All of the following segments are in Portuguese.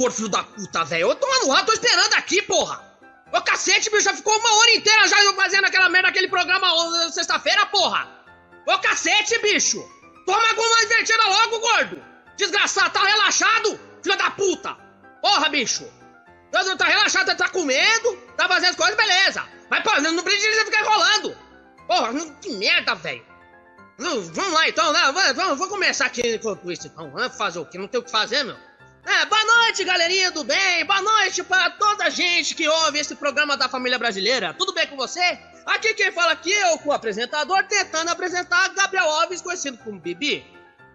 gordo, filho da puta, velho. Eu tô ar, tô esperando aqui, porra. Ô cacete, bicho, já ficou uma hora inteira já fazendo aquela merda, aquele programa sexta-feira, porra. Ô cacete, bicho. Toma alguma invertida logo, gordo. Desgraçado, tá relaxado, filho da puta. Porra, bicho. Tá relaxado, tá com medo, tá fazendo as coisas, beleza. Mas, pô, não precisa ficar enrolando. Porra, que merda, velho. Vamos lá então, né? Vamos, vamos começar aqui com isso então. Vamos fazer o que? Não tem o que fazer, meu? É, boa noite, galerinha do bem. Boa noite para toda a gente que ouve esse programa da família brasileira. Tudo bem com você? Aqui quem fala aqui é o apresentador tentando apresentar Gabriel Alves, conhecido como Bibi.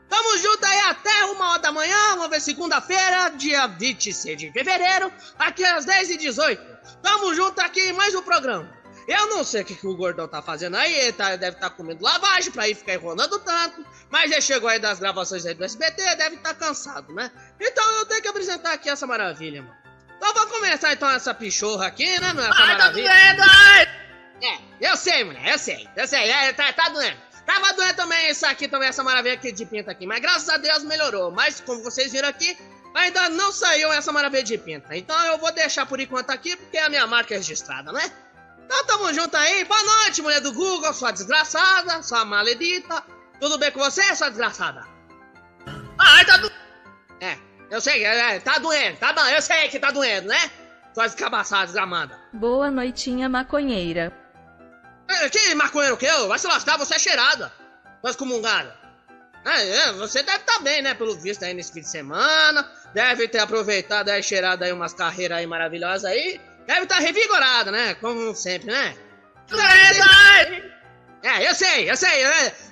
Tamo junto aí até uma hora da manhã, vamos ver segunda-feira, dia 26 de fevereiro, aqui às 10h18. Tamo junto aqui em mais um programa. Eu não sei o que, que o gordão tá fazendo aí, ele tá, deve estar tá comendo lavagem pra ir ficar enrolando tanto, mas ele chegou aí das gravações aí do SBT, deve estar tá cansado, né? Então eu tenho que apresentar aqui essa maravilha, mano. Então vamos começar então essa pichorra aqui, né, meu? Essa ai, tá maravilha. Tá doendo, ai! É, eu sei, mulher, eu sei, eu sei, é, tá, tá doendo. Tava doendo também isso aqui, também essa maravilha aqui de pinta aqui, mas graças a Deus melhorou. Mas como vocês viram aqui, ainda não saiu essa maravilha de pinta. Então eu vou deixar por enquanto aqui, porque a minha marca é registrada, né? Então tamo junto aí. Boa noite, mulher do Google, sua desgraçada, sua maledita. Tudo bem com você, sua desgraçada? Ai, tá doendo. É, eu sei, é, é, tá doendo, tá doendo, eu sei que tá doendo, né? Sua descabaçada, desgramada. Boa noitinha, maconheira. É, que maconheiro que eu? Vai se lascar, você é cheirada. Sua excomungada. É, é, você deve estar tá bem, né? Pelo visto aí nesse fim de semana. Deve ter aproveitado aí, cheirado aí umas carreiras aí maravilhosas aí. Deve estar tá revigorada, né? Como sempre, né? É, é, eu sei, eu sei.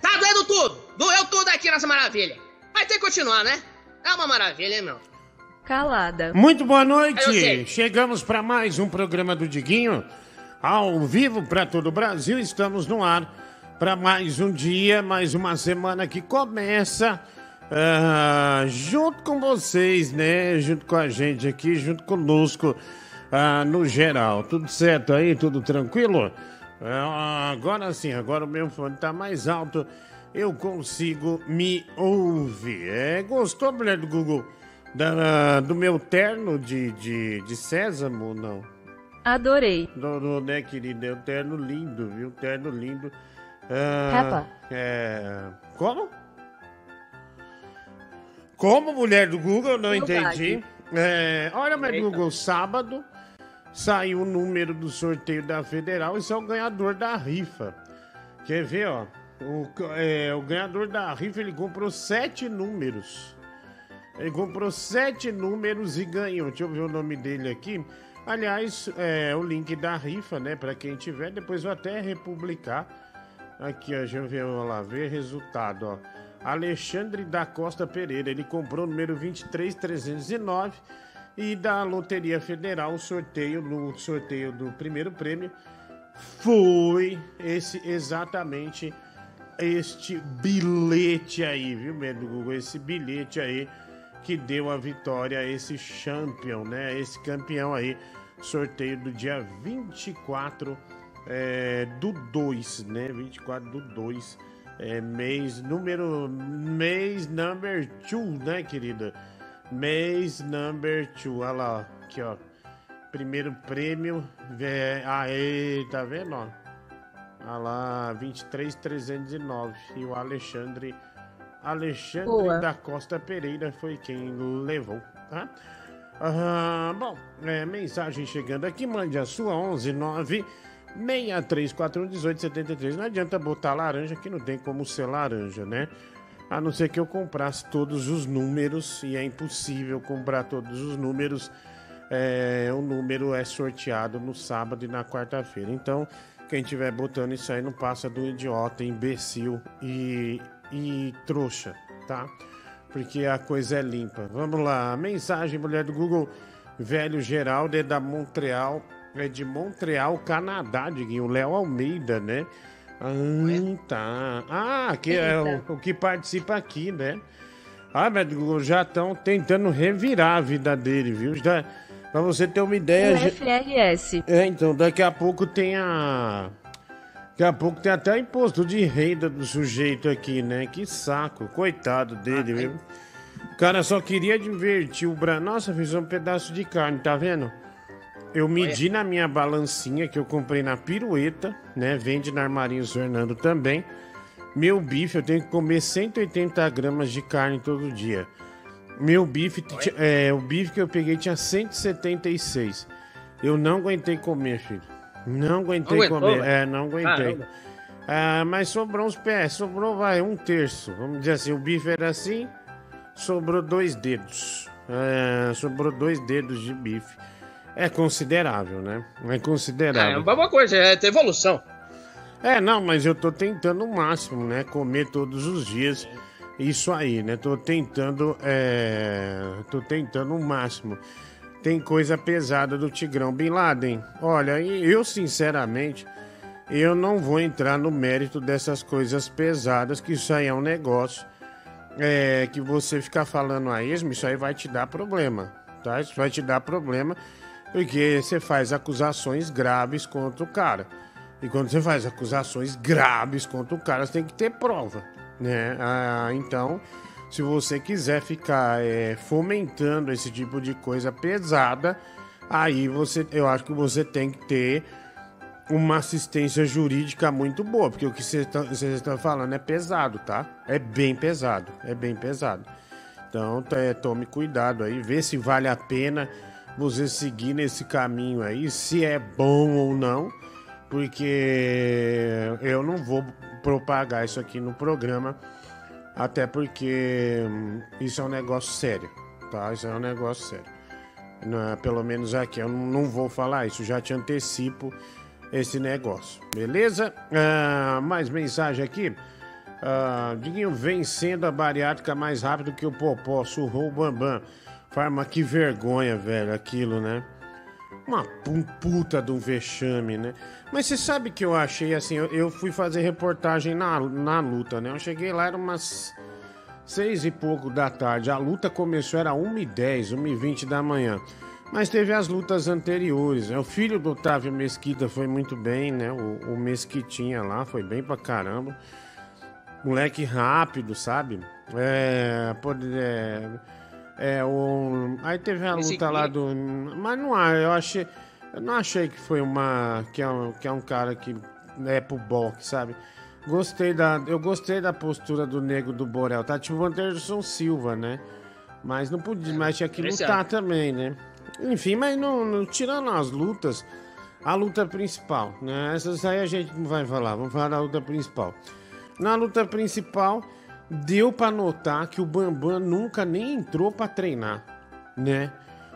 Tá doendo tudo. Doeu tudo aqui nessa maravilha. Mas tem que continuar, né? É uma maravilha, hein, meu? Calada. Muito boa noite. Chegamos para mais um programa do Diguinho. Ao vivo para todo o Brasil. Estamos no ar para mais um dia, mais uma semana que começa. Uh, junto com vocês, né? Junto com a gente aqui, junto conosco ah, no geral. Tudo certo aí? Tudo tranquilo? Ah, agora sim, agora o meu fone tá mais alto. Eu consigo me ouvir. É, gostou, mulher do Google, da, do meu terno de, de, de sésamo não? Adorei. Não, né, querida? É um terno lindo, viu? Terno lindo. Ah, É... Como? Como, mulher do Google? Não entendi. É, olha, mulher do Google, sábado saiu o número do sorteio da Federal. Esse é o ganhador da rifa. Quer ver, ó? O, é, o ganhador da rifa ele comprou sete números. Ele comprou sete números e ganhou. Deixa eu ver o nome dele aqui. Aliás, é o link da rifa, né? Para quem tiver, depois vou até republicar. Aqui, ó, deixa eu vamos lá, ver resultado, ó. Alexandre da Costa Pereira, ele comprou o número 23309 e da Loteria Federal, o sorteio, no sorteio do primeiro prêmio, foi esse exatamente este bilhete aí, viu, do Google? Esse bilhete aí que deu a vitória a esse champion, né? Esse campeão aí, sorteio do dia 24 é, do 2, né? 24 do 2, é, mês número, mês number 2, né, querida? Mês number two. Olha lá, aqui, ó. Primeiro prêmio. É, aí, tá vendo, ó? Olha lá, 23,309. E o Alexandre. Alexandre Boa. da Costa Pereira foi quem levou, tá? Ah, bom, é, mensagem chegando aqui, mande a sua 119 6341 1873. Não adianta botar laranja que não tem como ser laranja, né? A não ser que eu comprasse todos os números, e é impossível comprar todos os números. É, o número é sorteado no sábado e na quarta-feira. Então, quem estiver botando isso aí não passa do idiota, imbecil e, e trouxa, tá? Porque a coisa é limpa. Vamos lá, mensagem, mulher do Google. Velho Geraldo é da Montreal, é de Montreal, Canadá, Diguinho. Léo Almeida, né? Ah, tá. Ah, que é o, o, que participa aqui, né? Ah, mas já estão tentando revirar a vida dele, viu? Já, pra você ter uma ideia. O FRS. É, então, daqui a pouco tem a. Daqui a pouco tem até imposto de renda do sujeito aqui, né? Que saco, coitado dele, ah, viu? O cara só queria divertir o braço. Nossa, fiz um pedaço de carne, tá vendo? Eu medi na minha balancinha que eu comprei na pirueta, né? Vende na Armarinho Fernando também. Meu bife, eu tenho que comer 180 gramas de carne todo dia. Meu bife, é, o bife que eu peguei tinha 176. Eu não aguentei comer, filho. Não aguentei Não aguentou, comer. velho? É, não aguentei. Ah, mas sobrou uns pés, sobrou, vai, um terço. Vamos dizer assim, o bife era assim, sobrou dois dedos. É, sobrou dois dedos de bife. É considerável, né? É É considerável. uma coisa, é ter evolução. É, não, mas eu tô tentando o máximo, né? Comer todos os dias. Isso aí, né? Tô tentando, é... Tô tentando o máximo. Tem coisa pesada do Tigrão Bin Laden. Olha, eu sinceramente, eu não vou entrar no mérito dessas coisas pesadas, que isso aí é um negócio é, que você ficar falando a esmo, isso aí vai te dar problema, tá? Isso vai te dar problema, porque você faz acusações graves contra o cara. E quando você faz acusações graves contra o cara, você tem que ter prova, né? Ah, então, se você quiser ficar é, fomentando esse tipo de coisa pesada, aí você, eu acho que você tem que ter uma assistência jurídica muito boa, porque o que vocês estão falando é pesado, tá? É bem pesado, é bem pesado. Então, é, tome cuidado aí, vê se vale a pena você seguir nesse caminho aí, se é bom ou não, porque eu não vou propagar isso aqui no programa, até porque hum, isso é um negócio sério, tá? Isso é um negócio sério. É- pelo menos aqui eu não não vou falar isso, já te antecipo esse negócio, beleza? Ah, mais mensagem aqui. Ah, Diguinho vencendo a bariátrica mais rápido que o Popó, surrou o Bambam. Farma, que vergonha, velho, aquilo, né? Uma pu- puta de um vexame, né? Mas você sabe que eu achei assim, eu, eu fui fazer reportagem na, na luta, né? Eu cheguei lá, era umas seis e pouco da tarde. A luta começou, era 1h10, 1h20 da manhã. Mas teve as lutas anteriores. Né? O filho do Otávio Mesquita foi muito bem, né? O, o Mesquitinha lá foi bem pra caramba. Moleque rápido, sabe? É. Pode, é, é o, aí teve a luta lá do. Mas não há, eu achei. Eu não achei que foi uma. Que é um, que é um cara que é pro boxe, sabe? Gostei da. Eu gostei da postura do nego do Borel. Tá tipo o Anderson Silva, né? Mas não podia, mas tinha que Esse lutar é. também, né? Enfim, mas não, não- tirando as lutas, a luta principal, né? Essas aí a gente não vai falar, vamos falar da luta principal. Na luta principal, deu pra notar que o Bambam nunca nem entrou pra treinar, né?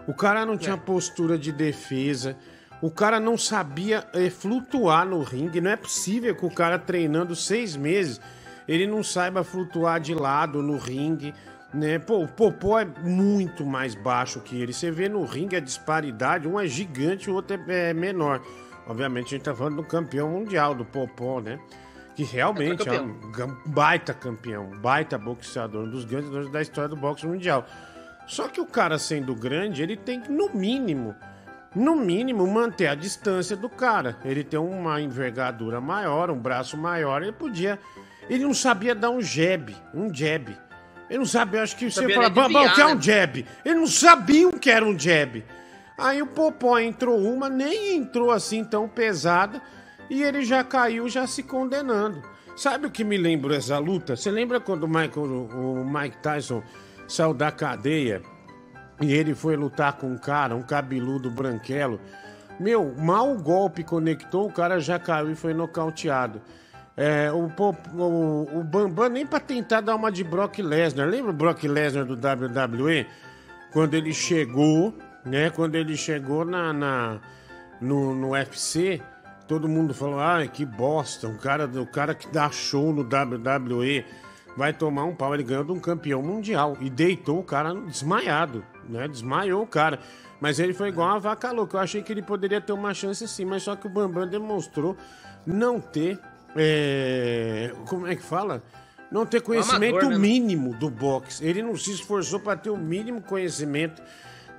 O cara não tinha postura de defesa, o cara não sabia eh, flutuar no ringue. Não é possível que o cara treinando seis meses ele não saiba flutuar de lado no ringue, né? Pô, o Popó é muito mais baixo que ele. Você vê no ringue a disparidade, um é gigante, o outro é, é menor. Obviamente a gente tá falando do campeão mundial, do Popó, né? Que realmente é, É, um baita campeão, baita boxeador, um dos grandes da história do boxe mundial. Só que o cara sendo grande, ele tem que, no mínimo, no mínimo, manter a distância do cara. Ele tem uma envergadura maior, um braço maior, ele podia. Ele não sabia dar um jab, um jab. Ele não sabia, acho que você fala, Bambam, o que é um jab? Ele não sabia o que era um jab. Aí o Popó entrou uma, nem entrou assim tão pesada, e ele já caiu, já se condenando. Sabe o que me lembra essa luta? Você lembra quando o, Michael, o Mike Tyson saiu da cadeia e ele foi lutar com um cara, um cabeludo branquelo? Meu, mal o golpe conectou, o cara já caiu e foi nocauteado. É, o, o, o Bambam nem pra tentar dar uma de Brock Lesnar. Lembra o Brock Lesnar do WWE? Quando ele chegou, né? Quando ele chegou na, na- no, no UFC, todo mundo falou: ai, que bosta, o cara, o cara que dá show no WWE vai tomar um pau. Ele ganhou de um campeão mundial e deitou o cara desmaiado, né? Desmaiou o cara. Mas ele foi igual uma vaca louca. Eu achei que ele poderia ter uma chance sim, mas só que o Bambam demonstrou não ter. é, Como é que fala? Não ter conhecimento Amador, né? mínimo do boxe. Ele não se esforçou para ter o mínimo conhecimento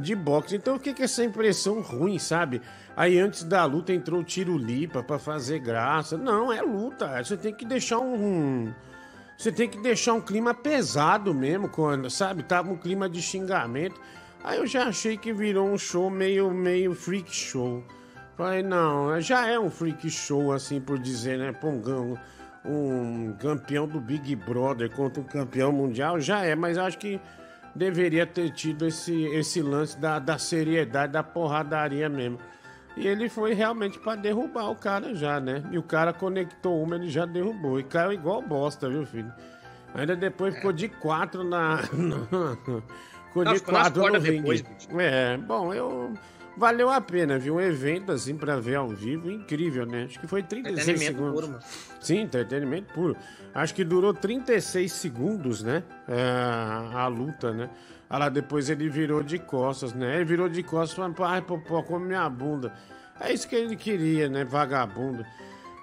de boxe. Então o que que é essa impressão ruim, sabe? Aí antes da luta entrou o tiro lipa para fazer graça. Não, é luta. Você tem que deixar um, Você tem que deixar um clima pesado mesmo, quando, sabe? Tava um clima de xingamento. Aí eu já achei que virou um show meio, meio freak show. Falei, não, já é um freak show, assim por dizer, né? Pongão, um campeão do Big Brother contra um campeão mundial, já é, mas acho que deveria ter tido esse, esse lance da, da seriedade, da porradaria mesmo. E ele foi realmente para derrubar o cara já, né? E o cara conectou uma, ele já derrubou. E caiu igual bosta, viu, filho? Ainda depois ficou de quatro na. ficou de quatro no ringue. É, bom, eu. Valeu a pena, viu? Um evento assim pra ver ao vivo, incrível, né? Acho que foi 36 segundos. Puro, mano. Sim, entretenimento puro. Acho que durou 36 segundos, né? É, a luta, né? Aí lá depois ele virou de costas, né? Ele virou de costas falando, ai, popó, come minha bunda. É isso que ele queria, né? Vagabundo.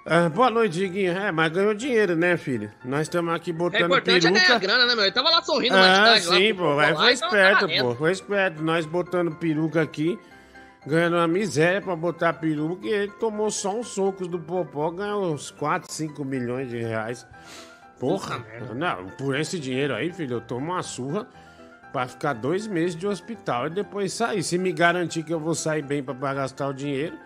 Ah, boa noite, Diguinho. É, mas ganhou dinheiro, né, filho? Nós estamos aqui botando é importante peruca. É ganhar grana, né, meu? Ele tava lá sorrindo ah, mais sim, lá, pô. Vai, foi esperto, pô. Foi esperto. Nós botando peruca aqui, ganhando uma miséria pra botar peruca. E ele tomou só uns socos do Popó, ganhou uns 4, 5 milhões de reais. Porra, Porra não, por esse dinheiro aí, filho, eu tomo uma surra para ficar dois meses de hospital e depois sair. Se me garantir que eu vou sair bem para gastar o dinheiro,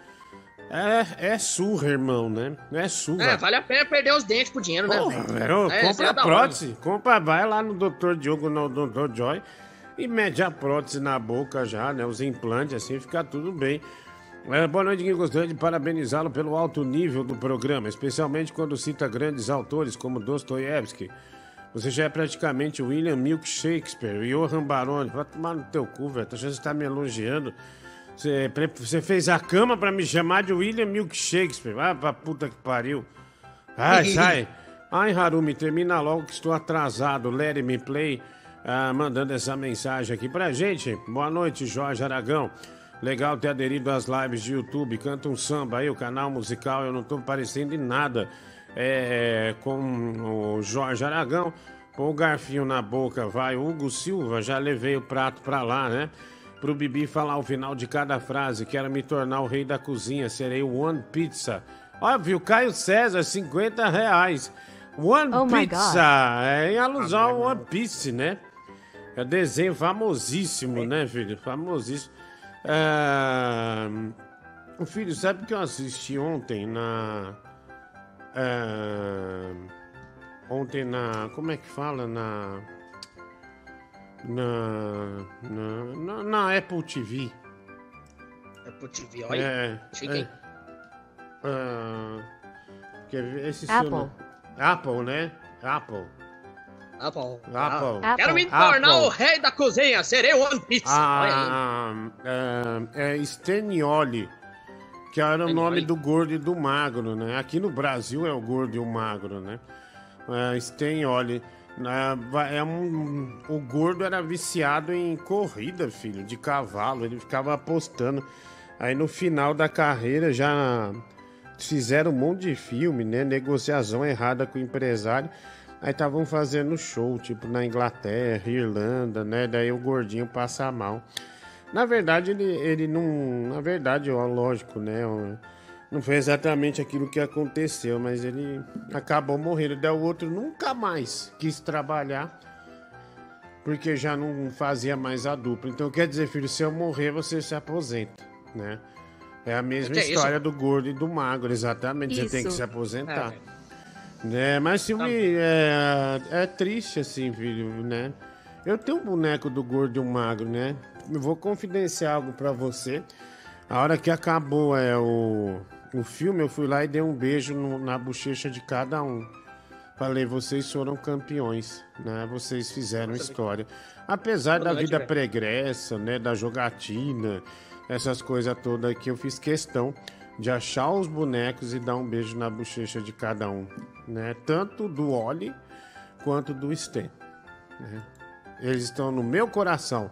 é, é surra, irmão, né? É surra. É, vale a pena perder os dentes pro dinheiro, né, Porra, né, velho? É, compra é prótese, compra, vai lá no Dr. Diogo, no Dr. Joy e mede a prótese na boca já, né? Os implantes, assim, fica tudo bem. É, boa noite, Gui. Gostaria de parabenizá-lo pelo alto nível do programa, especialmente quando cita grandes autores como Dostoiévski. Você já é praticamente William Milk Shakespeare, Johan Baroni. Vai tomar no teu cu, velho. Você está me elogiando. Você, você fez a cama para me chamar de William Milk Shakespeare. Vai pra puta que pariu. Ai, sai. Ai, Harumi, termina logo que estou atrasado. Let me play. Ah, mandando essa mensagem aqui pra gente. Boa noite, Jorge Aragão. Legal ter aderido às lives de YouTube. Canta um samba aí, o canal musical. Eu não tô parecendo em nada é, com o Jorge Aragão. Põe o garfinho na boca, vai. Hugo Silva, já levei o prato pra lá, né? Pro Bibi falar o final de cada frase. Quero me tornar o rei da cozinha, serei o One Pizza. Óbvio, Caio César, 50 reais. One oh Pizza, é em alusão ao One Piece, né? É desenho famosíssimo, né, filho? Famosíssimo. É... Filho, sabe o que eu assisti ontem na é, ontem na. Como é que fala? Na. Na. Na, na Apple TV. Apple TV, olha. É. Cheguei. É, é, esse Apple. Seu, Apple, né? Apple. Apple. Apple. Ah. Quero me tornar Apple. o rei da cozinha, serei o One Piece. Ah, é, é Stenioli que era o nome do gordo e do magro, né? Aqui no Brasil é o gordo e o magro, né? É, Stenholi. É, é um, o gordo era viciado em corrida, filho, de cavalo. Ele ficava apostando. Aí no final da carreira já fizeram um monte de filme, né? Negociação errada com o empresário. Aí estavam fazendo show, tipo na Inglaterra, Irlanda, né? Daí o gordinho passa mal. Na verdade, ele, ele não. Na verdade, ó, lógico, né? Não foi exatamente aquilo que aconteceu, mas ele acabou morrendo. Daí o outro nunca mais quis trabalhar, porque já não fazia mais a dupla. Então, quer dizer, filho, se eu morrer, você se aposenta, né? É a mesma é história isso? do gordo e do magro, exatamente. Isso. Você tem que se aposentar. É, é mas filme tá é, é triste, assim, filho, né? Eu tenho um boneco do gordo e do magro, né? eu vou confidenciar algo para você. A hora que acabou é, o, o filme, eu fui lá e dei um beijo no, na bochecha de cada um. Falei, vocês foram campeões, né? Vocês fizeram história. Apesar da vida pregressa, né? Da jogatina, essas coisas todas que eu fiz questão de achar os bonecos e dar um beijo na bochecha de cada um, né? Tanto do Oli quanto do Sten. Né? Eles estão no meu coração.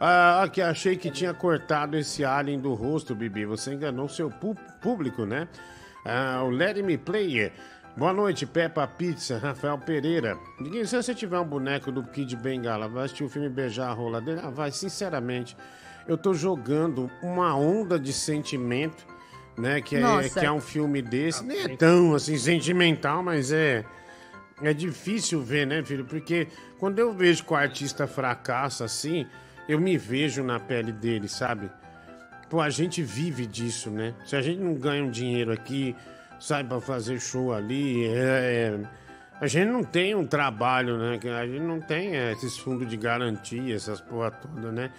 Ah, aqui, achei que tinha cortado esse alien do rosto, Bibi. Você enganou seu público, né? Ah, o Let Me Play. Boa noite, Peppa Pizza, Rafael Pereira. Diguinho, se você tiver um boneco do Kid Bengala, vai assistir o filme Beijar a Rola dele? Ah, vai, sinceramente. Eu tô jogando uma onda de sentimento, né? Que é, que é um filme desse. Nem é tão assim sentimental, mas é. é difícil ver, né, filho? Porque quando eu vejo que o artista fracassa assim, eu me vejo na pele dele, sabe? Pô, a gente vive disso, né? Se a gente não ganha um dinheiro aqui, sai pra fazer show ali, é, é, a gente não tem um trabalho, né? A gente não tem é, esses fundos de garantia, essas porra toda, né?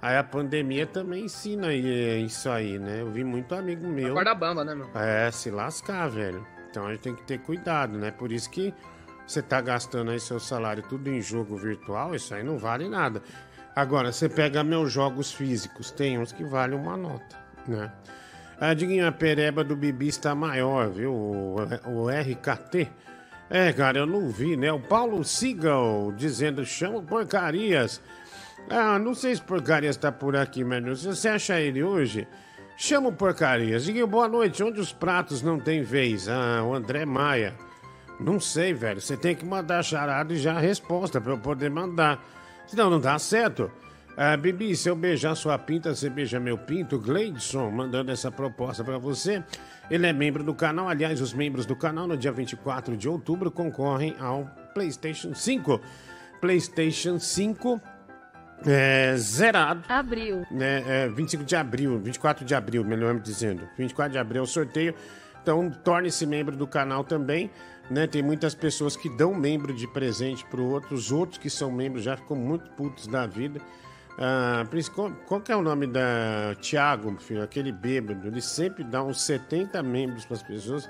Aí a pandemia também ensina é, isso aí, né? Eu vi muito amigo meu. Acorda bamba, né, meu? É, se lascar, velho. Então a gente tem que ter cuidado, né? Por isso que você tá gastando aí seu salário tudo em jogo virtual, isso aí não vale nada. Agora, você pega meus jogos físicos, tem uns que valem uma nota, né? A diguinha pereba do Bibi está maior, viu? O, o RKT. É, cara, eu não vi, né? O Paulo Sigal dizendo, chama porcarias. Ah, não sei se porcarias tá por aqui, mas se você acha ele hoje, chama o porcarias. Diguinho, boa noite. Onde os pratos não tem vez? Ah, o André Maia. Não sei, velho. Você tem que mandar charada e já a resposta para eu poder mandar. Senão não dá certo. Ah, Bibi, se eu beijar sua pinta, você beija meu pinto. Gleidson mandando essa proposta para você. Ele é membro do canal. Aliás, os membros do canal no dia 24 de outubro concorrem ao PlayStation 5. PlayStation 5 é, zerado. Abril. Né, é, 25 de abril, 24 de abril, melhor dizendo. 24 de abril é o sorteio. Então, torne-se membro do canal também. Né? Tem muitas pessoas que dão membro de presente para outros, outros que são membros já ficam muito putos da vida. Ah, qual, qual que é o nome da Thiago, filho? Aquele bêbado, ele sempre dá uns 70 membros para as pessoas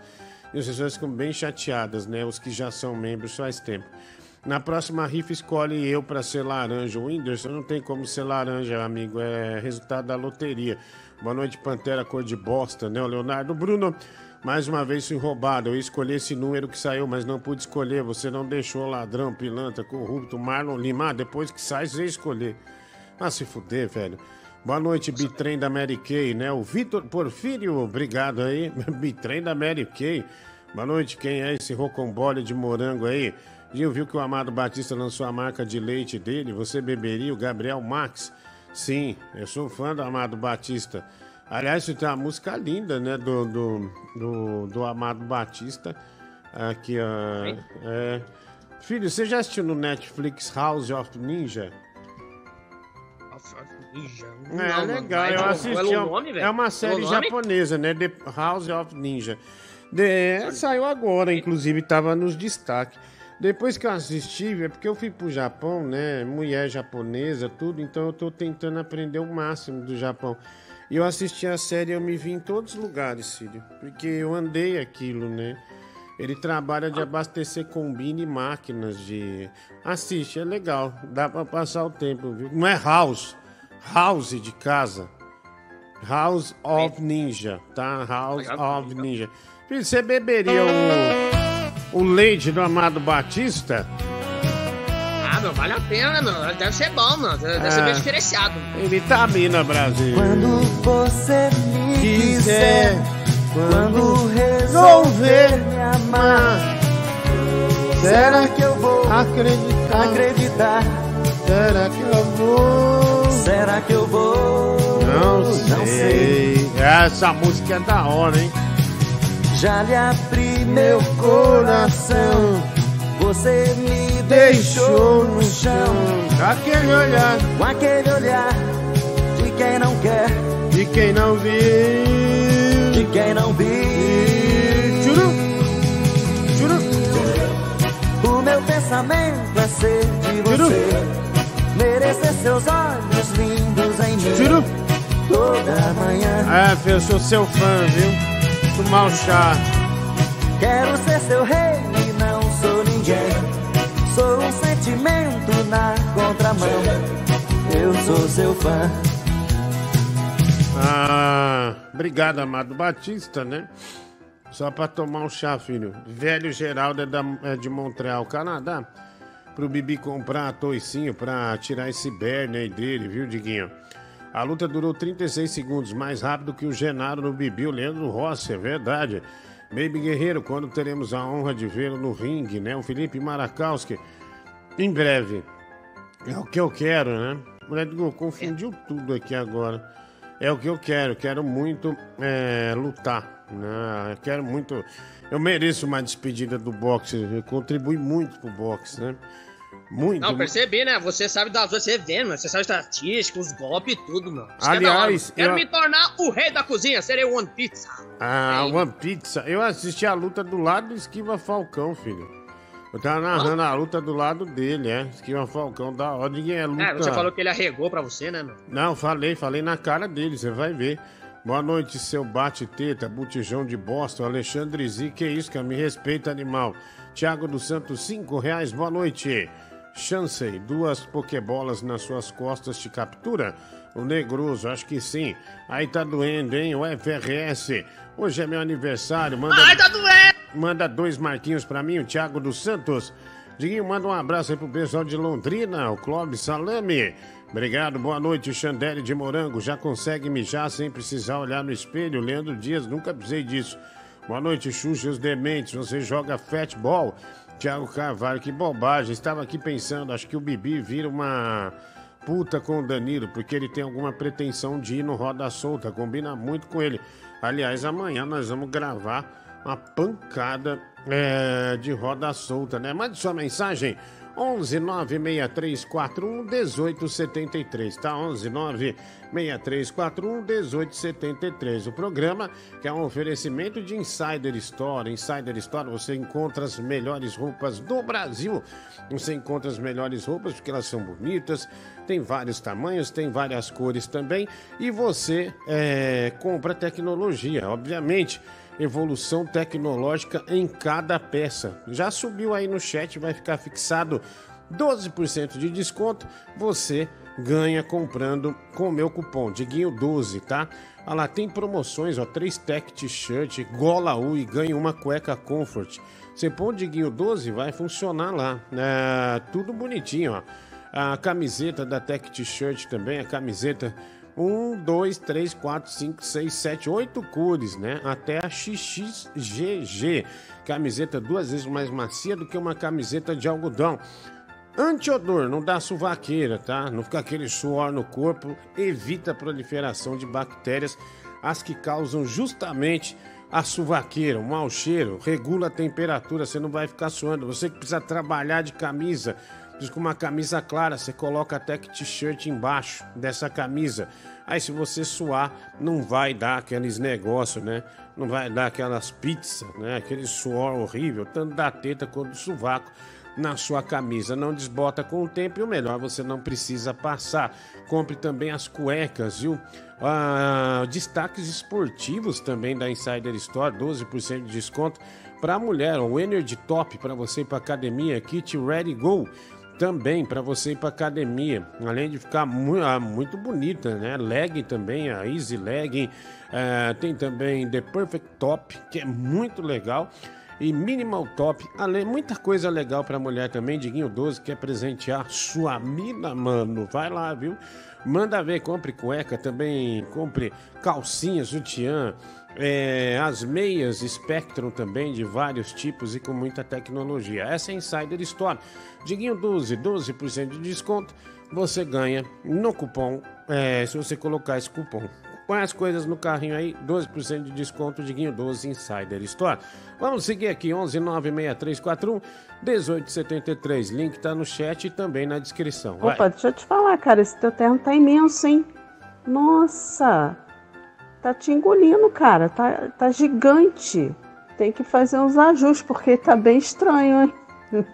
e as pessoas ficam bem chateadas, né? Os que já são membros faz tempo. Na próxima rifa escolhe eu para ser laranja. O Whindersson não tem como ser laranja, amigo. É resultado da loteria. Boa noite, Pantera cor de bosta, né? O Leonardo Bruno. Mais uma vez fui roubado. Eu escolhi esse número que saiu, mas não pude escolher. Você não deixou ladrão, pilantra, corrupto, Marlon Lima. Ah, depois que sai, você escolher. Ah, se fuder, velho. Boa noite, Bitrem da Mary Kay, né? O Vitor Porfírio, obrigado aí. Bitrem da Mary Kay. Boa noite, quem é esse rocambole de morango aí? Gil viu que o Amado Batista lançou a marca de leite dele. Você beberia o Gabriel Max? Sim, eu sou fã do Amado Batista. Aliás, tem uma música linda, né? Do, do, do, do Amado Batista. Aqui, ó. É... Filho, você já assistiu no Netflix House of Ninja? Ninja. É Não, legal, mano, eu assisti. é é nome, é uma Qual série japonesa, né? The House of Ninja. De- saiu agora, inclusive, tava nos destaques. Depois que eu assisti, é porque eu fui pro Japão, né? Mulher japonesa, tudo, então eu tô tentando aprender o máximo do Japão. E eu assisti a série, eu me vi em todos os lugares, Círio. Porque eu andei aquilo, né? Ele trabalha de abastecer combine e máquinas de. Assiste, é legal. Dá pra passar o tempo, viu? Não é house. House de casa. House of Ninja, tá? House of Ninja. Filho, você beberia o, o leite do Amado Batista? Ah, meu, vale a pena, meu. Deve ser bom, mano. Deve É. ser bem diferenciado. Vitamina Brasil. Quando você me quiser, quiser, quando resolver me amar, será que eu vou acreditar? acreditar? Será que eu vou? Será que eu vou? Não sei. Essa música é da hora, hein? Já lhe abri meu coração, você me deixou no chão, Aquele olhar com aquele olhar de quem não quer, de quem não viu. de quem não viu. Churu, churu. O meu pensamento é ser de você, merecer seus olhos lindos em mim. Toda manhã filho, eu sou seu fã, viu? Tomar um chá. quero ser seu rei e não sou ninguém. Sou um sentimento na contramão. Eu sou seu fã. Ah, obrigado, Amado Batista, né? Só pra tomar um chá, filho. Velho Geraldo é, da- é de Montreal, Canadá. Pro Bibi comprar toicinho pra tirar esse berne aí dele, viu, Diguinho? A luta durou 36 segundos, mais rápido que o Genaro no Bibi, o Leandro Rossi, é verdade. Baby Guerreiro, quando teremos a honra de vê-lo no ringue, né? O Felipe Marakowski, em breve. É o que eu quero, né? Mulher, Digo, confundiu tudo aqui agora. É o que eu quero. Quero muito é, lutar. Né? Eu quero muito. Eu mereço uma despedida do boxe. Eu contribui muito pro boxe, né? Muito. Não, percebi, né? Você sabe das você vendo, você sabe estatística, os golpes e tudo, mano. Isso Aliás, é hora, mano. quero me tornar o rei da cozinha, serei o One Pizza. Ah. One Pizza. Eu assisti a luta do lado do Esquiva Falcão, filho. Eu tava narrando a luta do lado dele, é. Esquiva Falcão, da hora. Ninguém é luta. É, você falou que ele arregou pra você, né, meu? Não, falei, falei na cara dele, você vai ver. Boa noite, seu bate-teta, botijão de bosta, Alexandre Z, que isso, cara? Me respeita, animal. Tiago dos Santos, cinco reais, boa noite. Chancey, duas pokebolas nas suas costas te captura? O Negroso, acho que sim. Aí tá doendo, hein? O FRS. Hoje é meu aniversário, manda... Ai, tá doendo! Manda dois marquinhos pra mim, o Thiago dos Santos. Diguinho, manda um abraço aí pro pessoal de Londrina, o Clóvis Salame. Obrigado, boa noite, Xandere de Morango. Já consegue mijar sem precisar olhar no espelho? Leandro Dias, nunca precisei disso. Boa noite, Xuxa e os dementes. Você joga fatball? Thiago Carvalho, que bobagem. Estava aqui pensando, acho que o Bibi vira uma puta com o Danilo, porque ele tem alguma pretensão de ir no Roda Solta. Combina muito com ele. Aliás, amanhã nós vamos gravar uma pancada é, de roda solta, né? Mande sua mensagem. 11 96341 1873, tá? 11 96341 1873. O programa que é um oferecimento de Insider Store. Insider Store você encontra as melhores roupas do Brasil. Você encontra as melhores roupas porque elas são bonitas, tem vários tamanhos, tem várias cores também. E você é, compra tecnologia, obviamente evolução tecnológica em cada peça. Já subiu aí no chat, vai ficar fixado 12% de desconto. Você ganha comprando com o meu cupom Diguinho12, tá? Olha lá, tem promoções, ó, 3 tech t-shirt, gola U e ganha uma cueca comfort. Você põe o Diguinho 12, vai funcionar lá. É, tudo bonitinho, ó. A camiseta da Tech T-shirt também, a camiseta 1, 2, 3, 4, 5, 6, 7, 8 cores, né? Até a XXGG. Camiseta duas vezes mais macia do que uma camiseta de algodão. Antiodor, não dá suvaqueira, tá? Não fica aquele suor no corpo. Evita a proliferação de bactérias, as que causam justamente a suvaqueira, o mau cheiro. Regula a temperatura, você não vai ficar suando. Você que precisa trabalhar de camisa, Diz com uma camisa clara, você coloca até que t-shirt embaixo dessa camisa. Aí se você suar, não vai dar aqueles negócios, né? Não vai dar aquelas pizzas, né? Aquele suor horrível, tanto da teta quanto do sovaco na sua camisa. Não desbota com o tempo e o melhor, você não precisa passar. Compre também as cuecas, viu? Ah, destaques esportivos também da Insider Store, 12% de desconto para mulher. O Energy Top para você ir para academia, kit Ready Go também para você ir para academia, além de ficar mu ah, muito bonita, né? Leg também, a Easy Legging, eh, tem também The Perfect Top, que é muito legal, e Minimal Top, além muita coisa legal para mulher também, Diguinho 12 quer presentear sua mina, mano, vai lá, viu? Manda ver, compre cueca também, compre calcinha, sutiã, é, as meias Spectrum também, de vários tipos e com muita tecnologia. Essa é Insider Store. Diguinho 12, 12% de desconto. Você ganha no cupom, é, se você colocar esse cupom. Põe as coisas no carrinho aí, 12% de desconto, Diguinho 12 Insider Store. Vamos seguir aqui, 11 96341 1873. Link tá no chat e também na descrição. Vai. Opa, deixa eu te falar, cara, esse teu terno tá imenso, hein? Nossa, tá te engolindo, cara, tá, tá gigante. Tem que fazer uns ajustes, porque tá bem estranho, hein?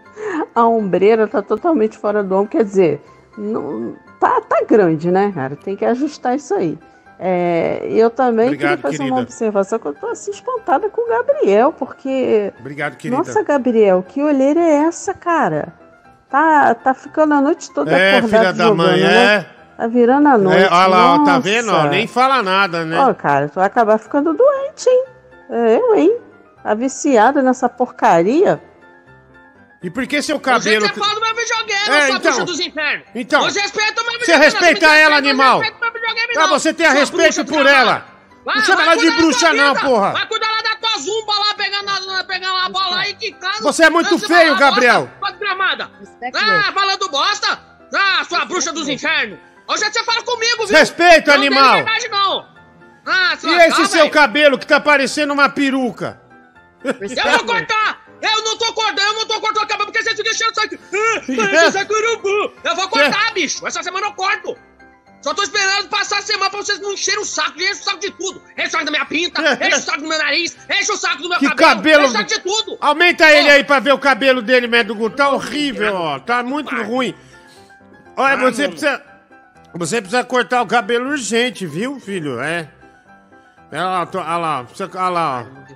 A ombreira tá totalmente fora do ombro, quer dizer, não, tá, tá grande, né, cara? Tem que ajustar isso aí. É, eu também Obrigado, queria fazer querida. uma observação que eu tô assim espantada com o Gabriel, porque Obrigado, querida. nossa, Gabriel, que olheira é essa, cara? Tá, tá ficando a noite toda é, acordado filha da jogando, mãe, né? é. Tá virando a noite. É, olha lá, ó, tá vendo? Ó, nem fala nada, né? Ó, cara, tu vai acabar ficando doente, hein? É, Eu, hein? Tá viciada nessa porcaria. E por que seu Você cabelo. que fala do meu videogame, É, sua então. bruxa dos infernos. Então. Você respeita o meu Você videogame. respeita não ela, animal. Não. você ter Sua respeito por ela. Vai, Não chama ela de bruxa, não, porra. Vai cuidar lá da tua zumba lá, pegando, a- pegando a bola aí, quicando. Você é muito Você feio, Gabriel. bosta, Ah, falando bosta. Ah, sua bruxa dos infernos. Hoje você fala comigo, viu? Respeito, não animal. Não tem liberdade, não. Ah, E esse seu velho. cabelo que tá parecendo uma peruca? Eu vou cortar! Eu não tô cortando, eu não tô cortando o cabelo porque você fica enchendo o saco. Ah. Eu vou cortar, bicho. Essa semana eu corto. Só tô esperando passar a semana pra vocês não encherem o saco. Enche o saco de tudo. Enche o saco da minha pinta, enche o saco do meu nariz, enche o saco do meu Que cabelo. cabelo- Enche o saco de tudo. Aumenta ele aí pra ver o cabelo dele, Médico. Tá horrível, ó. Tá muito ruim. Olha, você precisa. Você precisa cortar o cabelo urgente, viu, filho? É. Olha lá, tô- olha lá, precisa- olha lá, ó.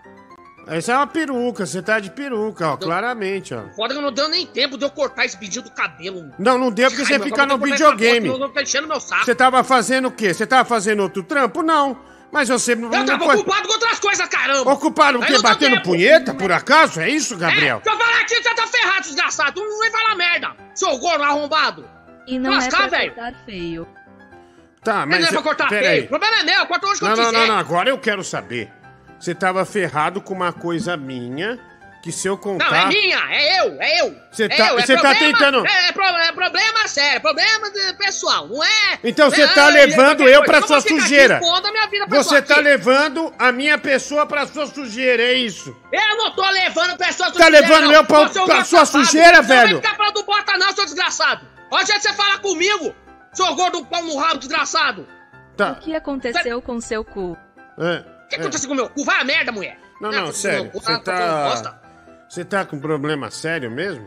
Essa é uma peruca, você tá de peruca, ó, claramente, ó. Foda que não deu nem tempo de eu cortar esse pedido do cabelo. Não, não deu porque você Ai, meu, fica no videogame. enchendo meu saco. Você tava fazendo o quê? Você tava fazendo outro trampo? Não. Mas você não. Eu tava foi- ocupado com outras coisas, caramba. Ocupado deu Batendo punheta, por acaso? É isso, Gabriel? É, se eu falar aqui, você tá ferrado, desgraçado. Tu não vem falar merda, seu gordo arrombado. E não Lascar, é pra cortar feio. Tá, Mas não é pra cortar pera feio. aí. O problema é meu, eu corto onde que eu Não, não, quiser. não, não, agora eu quero saber. Você tava ferrado com uma coisa minha que se eu contar. Não, é minha, é eu, é eu. Você é tá- eu, é você tá problema- tentando- É, é pro- é problema sério, problema de- pessoal, não é... Então você é, tá é, levando eu coisa. pra Eu sua sujeira. expondo a minha vida pessoal Você tá aqui. levando a minha pessoa pra sua sujeira, é isso? Eu não tô levando pessoas Tá levando eu pra- pra sua sujeira, velho? Não vai ficar falando bosta não, seu desgraçado. Hoje você fala comigo, seu gordo pau no rabo, desgraçado. Tá. O que aconteceu com seu cu? É, O que é. aconteceu com o meu cu? Vai a merda, mulher. Não, não, meu sério. Você tá tá. Você tá com problema sério mesmo?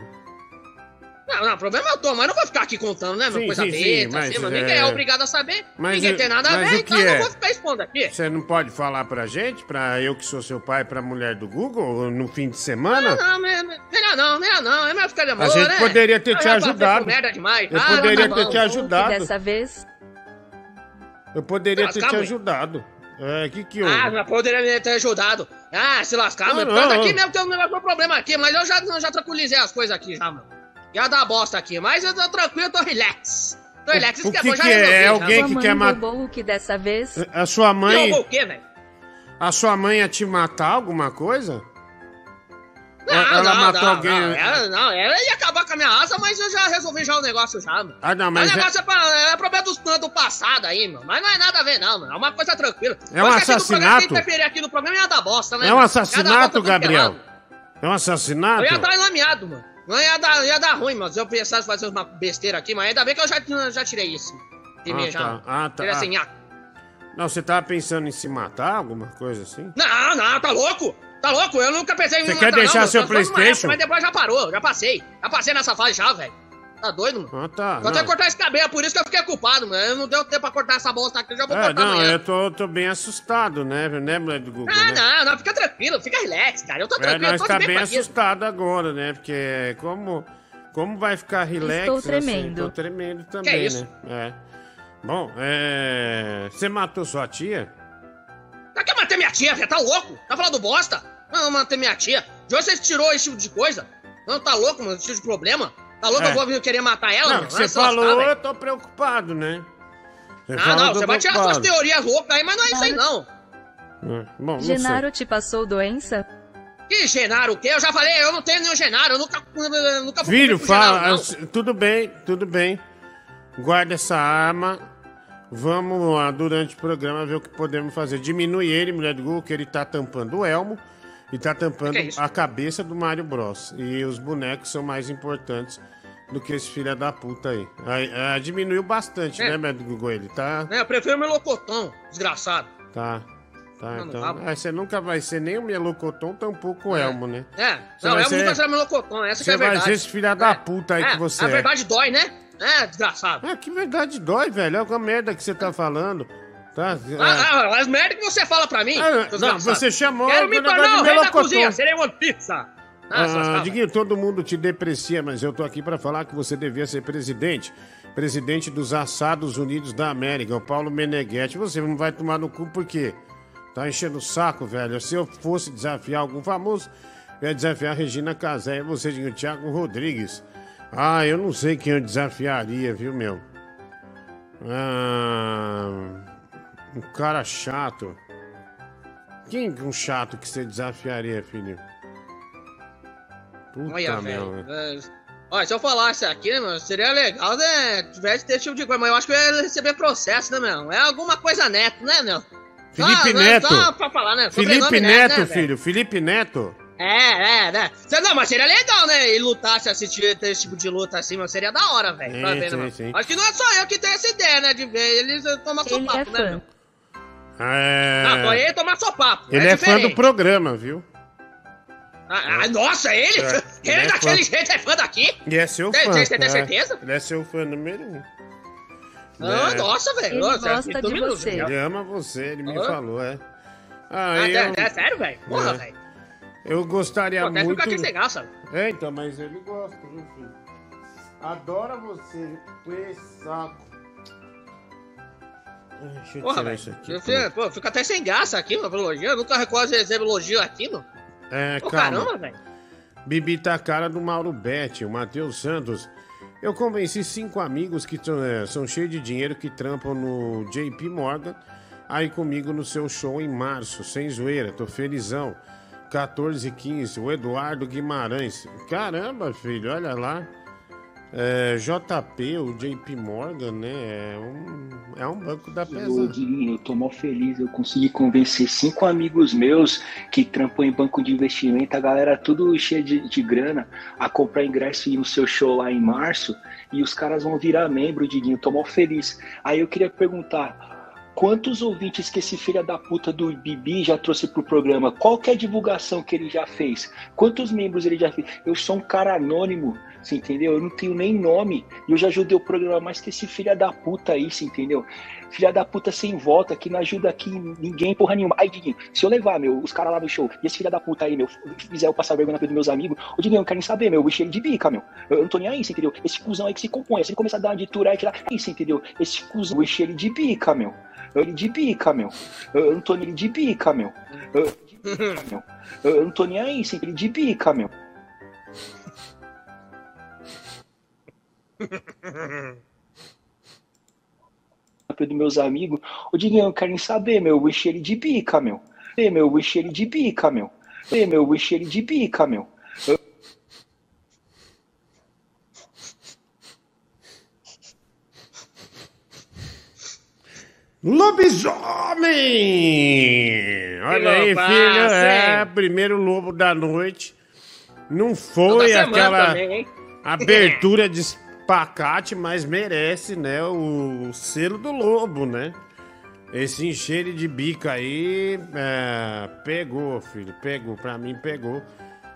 Não, não, problema é eu tô, mas não vou ficar aqui contando, né? Sim, coisa sim, sim, besta, mas, assim, mas é, ninguém é obrigado a saber. mas ninguém o- tem nada a mas ver, o então eu é? não vou ficar expondo aqui. Você não pode falar pra gente, pra eu que sou seu pai, pra mulher do Google, no fim de Não, semana? não, me- melhor não, melhor não. É melhor ficar de amor, A gente né? poderia ter Eu te ajudado. merda demais. Eu Ah, poderia tá ter bom. te ajudado. dessa vez Eu poderia ter te ajudado. É, que que houve? Ah, mas poderia ter ajudado. Ah, se lascar, Não, mano. não, Tanto aqui não. mesmo tem um negócio, meu problema aqui, mas eu já, já tranquilizei as coisas aqui já, mano. Já dá bosta aqui, mas eu tô tranquilo, eu tô relax. Tô relax, O isso que é que bom, já que é? resolvi, É alguém que sua quer mãe matar. o que dessa vez? A sua mãe. roubou o quê, velho? A sua mãe ia te matar alguma coisa? Não, Ela não, matou não, alguém- Não, ela, não, ela ia acabar com a minha asa, mas eu já resolvi já o negócio já, mano. Ah, não, o mas. É, negócio é, pra, é problema dos do passado aí, mano. Mas não é nada a ver, não, mano. É uma coisa tranquila. É um no programa, assassinato? Quem interferir aqui no programa ia dar bosta, né? é um? Ia dar assassinato, tudo Gabriel? É um assassinato? Eu ia dar enlameado, mano. Não ia dar, ia dar ruim, mano. Se eu pensasse fazer uma besteira aqui, mas ainda bem que eu já, já tirei isso. De mim Ah, já. tá. Ah, tá. Tirei assim, ah. Não, você tava pensando em se matar, alguma coisa assim? Não, não, tá louco? Tá louco? Eu nunca pensei em Você quer matar, deixar não. seu PlayStation? época, Mas depois já parou, já passei. Já passei nessa fase já, velho. Tá doido, mano? Ah, tá. Vou até cortar esse cabelo, é por isso que eu fiquei culpado, mano. Eu não deu tempo pra cortar essa bosta aqui, eu já vou É, cortar não, amanhã. eu tô, tô bem assustado, né, né, mulher do Google, Ah, né? não, não, fica tranquilo, fica relax, cara. Eu tô É, tranquilo, eu nós tô tá de bem bem assustado agora, né? Porque como, como vai ficar relax? Estou assim? tremendo. Tô tremendo também, isso? né? É. Bom, é... Você matou sua tia? Pra que manter minha tia, velho? Tá louco? Tá falando bosta? Não, manter minha tia. De onde você tirou esse tipo de coisa? Não, tá louco, mano? Esse tipo de problema? Tá louco? É. Eu vou vir querer matar ela, não, você falou, eu tô preocupado, né? Você Ah, não, você vai tirar suas teorias loucas aí, mas não é isso aí, não. É, Bom, não sei. Genaro te passou doença? Que Genaro o quê? Eu já falei, eu não tenho nenhum Genaro, eu nunca, eu nunca fui Filho, fala. Genaro, não. tudo bem, tudo bem. Guarda essa arma. Vamos lá, durante o programa, ver o que podemos fazer. Diminui ele, mulher do Google, que ele tá tampando o elmo e tá tampando é a cabeça do Mario Bros. E os bonecos são mais importantes do que esse filho da puta aí. aí ah, diminuiu bastante, É. né, Google? Ele tá. É, eu prefiro o melocotão, desgraçado. Tá. Tá, Não, não então. Ah, você nunca vai ser nem o Melocoton, tampouco o Elmo, né? É, Você não, vai eu ser- nunca será melocotão, essa que Você é a vai verdade. ser esse filho da É. puta aí é, que você A é. verdade dói, né? É, desgraçado. Ah, que verdade dói, velho. Olha a merda que você tá falando. Tá? Ah, ah, as merda que você fala pra mim. Ah, não, você chamou Quero o me tornar o rei da cozinha, serei uma pizza. Ah, Ah. Diguinho, todo mundo te deprecia, mas eu tô aqui pra falar que você devia ser presidente. Presidente dos Assados Unidos da América, o Paulo Meneghetti. Você não vai tomar no cu por quê? Tá enchendo o saco, velho. Se eu fosse desafiar algum famoso, eu ia desafiar a Regina Casé e você, Diguinho, Thiago Rodrigues. Ah, eu não sei quem eu desafiaria, viu, meu? Ah, um cara chato. Quem é um chato que você desafiaria, filho? Puta, Olha, meu. velho. é, Olha, se eu falasse aqui, né, mano, seria legal, né? Tivesse ter esse tipo de coisa, mas eu acho que eu ia receber processo, né, meu? É alguma coisa neto, né, meu? Felipe Só- Neto. Só pra falar, né? Felipe Sobrenome Neto, né, velho? filho. Felipe Neto. É, é, né? Não, mas seria legal, né? Ele lutasse, assistir ter esse tipo de luta assim, mas seria da hora, velho. Pra Sim, ver, né, sim, mano? sim. Acho que não é só eu que tenho essa ideia, né? De ver eles tomar Ele é né, meu? É... Não, só ele tomar sopapo. Ele é, fã do programa, viu? Ah, ah, nossa, ele? É, ele Ele é daquele fã. jeito é fã daqui? E é seu fã. tem- tem é. certeza? Ele é seu fã número um. Ah, É. nossa, velho. Ele Nossa, gosta de você. Ele ama você, ele me Ah. falou, é. Ah, Ah, eu, é, é sério, velho? Porra, É. velho. eu gostaria Pô, até muito... fica aqui sem graça. É, então, mas ele gosta, viu, filho? Adora você. Que saco. Deixa eu Porra, tirar isso aqui. Eu fico- Pô, fica até sem graça aqui, mano, pro elogio. Eu nunca recordo receber elogio aqui, mano. É, Pô, calma. caramba, velho. Bibi tá a cara do Mauro Betti, o Matheus Santos. Eu convenci cinco amigos que é, são cheios de dinheiro que trampam no JP Morgan aí comigo no seu show em março, sem zoeira, tô felizão. 14 e 15, o Eduardo Guimarães. Caramba, filho, olha lá. É, JP, o JP Morgan, né? É um, é um banco da pesada. Eu tô mó feliz. Eu consegui convencer cinco amigos meus que trampam em banco de investimento, a galera tudo cheia de, de grana, a comprar ingresso e no seu show lá em março. E os caras vão virar membro, Diguinho. Eu tô mó feliz. Aí eu queria perguntar. Quantos ouvintes que esse filho da puta do Bibi já trouxe pro programa? Qual que é a divulgação que ele já fez? Quantos membros ele já fez? Eu sou um cara anônimo, você entendeu? Eu não tenho nem nome. E eu já ajudei o programa mais que esse filho da puta aí, você entendeu? Filha da puta sem volta, que não ajuda aqui ninguém, porra nenhuma. Aí, Diguinho, se eu levar, meu, os caras lá no show, e esse filho da puta aí, meu, fizer eu passar vergonha na dos meus amigos, ô Diguinho, eu quero nem saber, meu, eu enchi ele de bica, meu. Eu não tô nem aí, você entendeu? Esse cuzão aí que se compõe, se ele começar a dar uma de turar e tirar, aí, você entendeu? Esse cuzão, eu enchi ele de bica, meu. Eu ele de bica, meu. Eu eu não tô nele de bica, meu. Eu. Eu eu não tô nem aí, entendeu? De bica, meu. dos meus amigos, ô Diguinho, eu não quero nem saber, meu, eu enchi ele de bica, meu. Ê, meu, eu enchi ele de bica, meu. Ê, meu, eu enchi ele de bica, meu. Lobisomem! Olha aí, filho. É, primeiro lobo da noite. Não foi aquela também, abertura de espacate, mas merece, né? O selo do lobo, né? Esse encheire de bica aí, é, pegou, filho, pegou. Pra mim, pegou.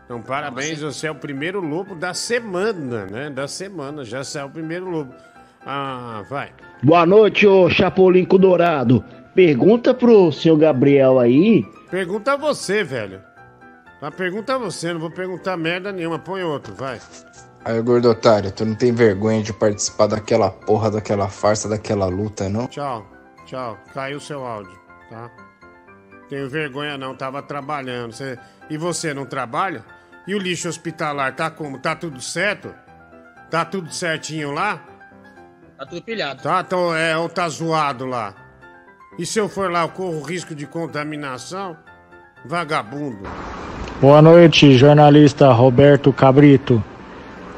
Então, parabéns, você é o primeiro lobo da semana, né? Da semana, já saiu o primeiro lobo. Ah, vai. Boa noite, ô Chapolin Dourado. Pergunta pro seu Gabriel aí. Pergunta a você, velho. A pergunta a você, não vou perguntar merda nenhuma. Põe outro, vai. Aí, gordo otário, tu não tem vergonha de participar daquela porra, daquela farsa, daquela luta, não? Tchau, tchau. Caiu seu áudio, tá? Tenho vergonha não, tava trabalhando. Você- E você não trabalha? E o lixo hospitalar, tá como? Tá tudo certo? Tá tudo certinho lá? Tá tudo pilhado. Tá, então, é, ou tá zoado lá? E se eu for lá, eu corro risco de contaminação? Vagabundo. Boa noite, jornalista Roberto Cabrito.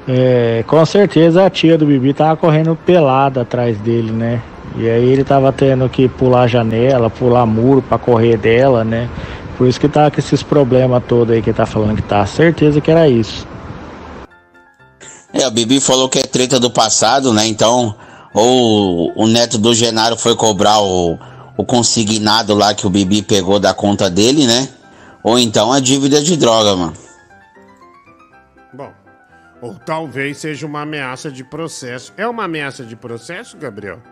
É, com certeza a tia do Bibi tava correndo pelada atrás dele, né? E aí ele tava tendo que pular a janela, pular muro pra correr dela, né? Por isso que tá com esses problemas todos aí que tá falando que tá. Certeza que era isso. É, o Bibi falou que é treta do passado, né? Então, ou o neto do Genaro foi cobrar o, o consignado lá que o Bibi pegou da conta dele, né? Ou então a dívida de droga, mano. Bom, ou talvez seja uma ameaça de processo. É uma ameaça de processo, Gabriel?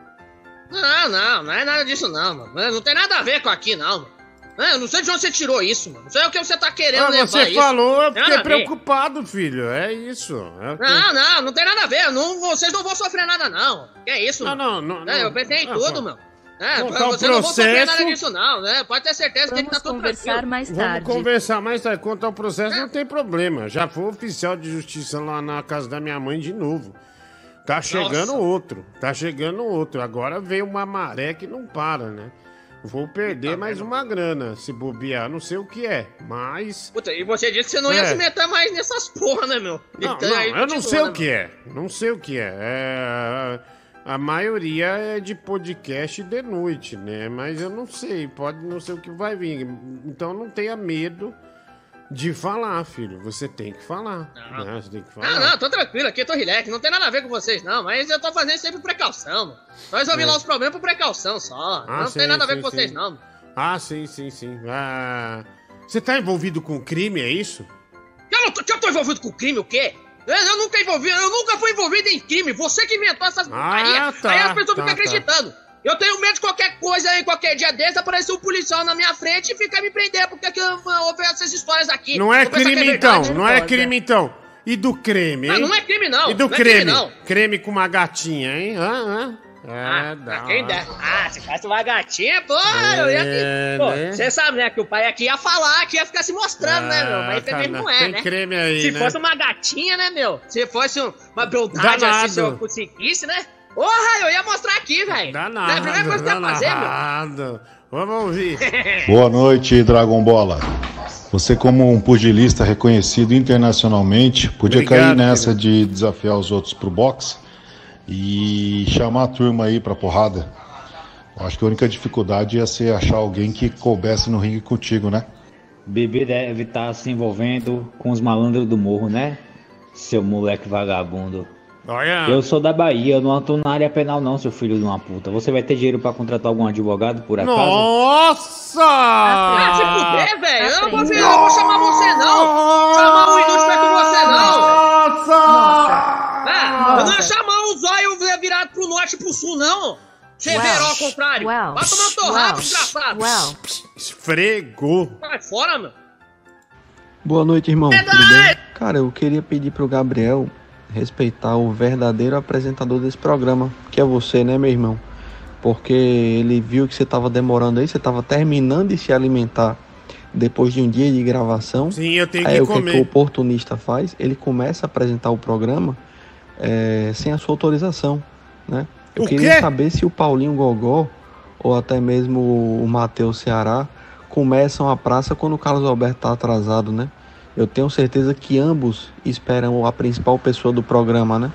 Não, não, não é nada disso não, mano. Não tem nada a ver com aqui, não, mano. Eu não sei de onde você tirou isso, mano. Não sei o que você tá querendo Ah, levar você isso. falou, eu fiquei preocupado, filho. É isso. É Não, não, não tem nada a ver. Não, vocês não vão sofrer nada, não. Que é isso, Não, mano? não, não. É, não. eu pensei em tudo, pô. É, Contar o não processo. nada disso, não, né? Pode ter certeza que Vamos tá tudo conversar tranquilo. mais Vamos tarde. conversar mais tarde. Quanto ao processo, não tem problema. Já foi oficial de justiça lá na casa da minha mãe de novo. Tá chegando Nossa. outro. Tá chegando outro. Agora veio uma maré que não para, né? vou perder mais uma grana se bobear. Não sei o que é, mas. Puta, e você disse que você não ia É. se meter mais nessas porra, né, meu? Não, Então, não, aí eu não sei né, o que é. Não sei o que é. É, A maioria é de podcast de noite, né? Mas eu não sei, pode não sei o que vai vir. Então não tenha medo de falar, filho. Você tem que falar. né? Você tem que falar. Não, não, tô tranquilo aqui, tô relax, não tem nada a ver com vocês, não, mas eu tô fazendo sempre precaução, mano. Nós resolvemos É. lá os problemas por precaução só. Ah, não sim, tem nada a ver sim, com vocês, sim. não. Ah, sim, sim, sim. Ah, Você tá envolvido com crime, é isso? Eu não tô, eu tô envolvido com crime, o quê? Eu, nunca envolvi, eu nunca fui envolvido em crime. Você que inventou essas porcarias. tá, aí as pessoas tá, ficam tá. acreditando. Eu tenho medo de qualquer coisa aí, qualquer dia desse, aparecer um policial na minha frente e ficar me prender, porque que eu, eu ouvi essas histórias aqui. Não é crime verdade. então, não é crime então. E do creme, Não, hein? não é crime não. E do não é creme? crime não. Creme com uma gatinha, hein? Hã, hã? É, dá. Ah, quem der. Ah, se fosse uma gatinha, pô, eu ia É, né? você sabe, né, que o pai aqui ia falar, que ia ficar se mostrando, né, meu? Mas cara, infelizmente não é, tem né? creme aí, Se né? fosse uma gatinha, né, meu? Se fosse um- uma beldade Danado. assim, se eu conseguisse, né? Porra, eu ia mostrar aqui, velho. Danado, É a primeira coisa que eu ia fazer, meu. danado. Vamos ouvir. Boa noite, Dragon Bola. Você, como um pugilista reconhecido internacionalmente, podia Obrigado, cair nessa de desafiar os outros pro boxe e chamar a turma aí pra porrada. Eu acho que a única dificuldade ia ser achar alguém que coubesse no ringue contigo, né? Bebê deve estar se envolvendo com os malandros do morro, né? Seu moleque vagabundo. Olha. Eu sou da Bahia, eu não atuo na área penal não, seu filho de uma puta. Você vai ter dinheiro pra contratar algum advogado por acaso? Nossa! Ah, se fuder, velho. Eu não vou, eu não vou chamar você, não. Chamar um inútil feito você, não. Nossa! É, eu não ia chamar um zóio virado pro norte e pro sul, não. Severo ao contrário. Vai tomar o teu rabo, desgraçado. Esfregou. Vai fora, meu. Boa noite, irmão. É Tudo bem? Cara, eu queria pedir pro Gabriel respeitar o verdadeiro apresentador desse programa, que é você, né, meu irmão? Porque ele viu que você tava demorando aí, você tava terminando de se alimentar depois de um dia de gravação. Sim, eu tenho aí que o que, que comer. o oportunista faz? Ele começa a apresentar o programa é, sem a sua autorização, né? Eu O queria quê? saber se o Paulinho Gogó ou até mesmo o Matheus Ceará começam a praça quando o Carlos Alberto tá atrasado, né? Eu tenho certeza que ambos esperam a principal pessoa do programa, né?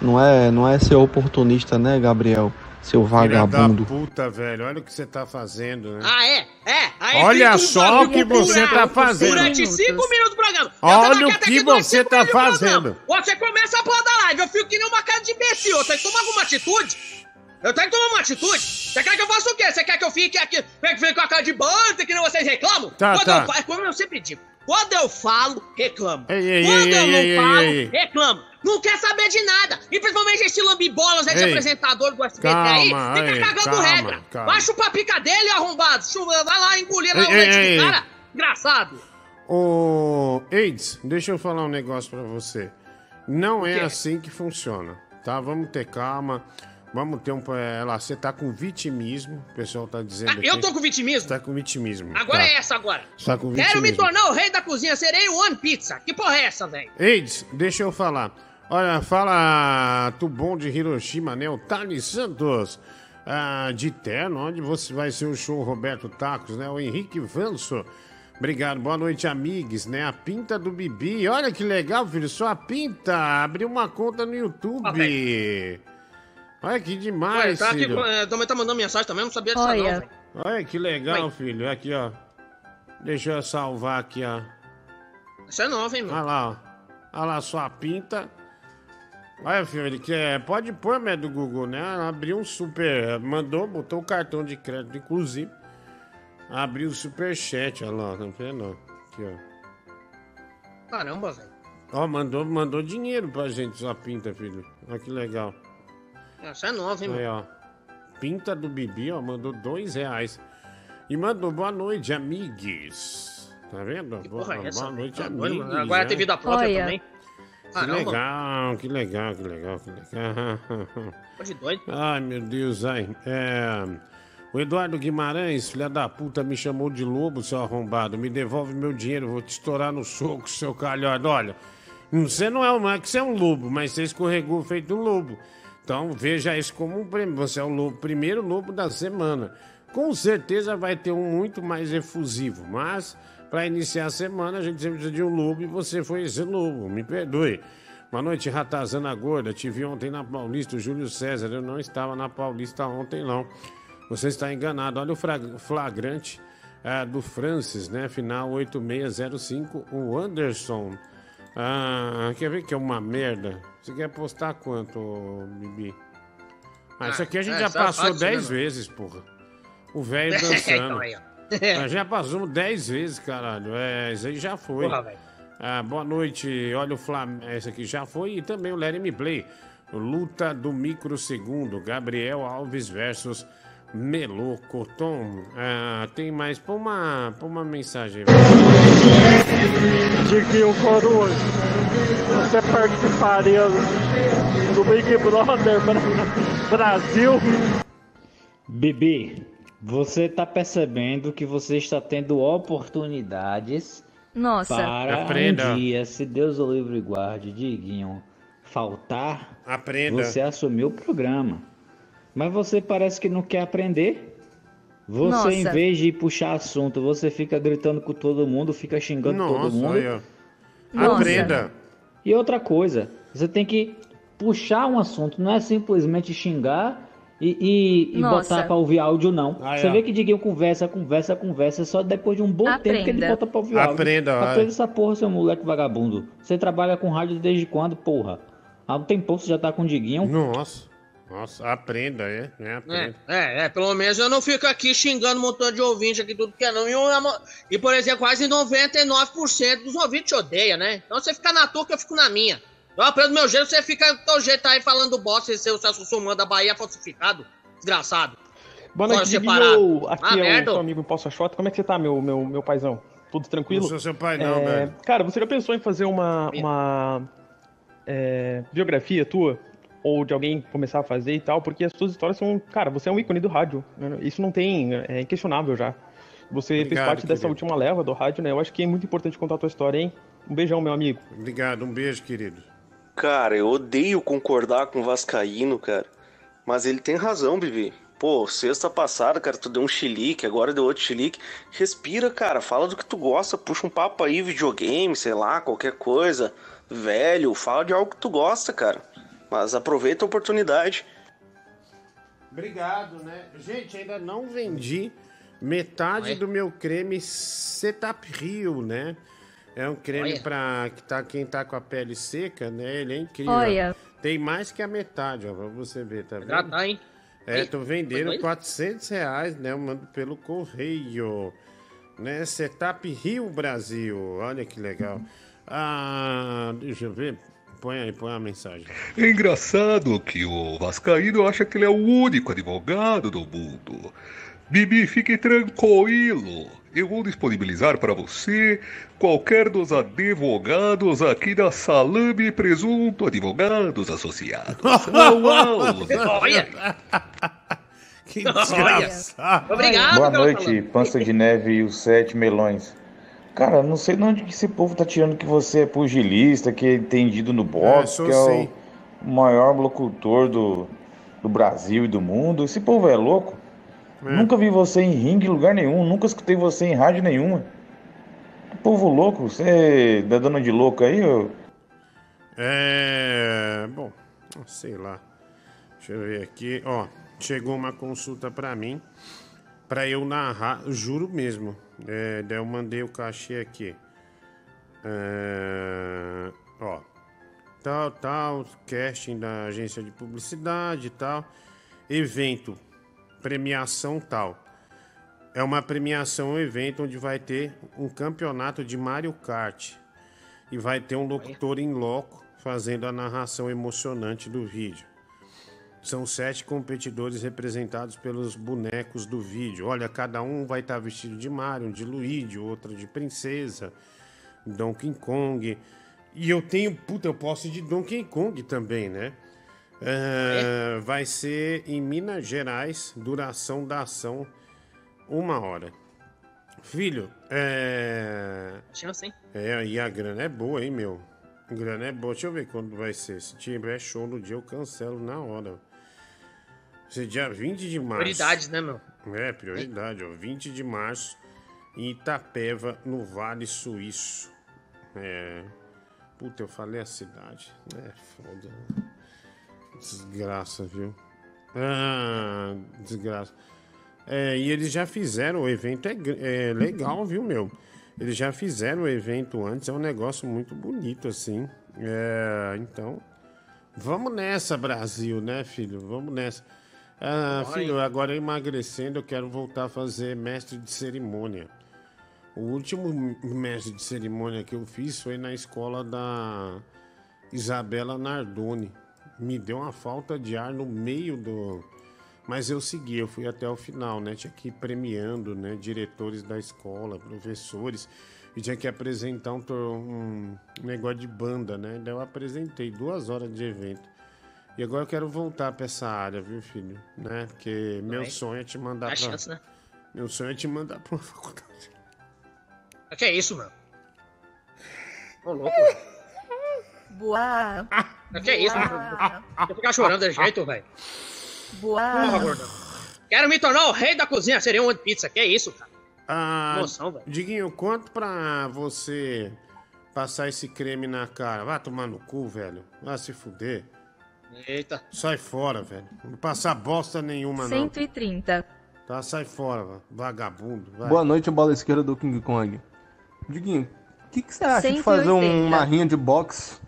Não é, não é ser oportunista, né, Gabriel? Seu Filha da vagabundo. puta, velho. Olha o que você tá fazendo, né? Ah, é? É. Aí Olha só o que você tá fazendo. Durante cinco minutos do programa. Olha o que você tá fazendo. Você começa a porra da live, eu fico que nem uma cara de imbecil. Eu tenho que tomar alguma atitude? Eu tenho que tomar uma atitude? Você quer que eu faça o quê? Você quer que eu fique aqui, fique, com a cara de banda, que nem vocês reclamam? Tá, Quando tá. eu falo, como eu sempre digo, quando eu falo, reclamo. Ei, ei, Quando ei, eu não falo, reclamo. Não quer saber de nada. E principalmente esse lambibolas, esse Ei. apresentador do SBT aí, fica cagando calma, regra. calma. Vai chupar pica dele, arrombado. Vai lá engolir lá o ei, leite ei. do cara. Engraçado. Ô, AIDS, deixa eu falar um negócio pra você. Não é assim que funciona, tá? Vamos ter calma. Vamos ter um. É, lá, você tá com vitimismo. O pessoal tá dizendo Ah, aqui. eu tô com vitimismo. Tá com vitimismo. Agora tá. é essa agora. Tá com Quero me vitimismo. tornar o rei da cozinha, serei o One Pizza. Que porra é essa, velho? AIDS, deixa eu falar. Olha, fala Tubom de Hiroshima, né? O Thales Santos, ah, de terno, onde você vai ser o show Roberto Tacos, né? O Henrique Vanso. Obrigado, boa noite, amigos, né? A pinta do Bibi. Olha que legal, filho. Sua pinta abriu uma conta no YouTube. Olha que demais, Ué, tá aqui, filho. é, também tá mandando mensagem também, eu não sabia disso Olha. não. Olha que legal, filho. Aqui, ó. Deixa eu salvar aqui, ó. Isso é novo, hein, Olha mano. lá, ó. Olha lá sua pinta. Olha, filho, ele quer. Pode pôr, né, do Google, né? Abriu um super. Mandou, botou o cartão de crédito, inclusive. Abriu o superchat, olha lá, tá vendo? Aqui, ó. Caramba, velho. Ó, mandou, mandou dinheiro pra gente, sua pinta, filho. Olha que legal. Isso é novo, hein, Aí, ó. Pinta do Bibi, ó, mandou dois reais. E mandou boa noite, amigos. Tá vendo? Que boa, porra é essa? boa noite, Tá mano. Agora né? tem vida própria Olha. também. Que legal, que legal, que legal, que legal. pode doido. Ai, meu Deus, ai. É, O Eduardo Guimarães, filha da puta, me chamou de lobo, seu arrombado. Me devolve meu dinheiro, vou te estourar no soco, seu calhorda. Olha, você não é, um- não é que você é um lobo, mas você escorregou feito um lobo. Então veja isso como um prêmio. Você é o lobo, primeiro lobo da semana. Com certeza vai ter um muito mais efusivo, mas para iniciar a semana a gente sempre precisa de um lobo e você foi esse lobo, me perdoe. Boa noite, Ratazana Gorda. Te vi ontem na Paulista, o Júlio César. Eu não estava na Paulista ontem, não. Você está enganado. Olha o flagrante ah, do Francis, né? Final 8605. O Anderson. Ah, quer ver que é uma merda? Você quer postar quanto, Bibi? Ah, isso aqui a gente é, já é passou fácil, 10 né, vezes, porra. O velho Então dançando. Nós já passamos 10 vezes, caralho. É, isso aí já foi. Porra. Ah, boa noite. Olha o Flamengo. Esse aqui já foi. E também o Let Me Play. Luta do microsegundo. Gabriel Alves versus Melô Coton. Ah, tem mais. Põe uma, põe uma mensagem. Diguinho Coroa, você participaria do Big Brother Bra- Brasil? Bibi, você tá percebendo que você está tendo oportunidades Nossa. para Aprenda. um dia, se Deus o livre e guarde, Diguinho, faltar, Aprenda. você assumir o programa. Mas você parece que não quer aprender. Você, Nossa. em vez de puxar assunto, você fica gritando com todo mundo, fica xingando todo Nossa, mundo. aí, ó. Nossa. Aprenda. E outra coisa, você tem que puxar um assunto, não é simplesmente xingar e, e, e botar pra ouvir áudio, não. Aí, você ó. vê que Diguinho conversa, conversa, conversa, só depois de um bom tempo que ele Aprenda. bota pra ouvir áudio. Aprenda, vai. Aprenda essa porra, seu moleque vagabundo. Você trabalha com rádio desde quando, porra? Há um tempo você já tá com o Diguinho. Nossa. Nossa, aprenda, é. é É, aprenda. é, é, pelo menos eu não fico aqui xingando um montão de ouvinte aqui, tudo que é não. E, e, por exemplo, quase 99% dos ouvintes odeia, né? Então você fica na tua que eu fico na minha. Eu aprendo meu jeito, você fica do teu jeito aí falando bosta e seu Celso Sumando da Bahia falsificado. Desgraçado. Boa noite, Diguinho. separado. Aqui Ah, é merda. o seu amigo Xota. Como é que você tá, meu, meu, meu paizão? Tudo tranquilo? Não sou seu pai, não, É, velho. Cara, você já pensou em fazer uma, uma é, biografia tua? Ou de alguém começar a fazer e tal? Porque as suas histórias são... Cara, você é um ícone do rádio. né? Isso não tem... É inquestionável já. Você fez Obrigado, parte dessa querido. última leva do rádio, né? Eu acho que é muito importante contar a tua história, hein? Um beijão, meu amigo. Obrigado, um beijo, querido. Cara, eu odeio concordar com o Vascaíno, cara. Mas ele tem razão, Bibi. Pô, sexta passada, cara, tu deu um chilique, agora deu outro chilique. Respira, cara, fala do que tu gosta, puxa um papo aí, videogame, sei lá, qualquer coisa. Velho, fala de algo que tu gosta, cara. Mas aproveita a oportunidade. Obrigado, né? Gente, ainda não vendi metade do meu creme Setap Rio, né? É um creme pra que tá, quem tá com a pele seca, né? Ele é incrível. Olha. Tem mais que a metade, ó, pra você ver, tá vendo? Já tá, hein? É, tô vendendo doido? 400 reais, né? Eu mando pelo correio. Né? Setap Rio Brasil. Olha que legal. Ah, deixa eu ver. Põe aí, põe a mensagem. É engraçado que o Vascaíno acha que ele é o único advogado do mundo. Bibi, fique tranquilo. Eu vou disponibilizar para você qualquer dos advogados aqui da Salame Presunto Advogados Associados. Au, au. Olha! Que desgraçado. Obrigado, Boa noite, Pança de Neve e os Sete Melões. Cara, não sei de onde que esse povo tá tirando que você é pugilista, que é entendido no É, boxe, sou que é sim. o maior locutor do, do Brasil e do mundo. Esse povo é louco. É. Nunca vi você em ringue em lugar nenhum, nunca escutei você em rádio nenhuma. Que povo louco, você é dona de louco aí? É. Bom, sei lá. Deixa eu ver aqui. Ó, chegou uma consulta pra mim. Pra eu narrar, juro mesmo. É, daí eu mandei o cachê aqui. É, ó. Tal, tal, casting da agência de publicidade e tal. Evento, premiação tal. É uma premiação, um evento onde vai ter um campeonato de Mario Kart. E vai ter um locutor em loco fazendo a narração emocionante do vídeo. São sete competidores representados pelos bonecos do vídeo. Olha, cada um vai estar vestido de Mario, um de Luigi, outro de princesa, Donkey Kong. E eu tenho, puta, eu posso ir de Donkey Kong também, né? É, vai ser em Minas Gerais, duração da ação uma hora. Filho, é. Chance, hein? É, e a grana é boa, hein, meu? Grana é boa. Deixa eu ver quando vai ser. Se tiver show no dia, eu cancelo na hora. Ser dia 20 de março. Prioridades, né, meu? É, prioridade, ó. 20 de março em Itapeva, no Vale Suíço. É. Puta, eu falei a cidade. É foda. Desgraça, viu? Ah, desgraça. É, e eles já fizeram, o evento é, é legal, viu, meu? Eles já fizeram o evento antes, é um negócio muito bonito, assim. É, então, vamos nessa, Brasil, né, filho? Vamos nessa. Ah, filho, agora emagrecendo, eu quero voltar a fazer mestre de cerimônia. O último mestre de cerimônia que eu fiz foi na escola da Isabela Nardoni. Me deu uma falta de ar no meio do. Mas eu segui, eu fui até o final, né? Tinha que ir premiando, né? Diretores da escola, professores. E tinha que apresentar um, um negócio de banda, né? Daí eu apresentei duas horas de evento. E agora eu quero voltar pra essa área, viu, filho? Né? Porque meu sonho é te mandar Dá pra. chance, né? Meu sonho é te mandar pra uma faculdade. Que é isso, mano? Ô, louco. Boa. Que é isso, mano? Vou ficar chorando desse jeito, velho. Porra, Boa. gordão. Quero me tornar o rei da cozinha, seria um de pizza. Que é isso, cara? Ah, Emoção, velho. Diguinho, quanto pra você passar esse creme na cara? Vai tomar no cu, velho. Vai se fuder. Eita. Sai fora, velho. Não passar bosta nenhuma, não. 130. Tá, sai fora, va- vagabundo. Vai. Boa noite, bola esquerda do King Kong. Diguinho, o que, que você acha de 180. fazer um- uma rinha de boxe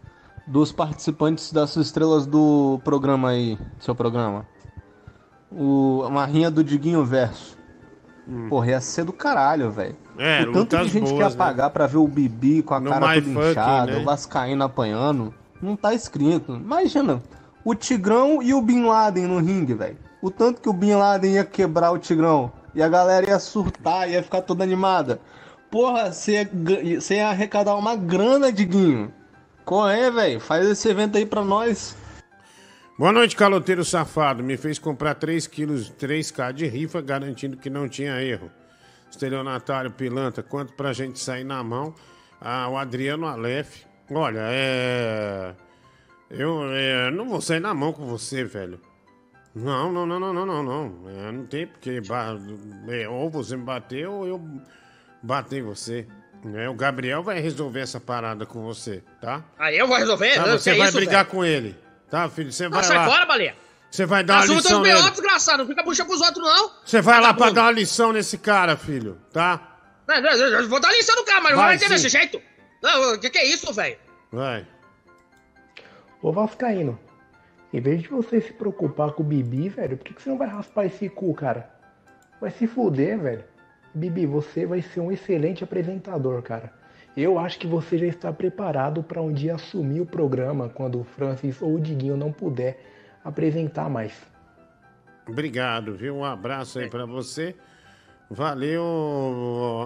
dos participantes das estrelas do programa aí, seu programa? O, uma rinha do Diguinho Verso. Porra, ia ser do caralho, velho. Hum. É, o tanto de gente que ia boas, né? pagar pra ver o Bibi com a No cara toda inchada, né? o Vascaíno apanhando, não tá escrito. Imagina, o Tigrão e o Bin Laden no ringue, velho. O tanto que o Bin Laden ia quebrar o Tigrão. E a galera ia surtar, ia ficar toda animada. Porra, você ia, ia arrecadar uma grana, Diguinho. Qual é, velho? Faz esse evento aí pra nós. Boa noite, caloteiro safado. Me fez comprar 3 quilos, 3K de rifa, garantindo que não tinha erro. Estelionatário Pilantra, quanto pra gente sair na mão? Ah, o Adriano Aleph. Olha, é. Eu é, não vou sair na mão com você, velho. Não, não, não, não, não, não, não. É, não tem porque. é, ou você me bateu ou eu bater em você. É, o Gabriel vai resolver essa parada com você, tá? Aí eu vou resolver? Tá, você vai isso, brigar velho? com ele. Tá, filho? Você vai sai lá. fora, baleia. Você vai dar uma Assunto lição dos nele. B.O., desgraçado. Não fica puxando pros outros, não. Você vai lá pra dar uma lição nesse cara, filho, tá? Não, não, eu vou dar lição no cara, mas não Vai sim. desse jeito. Não, o que, que é isso, velho? Vai. Ô Vascaíno, em vez de você se preocupar com o Bibi, velho, por que, que você não vai raspar esse cu, cara? Vai se fuder, velho. Bibi, você vai ser um excelente apresentador, cara. Eu acho que você já está preparado para um dia assumir o programa quando o Francis ou o Diguinho não puder apresentar mais. Obrigado, viu? Um abraço aí pra você. Valeu.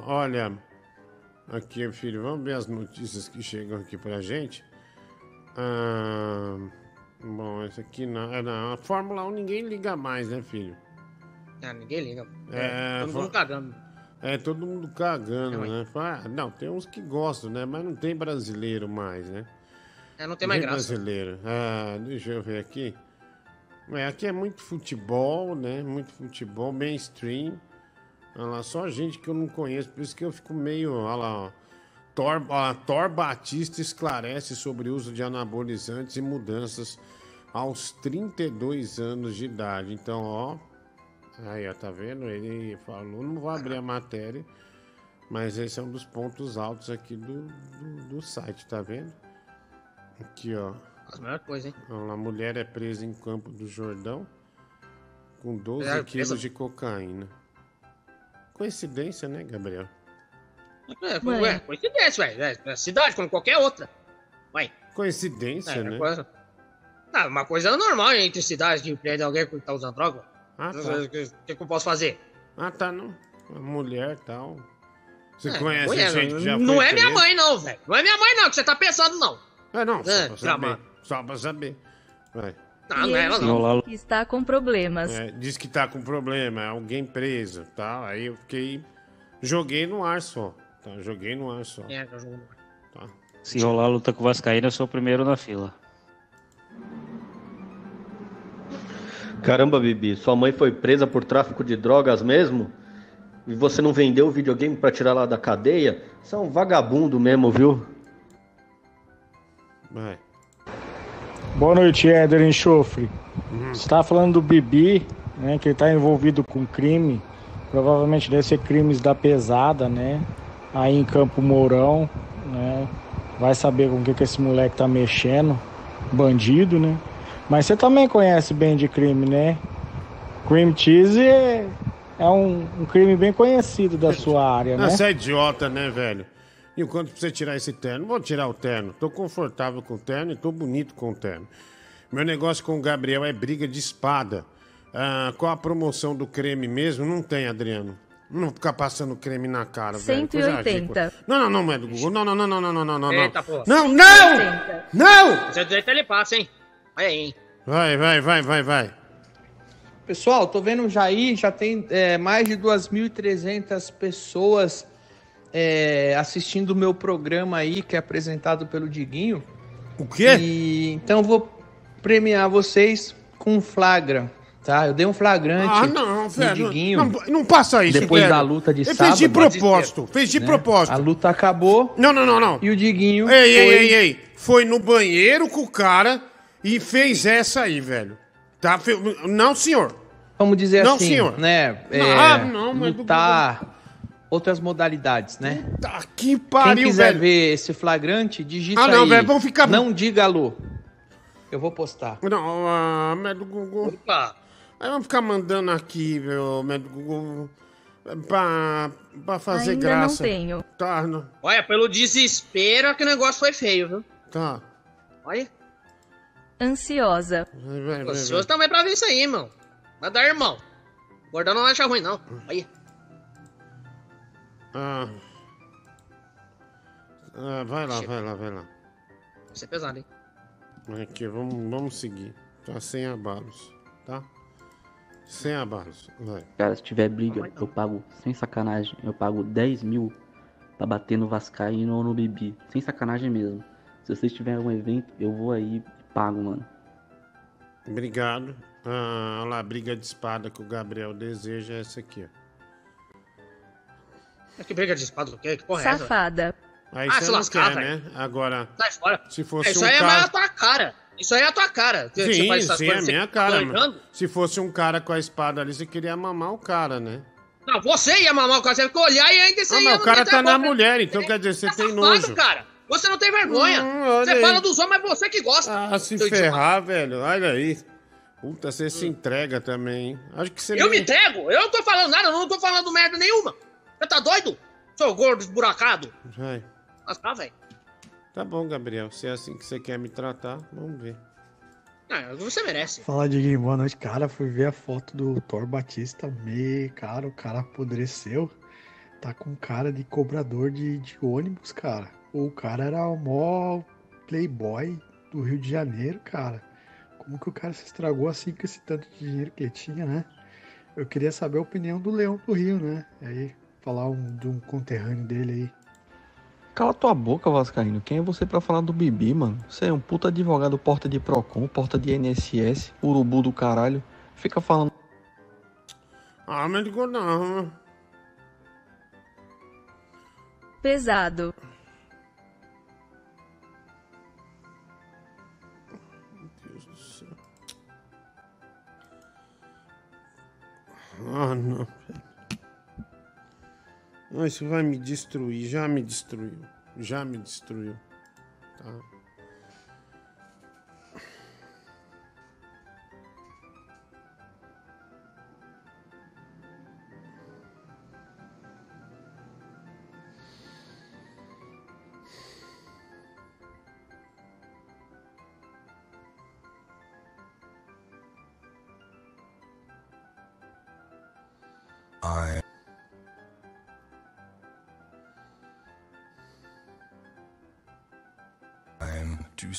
Olha, aqui, filho, vamos ver as notícias que chegam aqui pra gente. Ah, bom, esse aqui não, é, não. A Fórmula 1 ninguém liga mais, né, filho? Ah, ninguém liga. É, todo mundo cagando. É, todo mundo cagando, É, né? Fala, Não, tem uns que gostam, né? Mas não tem brasileiro mais, né? É, não tem mais graça. brasileiro. Ah, deixa eu ver aqui. É, aqui é muito futebol, né? Muito futebol, mainstream. Olha lá, só gente que eu não conheço, por isso que eu fico meio. Olha lá, ó. Thor, ó, Thor Batista esclarece sobre o uso de anabolizantes e mudanças aos 32 anos de idade. Então, ó. Aí, ó, tá vendo? Ele falou, não vou abrir a matéria, mas esse é um dos pontos altos aqui do, do, do site, tá vendo? Aqui, ó. As melhores coisas, hein? Lá, mulher é presa em Campo do Jordão com 12 É, quilos de cocaína. Coincidência, né, Gabriel? É, ué, coincidência, velho. É, é cidade como qualquer outra. Vai. Coincidência, É, né? coisa... Não, uma coisa normal entre cidades que prende alguém que tá usando droga. Ah, O tá. que, que, que eu posso fazer? Ah, tá, não. Uma mulher e tal. Você É, conhece mulher, gente que já Não foi é minha mãe, não, velho. Não é minha mãe, não, que você tá pensando, não. É, não, só É, pra saber. Só pra saber. Vai. Não, E não é ela, não. está com problemas. É, diz que tá com problema, é alguém preso, tá? Aí eu fiquei. Joguei no ar só. Tá? Joguei no ar só. É, eu jogo- Tá. Se rolar a luta com o Vascaíno, eu sou o primeiro na fila. Caramba, Bibi, sua mãe foi presa por tráfico de drogas mesmo? E você não vendeu o videogame pra tirar ela da cadeia? Você é um vagabundo mesmo, viu? Vai. Boa noite, Éder Enxofre. Você tá falando do Bibi, né? Que ele tá envolvido com crime. Provavelmente deve ser crimes da pesada, né? Aí em Campo Mourão, né? Vai saber com o que, que esse moleque tá mexendo. Bandido, né? Mas você também conhece bem de crime, né? Cream cheese é, é um, um crime bem conhecido da sua área, né? Você é idiota, né, velho? Enquanto você tirar esse terno, vou tirar o terno. Tô confortável com o terno e tô bonito com o terno. Meu negócio com o Gabriel é briga de espada. Ah, qual a promoção do creme mesmo? Não tem, Adriano. Não ficar passando creme na cara, velho. Coisa 180. ridícula. Não, não, não, é Google. Não, não, não, não, não, não, não, não. Eita, porra. Não, não! Não! Seu direito ele passa, hein? Olha aí, hein? Vai, vai, vai, vai, vai. Pessoal, tô vendo já aí, já tem é, mais de 2.300 pessoas é, assistindo o meu programa aí, que é apresentado pelo Diguinho. O quê? E, então eu vou premiar vocês com um flagra, tá? Eu dei um flagrante Ah, não, velho. Diguinho. Não, não passa isso, Depois velho. da luta de Ele sábado. fez de propósito, fez de né? propósito. A luta acabou. Não, não, não, não. E o Diguinho Ei, ei, foi- ei, ei. Foi no banheiro com o cara e fez essa aí, velho. Tá? Não, senhor. Vamos dizer Não, assim, senhor. né? É, Ah, não, mas do- lutar outras modalidades, né? Tá que pariu, Quem quiser velho. ver esse flagrante, digita Ah, não, aí. velho, vamos ficar- Não diga alô. Eu vou postar. Não, ah, Google. Opa. Aí vamos ficar mandando aqui, meu médico Google. Pra, pra fazer Ainda graça. não tenho. Tá, não. Olha, pelo desespero que o negócio foi feio, viu? Tá. Olha. Ansiosa. Vai, vai, vai, Ansioso também pra ver isso aí, irmão. Vai dar, irmão. Gordão não acha ruim, não. Olha. Ah. Ah, vai lá, vai lá, vai lá. Vai ser pesado, hein? Aqui, vamos, vamos seguir. Tá sem abalos? Sem abalos, vai. Cara, se tiver briga, eu pago, sem sacanagem, eu pago 10 mil pra bater no Vascaíno ou no Bibi. Sem sacanagem mesmo. Se vocês tiverem um evento, eu vou aí e pago, mano. Obrigado. Ah, olha lá, a briga de espada que o Gabriel deseja é essa aqui, ó. É que briga de espada do quê? Que porra é essa? Safada. Aí Ah, você se não lascar, quer, velho. né? Agora, Sai fora. se fosse Isso um aí é cara... mais a tua cara. Isso aí é a tua cara. Que você Sim, faz essas sim, é a coisas, você minha cara, mano. Se fosse um cara com a espada ali, você queria mamar o cara, né? Não, você ia mamar o cara, você ia olhar e ainda você Ah, ia... mas o cara tá na boca. mulher, então quer dizer, você tem Safado, nojo. cara. Você não tem vergonha. Hum, você aí. fala dos homens, mas você que gosta. Ah, se ferrar, velho. Olha aí. Puta, você se entrega também, hein? Acho que você Eu me nem- entrego. Eu não tô falando nada, eu não tô falando merda nenhuma. Você tá doido? Seu gordo esburacado. Vai. Mas tá, velho. Tá bom, Gabriel. Se é assim que você quer me tratar, vamos ver. Ah, você merece. Fala, Diguinho, boa noite, cara. Fui ver a foto do Thor Batista. Me, cara, o cara apodreceu. Tá com cara de cobrador de, de ônibus, cara. O cara era o maior playboy do Rio de Janeiro, cara. Como que o cara se estragou assim com esse tanto de dinheiro que ele tinha, né? Eu queria saber a opinião do Leão do Rio, né? Aí, falar um, de um conterrâneo dele aí. Cala tua boca, Vascaíno. Quem é você pra falar do Bibi, mano? Você é um puta advogado porta de Procon, porta de NSS, urubu do caralho. Fica falando. Ah, mas não. Pesado. Deus do céu. Ah, não. Não, isso vai me destruir. Já me destruiu. Já me destruiu. Tá?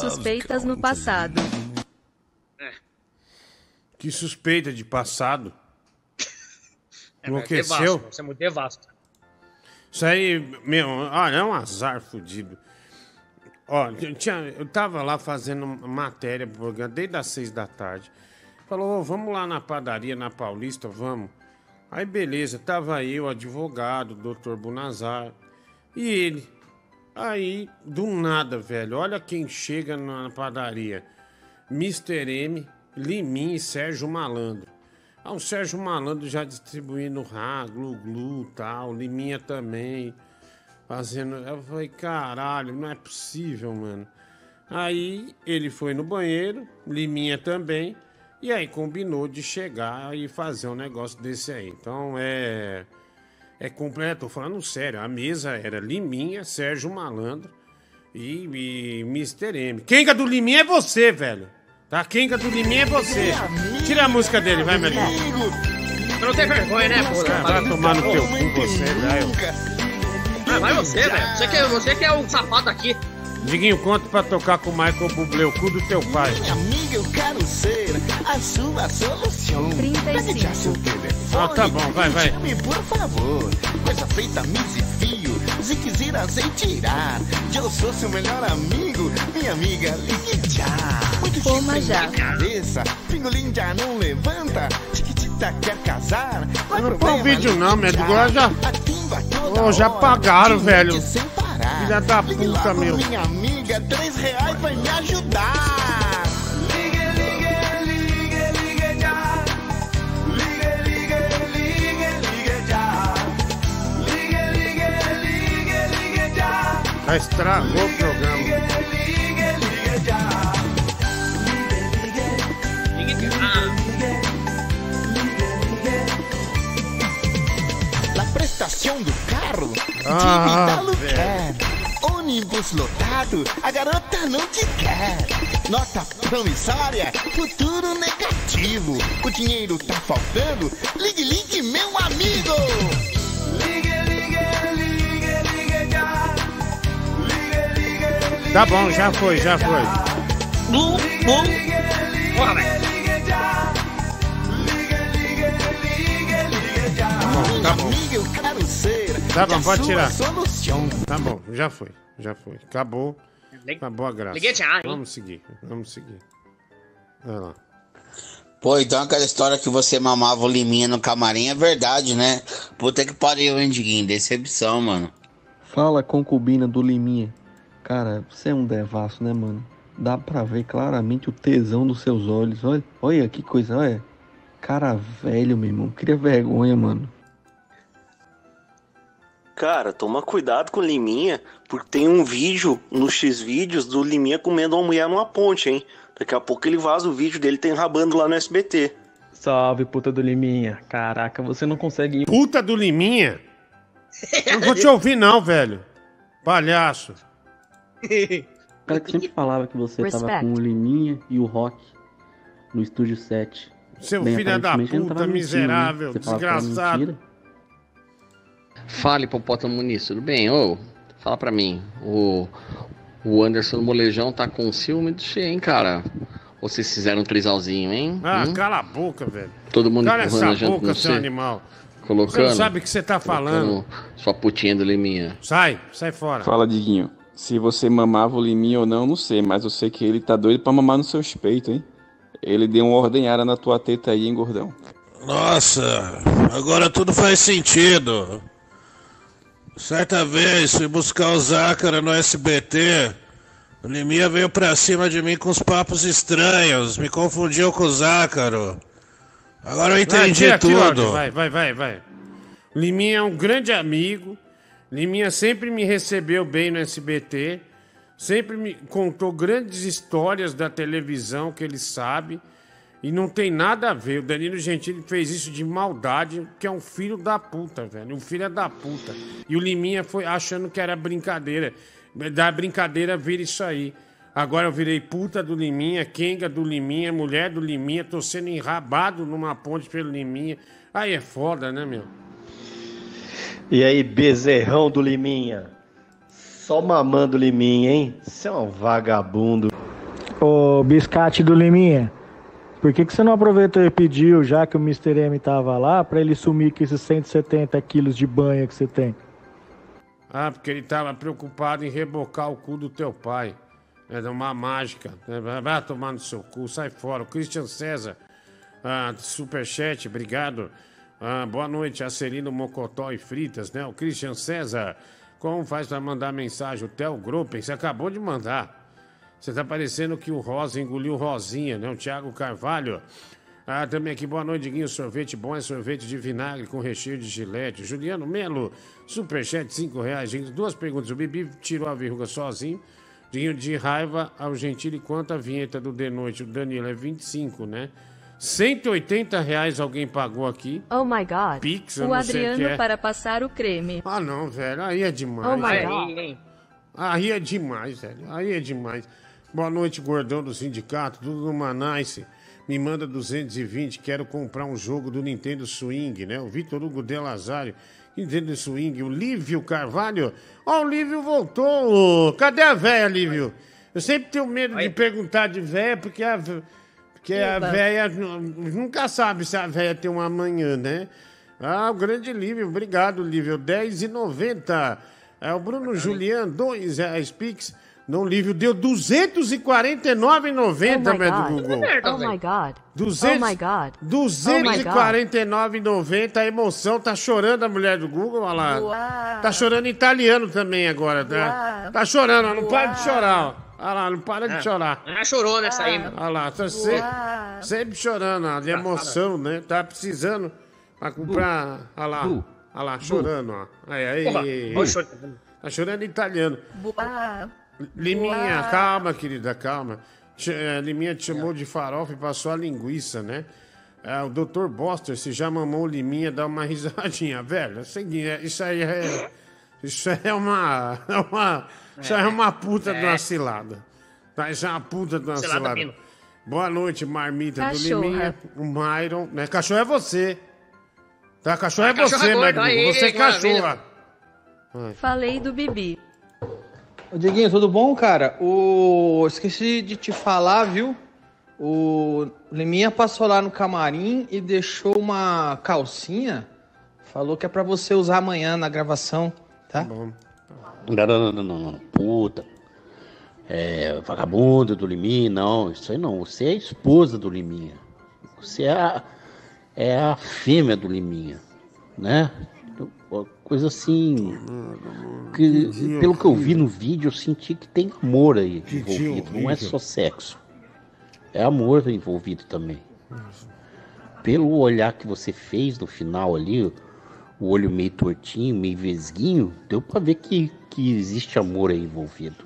Suspeitas no passado. Que suspeita de passado. É, mas é Enlouqueceu? devasto, Você é muito devasto. Isso aí, meu, olha, é um azar fudido. Ó, eu, tinha, eu tava lá fazendo matéria pro programa desde as seis da tarde. Falou, "Ô, vamos lá na padaria, na Paulista, vamos. Aí beleza, tava eu, advogado, doutor Bunazar, e ele. Aí, do nada, velho, olha quem chega na padaria. Mr. M, Liminha e Sérgio Malandro. Ah, o Sérgio Malandro já distribuindo Rá, Glu Glu tal, Liminha também. Fazendo. Eu falei, caralho, não é possível, mano. Aí ele foi no banheiro, Liminha também. E aí combinou de chegar e fazer um negócio desse aí. Então é. É completo, tô falando sério. A mesa era Liminha, Sérgio Malandro e, e Mr. M. É do Liminha é você, velho. Tá? É do Liminha é você. Tira a música dele, vai, meu irmão. Não tem vergonha, né, pô? Ah, vai tomar no teu cu você, velho. Ah, vai você, velho. Você que, é- você que é o safado aqui. Diguinho, conta pra tocar com o Michael Bublé, o cu do teu pai. Amiga, eu quero ser a sua solução. 35. seu telefone. Ah, tá bom, vai, vai. Me por favor. Coisa feita, fio. Se quiser aceitar. Eu sou seu melhor amigo. Minha amiga, ligue já. Muito chifre já. na cabeça. Pingolim já não levanta. Quer casar. Não pro põe o vídeo não, médico. Agora já. Ô, já pagaram, velho. mete sem parar. Filha da Ligue puta, meu. Minha amiga, três reais vai me ajudar. Ligue, ligue, ligue, ligue já. Já. Estragou o programa. Ligue, ligue já. Prestação do carro Ah, de quer. Ônibus lotado, a garota não te quer. Nota promissória, futuro negativo. O dinheiro tá faltando. Ligue, ligue, meu amigo. Ligue, ligue, ligue, ligue já. Ligue, ligue, ligue. Tá bom, já foi, já foi. Blum, blum. Porra, velho. Tá bom. Amiga, eu quero ser. Tá bom, pode tirar. Solução. Tá bom, já foi, já foi. Acabou. Acabou a graça. Vamos seguir, vamos seguir. Vai lá. Pô, então aquela história que você mamava o Liminha no camarim é verdade, né? Puta que pariu, hein, Diguinho? Decepção, mano. Fala, concubina do Liminha. Cara, você é um devasso, né, mano? Dá pra ver claramente o tesão dos seus olhos. Olha, olha que coisa, olha. Cara velho, meu irmão. Cria vergonha, mano. Cara, toma cuidado com o Liminha, porque tem um vídeo no X-Vídeos do Liminha comendo uma mulher numa ponte, hein? Daqui a pouco ele vaza o vídeo dele tem rabando lá no SBT. Salve, puta do Liminha. Caraca, você não consegue ir. Puta do Liminha? Não vou te ouvir, não, velho. Palhaço. O cara que sempre falava que você tava Respect. com o Liminha e o Rock no estúdio 7. Seu Bem, filho da puta, tava mentindo, né? miserável, era desgraçado. Fala, Hipopótamo Muniz, tudo bem? Ô, fala pra mim, o, o Anderson Molejão tá com ciúme de você, hein, cara? Ou vocês fizeram um trisalzinho, hein? Ah, Hum? cala a boca, velho. Todo mundo Cala empurrando a essa janta boca, no seu animal. Colocando? Você não sabe o que você tá falando. Sua putinha do Liminha. Sai, sai fora. Fala, Diguinho. Se você mamava o Liminha ou não, não sei, mas eu sei que ele tá doido pra mamar nos seus peitos, hein? Ele deu uma ordenhada na tua teta aí, hein, gordão? Nossa, agora tudo faz sentido. Certa vez fui buscar o Zácara no SBT. O Liminha veio pra cima de mim com uns papos estranhos, me confundiu com o Zácaro. Agora eu Vai, entendi aqui áudio, tudo. Vai, vai, vai, vai. Liminha é um grande amigo. Liminha sempre me recebeu bem no SBT. Sempre me contou grandes histórias da televisão que ele sabe. E não tem nada a ver. O Danilo Gentili fez isso de maldade, que é um filho da puta, velho. Um filho da puta. E o Liminha foi achando que era brincadeira. Da brincadeira vira isso aí. Agora eu virei puta do Liminha, Kenga do Liminha, mulher do Liminha, tô sendo enrabado numa ponte pelo Liminha. Aí é foda, né, meu? E aí, bezerrão do Liminha? Só mamando Liminha, hein? Você é um vagabundo. Ô, biscate do Liminha, por que, que você não aproveitou e pediu, já que o Mr. M tava lá, pra ele sumir com esses 170 quilos de banha que você tem? Ah, porque ele tava preocupado em rebocar o cu do teu pai. É uma mágica. né? Vai- tomar no seu cu, sai fora. O Christian César, ah, superchat, obrigado. Ah, boa noite, Acerino Mocotó e Fritas, né? O Christian César, como faz pra mandar mensagem? O Theo Gruppen, você acabou de mandar. Você tá parecendo que o Rosa engoliu Rosinha, né? O Thiago Carvalho. Ah, também aqui, boa noite, Diguinho. Sorvete bom é sorvete de vinagre com recheio de gilete. Juliano Melo, superchat, 5 reais. Gente, duas perguntas. O Bibi tirou a verruga sozinho. Diguinho de raiva ao Gentili, quanto a vinheta do De Noite? O Danilo é 25, né? 180 reais alguém pagou aqui. Oh my god. Pix, eu o não sei o que Adriano é. para passar o creme. Ah, não, velho. Aí é demais. Oh my velho. god. Aí é demais, velho. Aí é demais. Boa noite, gordão do sindicato, tudo no Manice. Me manda 220, quero comprar um jogo do Nintendo Swing, né? O Vitor Hugo De Lazário, Nintendo Swing. O Lívio Carvalho. Ó, o Lívio voltou. Cadê a véia, Lívio? Eu sempre tenho medo de perguntar de véia, porque a, porque a véia nu- nunca sabe se a véia tem um amanhã, né? Ah, o grande Lívio, obrigado, Lívio. 10,90. É o Bruno Julian, 2 reais Pix. Não, Lívio deu 249,90, Oh do. Google. Oh my god. 200, Oh my god. 249,90. A emoção tá chorando a mulher do Google, olha lá. Uau. Tá chorando em italiano também agora, tá? Uau. Tá chorando, ó, não para de chorar, ó. Olha lá, não para de Ah, chorar. Ah, chorou nessa aí, mano. Olha lá, tá se- Uau. sempre chorando, ó, de emoção, né? Tá precisando pra comprar. Olha lá, olha lá, chorando, ó. Aí, aí. Porra. Tá chorando em italiano. Uau. Liminha, Uau. calma, querida, calma. Eh, Liminha te chamou de farofa e passou a linguiça, né? É, o Dr. Boster, se já mamou o Liminha, dá uma risadinha. Velho, é o seguinte, é- isso aí é. Isso é uma. É uma isso aí é uma puta de uma cilada. Tá? Isso é uma puta de uma Cilada cilada. Boa noite, marmita do. Liminha. O Myron. Né? Cachorro é você. Tá? Cachorro é Ah, cachorro você, é aí, Você é cachorra. Falei do Bibi. Ô, Dieguinho, tudo bom, cara? O... Esqueci de te falar, viu? O Liminha passou lá no camarim e deixou uma calcinha. Falou que é pra você usar amanhã na gravação, tá? Não, não, não, não, não, não. Puta. É, vagabundo do Liminha, não. Isso aí não. Você é a esposa do Liminha. Você é a, é a fêmea do Liminha, né? Coisa assim. Que, pelo que eu vi no vídeo, eu senti que tem amor aí envolvido. Não é só sexo. É amor envolvido também. Pelo olhar que você fez no final ali, o olho meio tortinho, meio vesguinho, deu pra ver que, que existe amor aí envolvido.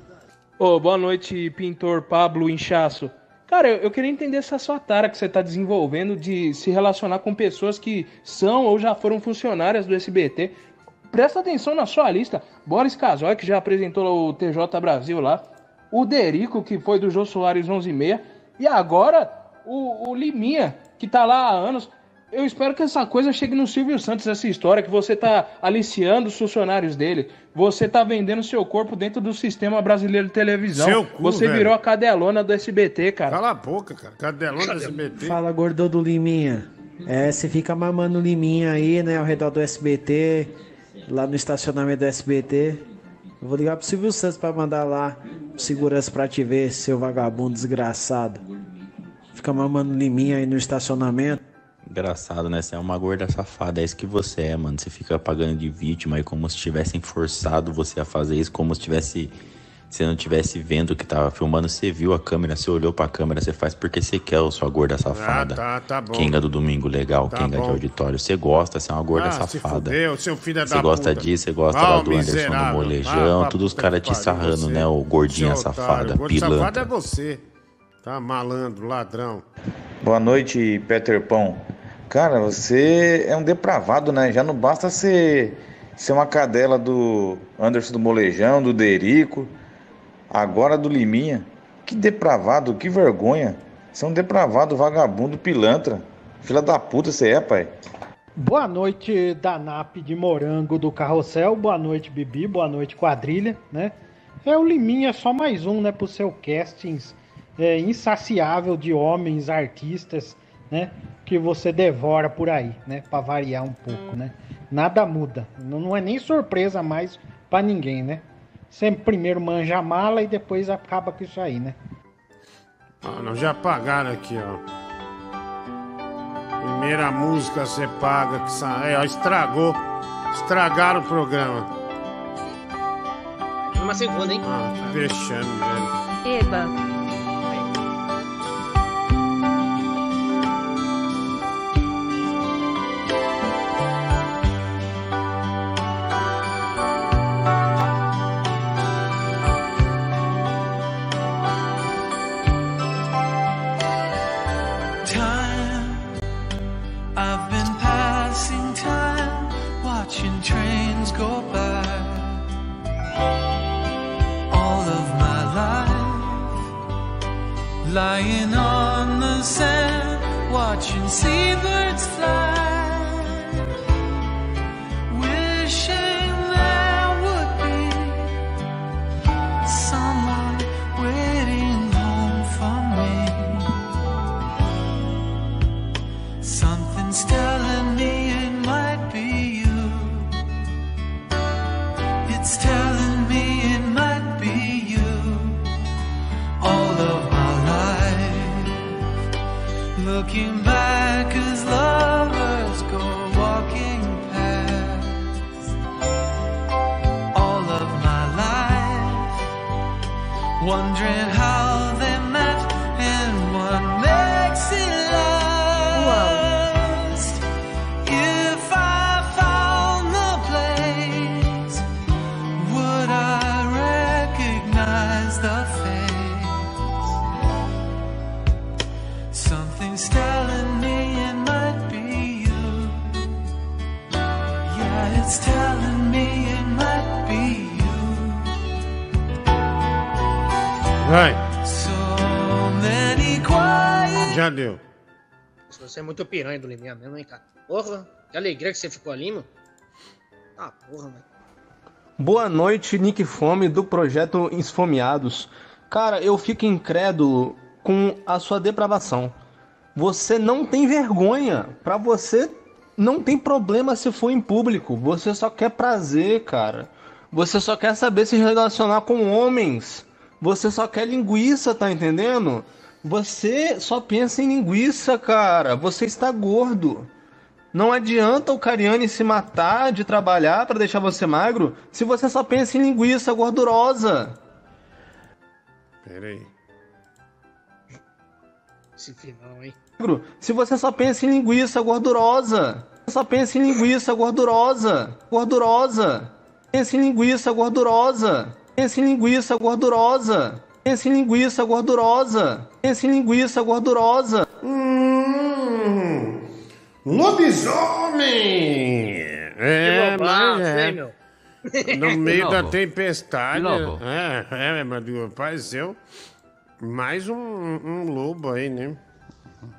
Ô, boa noite, pintor Pablo Inchaço. Cara, eu, eu queria entender essa sua tara que você tá desenvolvendo de se relacionar com pessoas que são ou já foram funcionárias do SBT. Presta atenção na sua lista. Boris Casoy, que já apresentou o TJ Brasil lá. O Derico, que foi do Jô Soares 11 e meia. E agora, o, o Liminha, que tá lá há anos. Eu espero que essa coisa chegue no Silvio Santos, essa história, que você tá aliciando os funcionários dele. Você tá vendendo seu corpo dentro do sistema brasileiro de televisão. Seu cu, você velho. virou a cadelona do SBT, cara. Cala a boca, cara. Cadelão do SBT. Fala, gordão do Liminha. É, você fica mamando Liminha aí, né, ao redor do SBT, lá no estacionamento do SBT. Eu vou ligar pro Silvio Santos pra mandar lá segurança pra te ver, seu vagabundo desgraçado. Fica mamando Liminha aí no estacionamento. Engraçado, né? Você é uma gorda safada, é isso que você é, mano. Você fica pagando de vítima aí como se tivessem forçado você a fazer isso, como se tivesse você não tivesse vendo o que tava filmando, você viu a câmera, você olhou pra câmera, você faz porque você quer, ô sua gorda safada. tá, tá bom. Kenga do domingo legal, Tá Kenga de bom. auditório. Você gosta, você é uma gorda Ah, se safada. fudeu, seu filho da Você gosta puta. disso, você gosta Ah, lá o do Anderson do miserável. molejão, Ah, todos os caras te sarrando, você. né? O gordinha safada, safado pilantra. é você. Tá malandro, ladrão. Boa noite, Peter Pão. Cara, você é um depravado, né? Já não basta ser, ser uma cadela do Anderson do Molejão, do Derico, agora do Liminha. Que depravado, que vergonha. Você é um depravado, vagabundo, pilantra. Filha da puta você é, pai. Boa noite, Danap de Morango do Carrossel. Boa noite, Bibi. Boa noite, Quadrilha, né? É o Liminha, só mais um, né, pro seu castings é, insaciável de homens, artistas, né? Que você devora por aí, né? Pra variar um pouco, né? Nada muda. Não, é nem surpresa mais pra ninguém, né? Sempre primeiro manja a mala e depois acaba com isso aí, né? Ah, não, já pagaram aqui, ó. Primeira música você paga, que sa... é, ó, estragou. Estragaram o programa. Uma segunda, hein? Ah, que vexame, velho. Eba. Muito piranha do Liminha mesmo, hein, cara? Porra, que alegria que você ficou ali, mano. Ah, porra, mano. Boa noite, Nick Fome do projeto Esfomeados. Cara, eu fico incrédulo com a sua depravação. Você não tem vergonha. Pra você não tem problema se for em público. Você só quer prazer, cara. Você só quer saber se relacionar com homens. Você só quer linguiça, tá entendendo? Você só pensa em linguiça, cara. Você está gordo. Não adianta o Cariani se matar de trabalhar pra deixar você magro se você só pensa em linguiça gordurosa. Pera aí. Esse final, hein? Magro, Se você só pensa em linguiça gordurosa. Só pensa em linguiça gordurosa. Gordurosa. Pensa em linguiça gordurosa. Pensa em linguiça gordurosa. Em linguiça gordurosa. Em linguiça gordurosa. Hum, lobisomem! É, mas é. hein? No meio da tempestade. É, é, mas apareceu mais um, um lobo aí, né?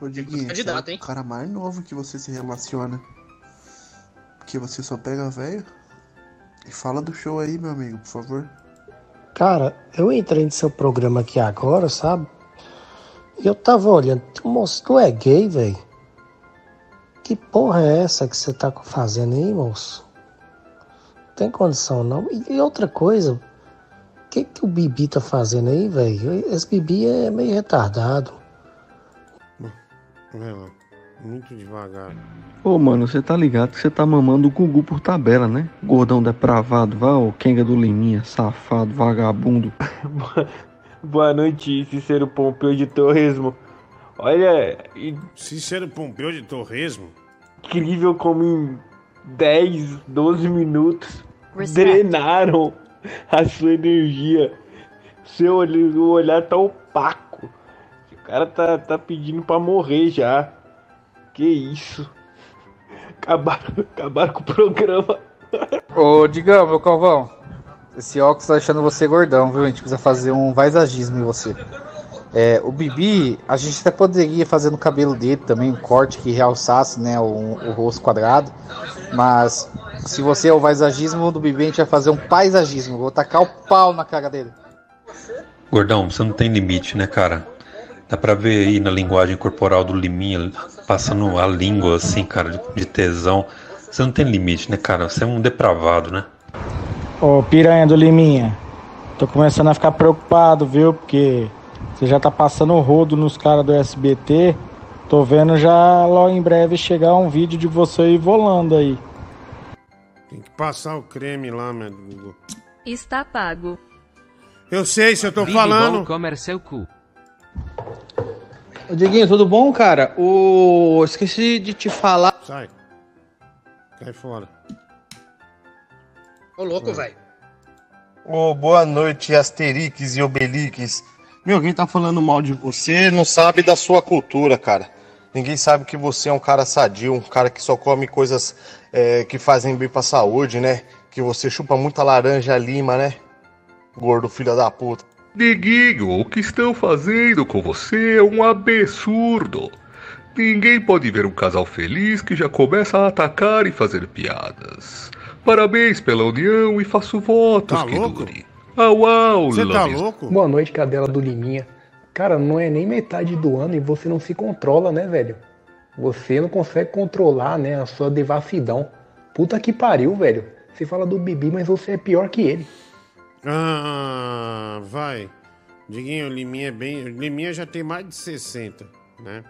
Ô, Diguinho, Candidato, você é hein? o cara mais novo que você se relaciona. Porque você só pega velho. E fala do show aí, meu amigo, por favor. Cara, eu entrei no seu programa aqui agora, sabe? E eu tava olhando, moço, tu é gay, velho? Que porra é essa que você tá fazendo aí, moço? Tem condição não. E, e outra coisa, o que que o Bibi tá fazendo aí, velho? Esse Bibi é meio retardado. Vai lá. Muito devagar. Ô, mano, você tá ligado que você tá mamando o Gugu por tabela, né? Gordão depravado, vá, ô Kenga do Liminha, safado, vagabundo. Boa noite, Cícero Pompeu de Torresmo. Olha, Cícero Pompeu de Torresmo? incrível como em 10, 12 minutos Respect. drenaram a sua energia. Seu olho- o olhar tá opaco. O cara tá, tá pedindo pra morrer já. Que isso? Acabaram, acabaram com o programa. Ô, Digão, meu calvão. Esse óculos tá deixando você gordão, viu? A gente precisa fazer um vaisagismo em você. É, o Bibi, a gente até poderia fazer no cabelo dele também um corte que realçasse né, o, o rosto quadrado. Mas se você é o vaisagismo do Bibi, a gente vai fazer um paisagismo. Vou tacar o pau na cara dele. Gordão, você não tem limite, né, cara? Dá pra ver aí na linguagem corporal do Liminha, passando a língua assim, cara, de, tesão. Você não tem limite, né, cara? Você é um depravado, né? Ô, piranha do Liminha, tô começando a ficar preocupado, viu? Porque você já tá passando o rodo nos caras do SBT. Tô vendo já logo em breve chegar um vídeo de você aí volando aí. Tem que passar o creme lá, meu Gugu. Está pago. Eu sei se eu tô falando. Bom comer seu cu. Ô, Diguinho, tudo bom, cara? O... Esqueci de te falar. Sai. Cai fora. Ô, louco, velho. Ô, boa noite, Asterix e Obelix. Meu, quem tá falando mal de você não sabe da sua cultura, cara. Ninguém sabe que você é um cara sadio, um cara que só come coisas é, que fazem bem pra saúde, né? Que você chupa muita laranja lima, né? Gordo filho da puta. Diguinho, o que estão fazendo com você é um absurdo. Ninguém pode ver um casal feliz que já começa a atacar e fazer piadas. Parabéns pela união e faço votos Tá que louco? dure. Au, au, Você tá louco? Boa noite, cadela do Liminha. Cara, não é nem metade do ano e você não se controla, né, velho? Você não consegue controlar, né, a sua devassidão. Puta que pariu, velho. Você fala do Bibi, mas você é pior que ele. Ah, vai. Diguinho, Liminha é bem. Liminha já tem mais de 60, né?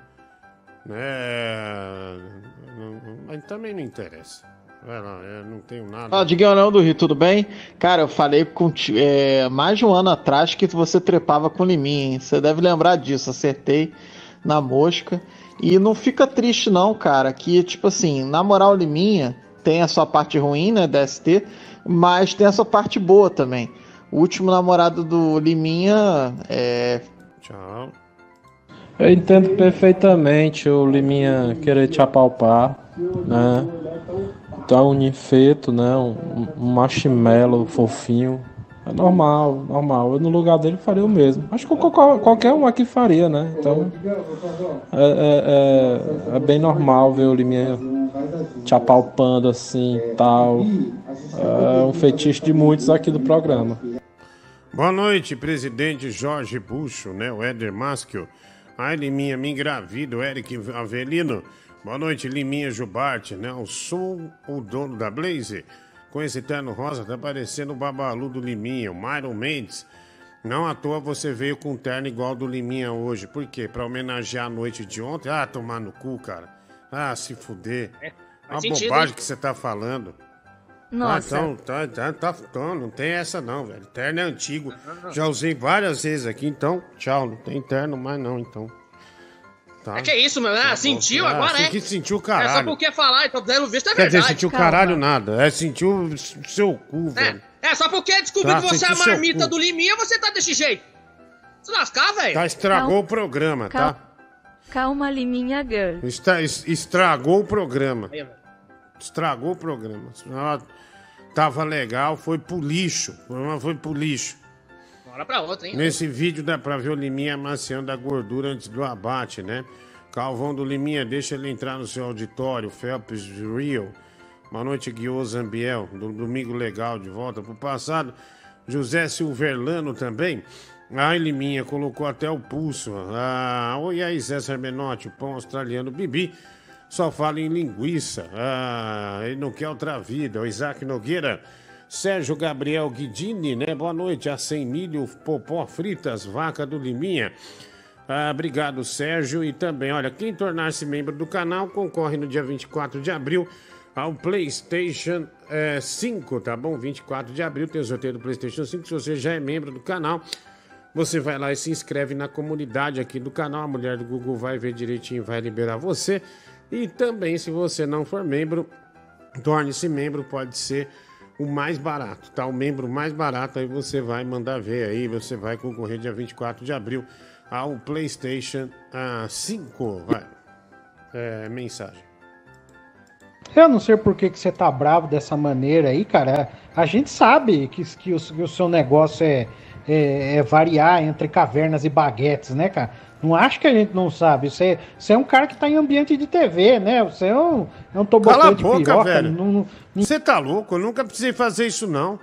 É. Mas também não interessa. Vai lá, eu não tenho nada. Ó, Diguinho do Rio, tudo bem? Cara, eu falei com, é, mais de um ano atrás que você trepava com Liminha, hein? Você deve lembrar disso, acertei na mosca. E não fica triste não, cara, que tipo assim, na moral Liminha tem a sua parte ruim, né, da ST, mas tem a sua parte boa também. O último namorado do Liminha é... Tchau. Eu entendo perfeitamente o Liminha querer te apalpar, né? Dar um ninfeto, né? Um, um marshmallow fofinho. É normal, normal. Eu no lugar dele faria o mesmo. Acho que qual- qualquer um aqui faria, né? Então é, é- é- é bem normal ver o Liminha te apalpando assim e tal. É um fetiche de muitos aqui do programa. Boa noite, presidente Jorge Bucho, né? O Éder Maschio. Ai, Liminha, me engravida, o Eric Avelino. Boa noite, Liminha Jubarte, né? Eu sou o dono da Blaze. Com esse terno rosa, tá parecendo o Babalu do Liminha, o Myron Mendes. Não à toa você veio com um terno igual do Liminha hoje. Por quê? Pra homenagear a noite de ontem? Ah, tomar no cu, cara. Ah, se fuder. faz Uma sentido, bobagem hein? que você tá falando. Nossa. Ah, então, tá, tá, tá, então, não tem essa não, velho. Terno é antigo. Já usei várias vezes aqui, então, tchau. Não tem terno mais não, então. Tá. É que isso, meu? Ah, sentiu Ah, agora, é? que sentiu o É só caralho. porque falar, então pelo visto é Quer verdade. dizer, sentiu caralho nada. É, sentiu o seu cu, velho. É só porque descobriu Tá, que você é a marmita do Liminha, você tá desse jeito. Se lascar, velho. Tá, estragou o programa, Cal- tá? Calma, Liminha Girl. Estra- es- estragou o programa. Estragou o programa. Ah, Tava legal, foi pro lixo. O programa foi pro lixo. Hora pra outra, hein? Nesse vídeo dá pra ver o Liminha amaciando a gordura antes do abate, né? Calvão do Liminha, deixa ele entrar no seu auditório. Phelps Rio. Boa noite, Guiô Zambiel. Do Domingo Legal, de volta pro passado. José Silverlano também. Ai, Liminha, colocou até o pulso. Ah, oi aí, Zé Sarmenotti, o pão australiano Bibi. Só fala em linguiça. Ah, ele não quer outra vida. O Isaac Nogueira. Sérgio Gabriel Guidini, né? Boa noite. A 100 milho, popó fritas, vaca do Liminha. Ah, obrigado, Sérgio. E também, olha, quem tornar-se membro do canal concorre no dia 24 de abril ao PlayStation eh, 5, tá bom? 24 de abril tem o sorteio do PlayStation 5. Se você já é membro do canal, você vai lá e se inscreve na comunidade aqui do canal. A mulher do Google vai ver direitinho, vai liberar você. E também, se você não for membro, torne-se membro, pode ser o mais barato, tá? O membro mais barato, aí você vai mandar ver aí, você vai concorrer dia 24 de abril ao PlayStation ah, 5. Vai. É, mensagem. Eu não sei por que, que você tá bravo dessa maneira aí, cara. A gente sabe que, que, o, que o seu negócio é, é, é variar entre cavernas e baguetes, né, cara? Não acho que a gente não sabe. Você, você é um cara que tá em ambiente de TV, né? Você é um, é um Cala a boca, piroca. velho. não- Você tá louco? Eu nunca precisei fazer isso, não.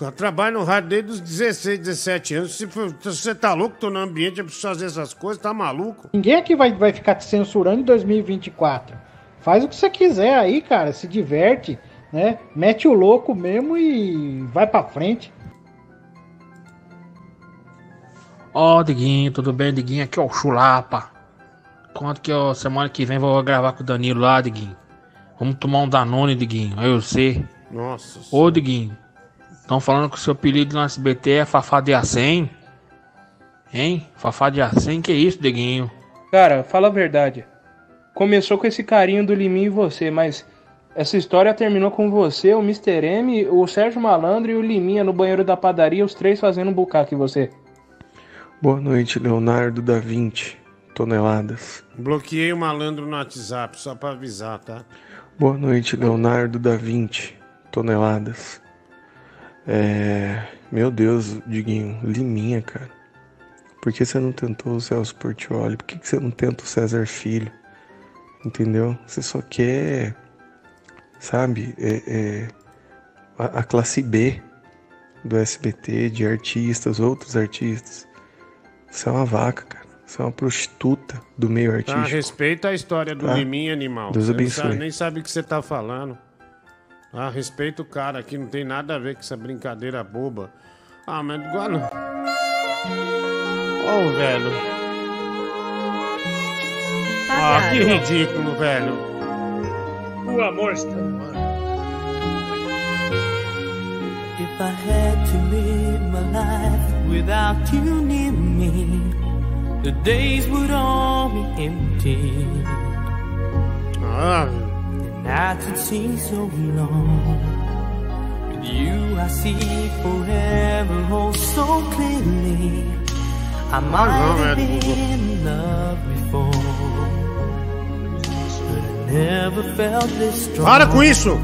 Eu trabalho no rádio desde os 16, 17 anos. Se você tá louco, tô no ambiente, eu preciso fazer essas coisas, tá maluco? Ninguém aqui vai, vai ficar te censurando em 2024. Faz o que você quiser aí, cara. Se diverte, né? Mete o louco mesmo e vai pra frente. Ó, Diguinho, tudo bem, Diguinho? Aqui é o Chulapa. Quanto que ó, semana que vem vou gravar com o Danilo lá, Diguinho? Vamos tomar um Danone, Diguinho. Eu sei. Nossa. Ô, Diguinho. Estão falando que o seu apelido no SBT é Fafá de Acém? Hein? Fafá de Acém? Que isso, Diguinho? Cara, fala a verdade. Começou com esse carinho do Liminho e você, mas essa história terminou com você, o Mr. M, o Sérgio Malandro e o Liminha no banheiro da padaria, os três fazendo um bucaque em você. Boa noite, Leonardo da Vinci. Toneladas. Bloqueei o malandro no WhatsApp, só pra avisar, tá? Boa noite, Leonardo da Vinci. Toneladas. É. Meu Deus, Diguinho, Liminha, cara. Por que você não tentou o Celso Portioli? Por que você não tenta o César Filho? Entendeu? Você só quer. Sabe? É, é, a, a classe B do SBT, de artistas, outros artistas. Você é uma vaca, cara. Você é uma prostituta do meio Tá, artístico. respeita a história do Tá? Liminha, animal. Deus abençoe. sabe- nem sabe o que você tá falando. Ah, respeita o cara aqui, não tem nada a ver com essa brincadeira boba. Ah, mas igual não. Ô, velho. Ah, que ridículo, velho. O amor está no ar. If I had to live my life without you near me, the days would all be empty. Ah. The nights would seem so long. With you, I see forever, oh so clearly. I might have been in love before, but I never felt this strong. Para com isso!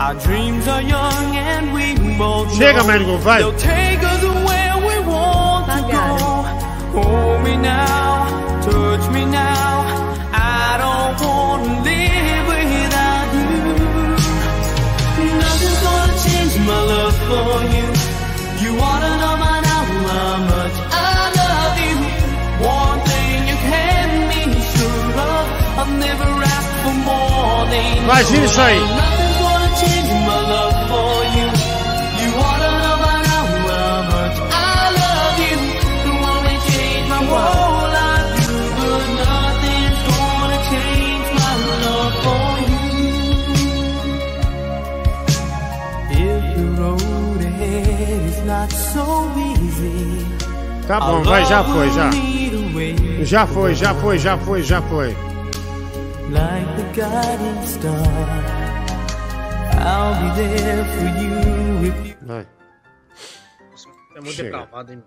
Our dreams are young and we both Chega, know médico, vai. They'll take us where to. Hold me now, touch me now. I don't want to live without you. Nothing's gonna change my love for you. You wanna know by now how much I love you. One thing you can be sure of, I've never asked for more than Imagina isso aí. Tá bom, vai, já foi, já. Já foi, já foi, já foi, já foi. Like the guiding star, I'll be there for you if you. Vai. É muito Chega. depravado, hein?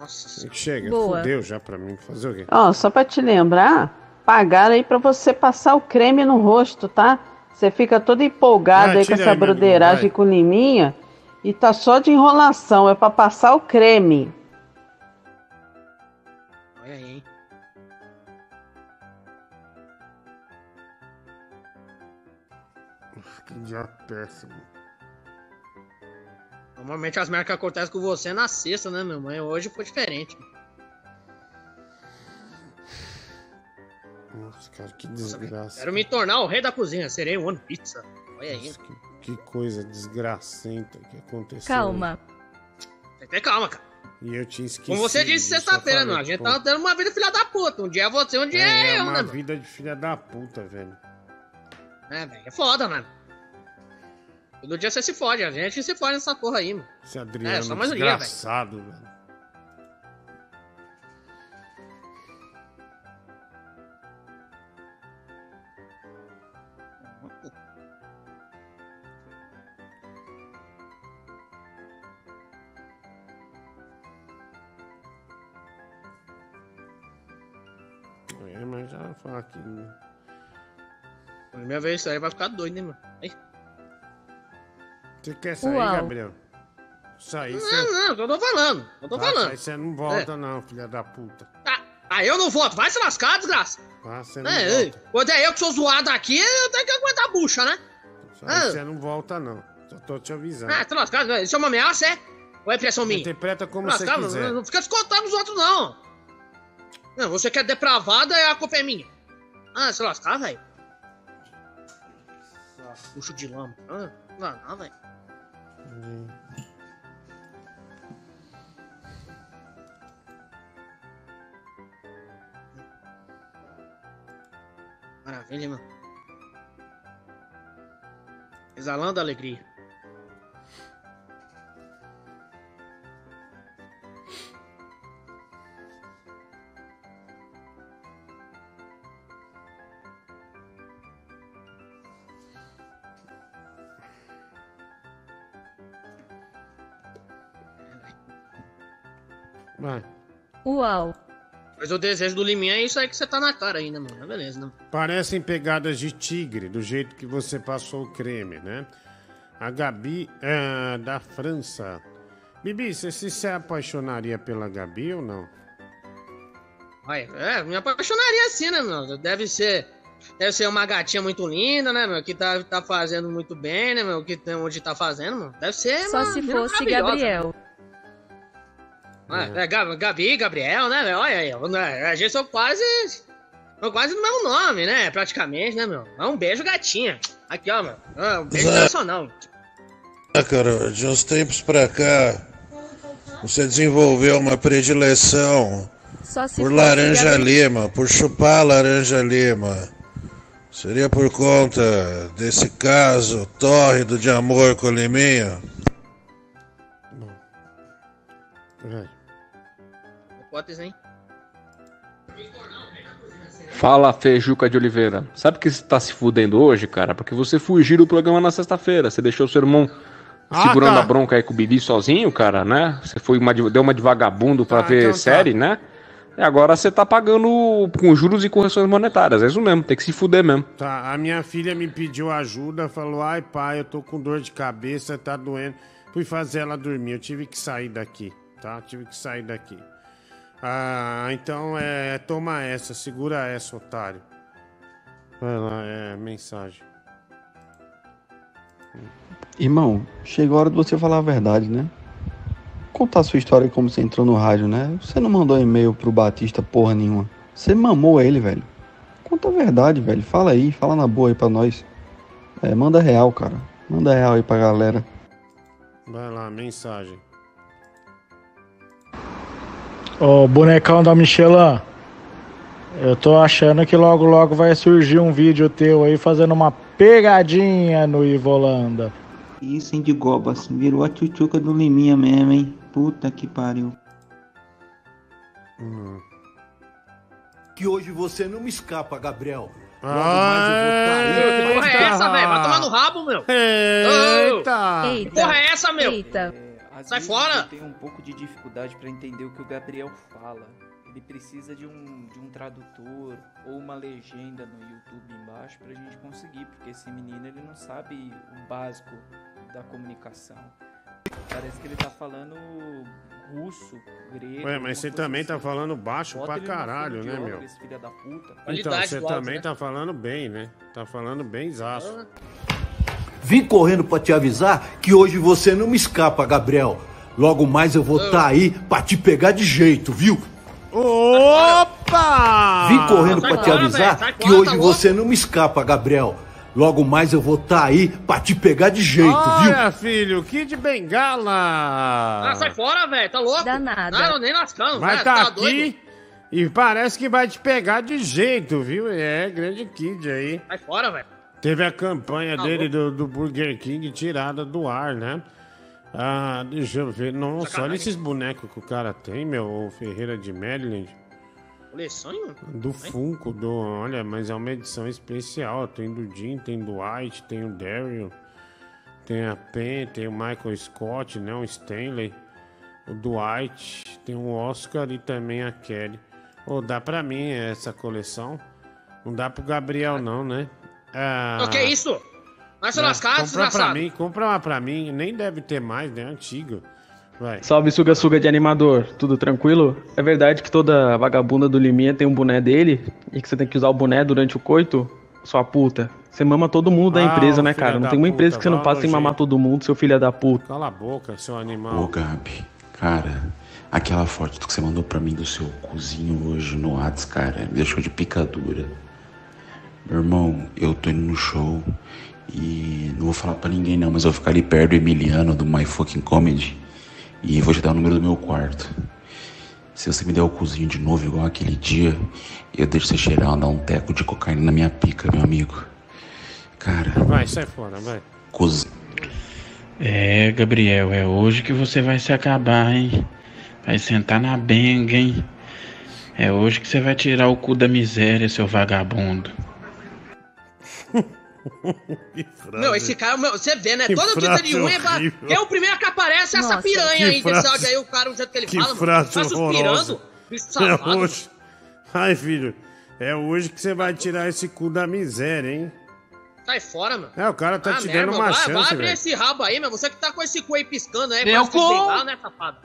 Nossa Chega, Boa. fudeu já pra mim. Fazer o quê? Ó, só pra te lembrar, pagaram aí pra você passar o creme no rosto, tá? Você fica todo empolgado Ah, aí com essa aí, broderagem com liminha e tá só de enrolação, é pra passar o creme. Olha aí, hein? Que dia péssimo. Normalmente as que acontecem com você é na sexta, né, meu mãe? Hoje foi diferente. Nossa, cara, que desgraça. Quero me tornar o rei da cozinha. Serei o One Pizza. Olha aí. Que coisa desgracenta que aconteceu. Calma. Tem que ter calma, cara. E eu tinha esquecido. Como você disse disso, sexta-feira, não. A gente pô, tá tendo uma vida filha da puta. Um dia é você, um dia É, é, é eu, uma né, mano? vida de filha da puta, velho. É, velho, é foda, mano. Todo dia você se fode, a gente se fode nessa porra aí, mano. Esse Adriano É, só mais um dia, velho. É, mas já falar aqui. né? Primeira vez isso aí vai ficar doido, né, mano? Aí. Você quer sair, Uau. Gabriel? Sair, Não, você... não, eu tô falando. Eu tô Ah, falando. sair Você não volta, não, filha da puta. Ah, eu não voto. Vai se lascar, desgraça. Ah, você não É, volta. quando é eu que sou zoado aqui, eu tenho que aguentar a bucha, né? Sair Ah. Você não volta, não. Só tô te avisando. Ah, se lascar, isso é uma ameaça, é? Ou é impressão minha? Interpreta como Se você quiser. Não, não fica descontando os outros, não. Não, você quer depravada, é a culpa é minha. Ah, se lascar, velho. Puxo de lama. Ah, não, não, velho. Maravilha, mano. Exalando a alegria. Uau. Mas o desejo do Liminha é isso aí que você tá na cara ainda, mano. Beleza, né? Parecem pegadas de tigre, do jeito que você passou o creme, né? A Gabi é da França. Bibi, você se, se apaixonaria pela Gabi ou não? Ai, é, me apaixonaria assim, né, meu? Deve ser. Deve ser uma gatinha muito linda, né, meu? Que tá, tá fazendo muito bem, né, meu? Que tem onde tá fazendo, meu. Deve ser. Só uma se fosse maravilhosa. Gabriel. É, é, Gabi, Gabi, Gabriel, né, meu? Olha aí, né, a gente são quase. São quase do mesmo nome, né? Praticamente, né, meu? É um beijo, gatinha. Aqui, ó, meu. É, um beijo nacional. Ah, cara, de uns tempos pra cá, você desenvolveu uma predileção por laranja Gabriel. lima, por chupar laranja lima. Seria por conta desse caso tórrido de amor com o Liminha? Vai. Hipótese, hein? Fala, Fejuca de Oliveira. Sabe que você tá se fudendo hoje, cara? Porque você fugiu do programa na sexta-feira. Você deixou o seu irmão Ah, segurando tá. a bronca aí com o Bibi sozinho, cara, né? Você foi uma, de- deu uma de vagabundo pra Tá, ver então tá. série, né? E agora você tá pagando com juros e correções monetárias. É isso mesmo, tem que se fuder mesmo. Tá, a minha filha me pediu ajuda, falou: ai pai, eu tô com dor de cabeça, tá doendo. Fui fazer ela dormir, eu tive que sair daqui, tá? Tive que sair daqui. Ah, então é. Toma essa, segura essa, otário. Vai lá, é mensagem. Irmão, chegou a hora de você falar a verdade, né? Contar a sua história como você entrou no rádio, né? Você não mandou e-mail pro Batista porra nenhuma. Você mamou ele, velho. Conta a verdade, velho. Fala aí, fala na boa aí pra nós. É, manda real, cara. Manda real aí pra galera. Vai lá, mensagem. Ô, bonecão da Michelin. Eu tô achando que logo logo vai surgir um vídeo teu aí fazendo uma pegadinha no Ivolanda. Isso, hein, de goba, assim, virou a tchutchuca do Liminha mesmo, hein? Puta que pariu. Que hoje você não me escapa, Gabriel. Logo Que porra é essa, velho? Vai tomar no rabo, meu. Eita! Que porra é essa, meu? Eita. Sai fora! Eu tenho um pouco de dificuldade pra entender o que o Gabriel fala. Ele precisa de um, de um tradutor ou uma legenda no YouTube embaixo pra gente conseguir, porque esse menino ele não sabe o básico da comunicação. Parece que ele tá falando russo, grego. Ué, mas você também tá falando baixo Bota pra caralho, né, meu? esse filho da puta. Então, você também tá falando bem, né? Tá falando bem zaço. Vim correndo pra te avisar que hoje você não me escapa, Gabriel. Logo mais eu vou tá aí pra te pegar de jeito, viu? Opa! Vim correndo Sai pra te avisar velho, sai que hoje tá você não me escapa, Gabriel. Logo mais eu vou estar aí pra te pegar de jeito, viu? Olha, filho, Kid Bengala. Ah, sai fora, velho. Tá louco? Danada. Não, nem lascando, Vai velho. tá, Tá aqui doido? e parece que vai te pegar de jeito, viu? É, grande Kid aí. Sai fora, velho. Teve a campanha Tá dele do, do Burger King tirada do ar, né? Ah, deixa eu ver. Nossa, olha esses bonecos que o cara tem, meu. O Ferreira de Maryland. Coleção? Do Funko, do. Olha, mas é uma edição especial. Tem do Jim, tem do White, tem o Daryl, tem a Pen, tem o Michael Scott, né? O Stanley, o Dwight, tem o Oscar e também a Kelly. Ô, dá pra mim essa coleção? Não dá pro Gabriel, não, né? Ah, O que é isso? Vai se é, lascar, compra pra mim, compra uma pra mim. Nem deve ter mais, né? Antigo. Vai. Salve Suga Suga de animador, tudo tranquilo? É verdade que toda vagabunda do Liminha tem um boné dele e que você tem que usar o boné durante o coito? Sua puta. Você mama todo mundo da Ah, empresa, né, cara? Não da tem uma puta, empresa que você não passa sem mamar todo mundo, seu filho da puta. Cala a boca, seu animal. Ô, Gabi, cara, aquela foto que você mandou pra mim do seu cozinho hoje no Whats, cara, me deixou de picadura. Meu irmão, eu tô indo no show e não vou falar pra ninguém não, mas eu vou ficar ali perto do Emiliano, do My Fucking Comedy, e vou te dar o número do meu quarto. Se você me der o cozinho de novo, igual aquele dia, eu deixo você cheirar, dar um teco de cocaína na minha pica, meu amigo. Cara, Vai, sai fora, vai. cozinho. É, Gabriel, é hoje que você vai se acabar, hein? Vai sentar na benga, hein? É hoje que você vai tirar o cu da miséria, seu vagabundo. Meu, esse cara, meu, você vê, né? Que Toda notícia frase de unha, horrível. é o primeiro que aparece essa Nossa, piranha que aí, desse frase- áudio aí, o cara, o jeito que ele Que fala, mano. frase Tá horrorosa. suspirando, bicho É hoje. Ai, filho, é hoje que você vai tirar esse cu da miséria, hein? Sai fora, mano. É, o cara tá Ah, te merda, dando uma vai, chance, vai abrir velho. esse rabo aí, meu. Você que tá com esse cu aí piscando aí, Meu que cu! lá, né, safado?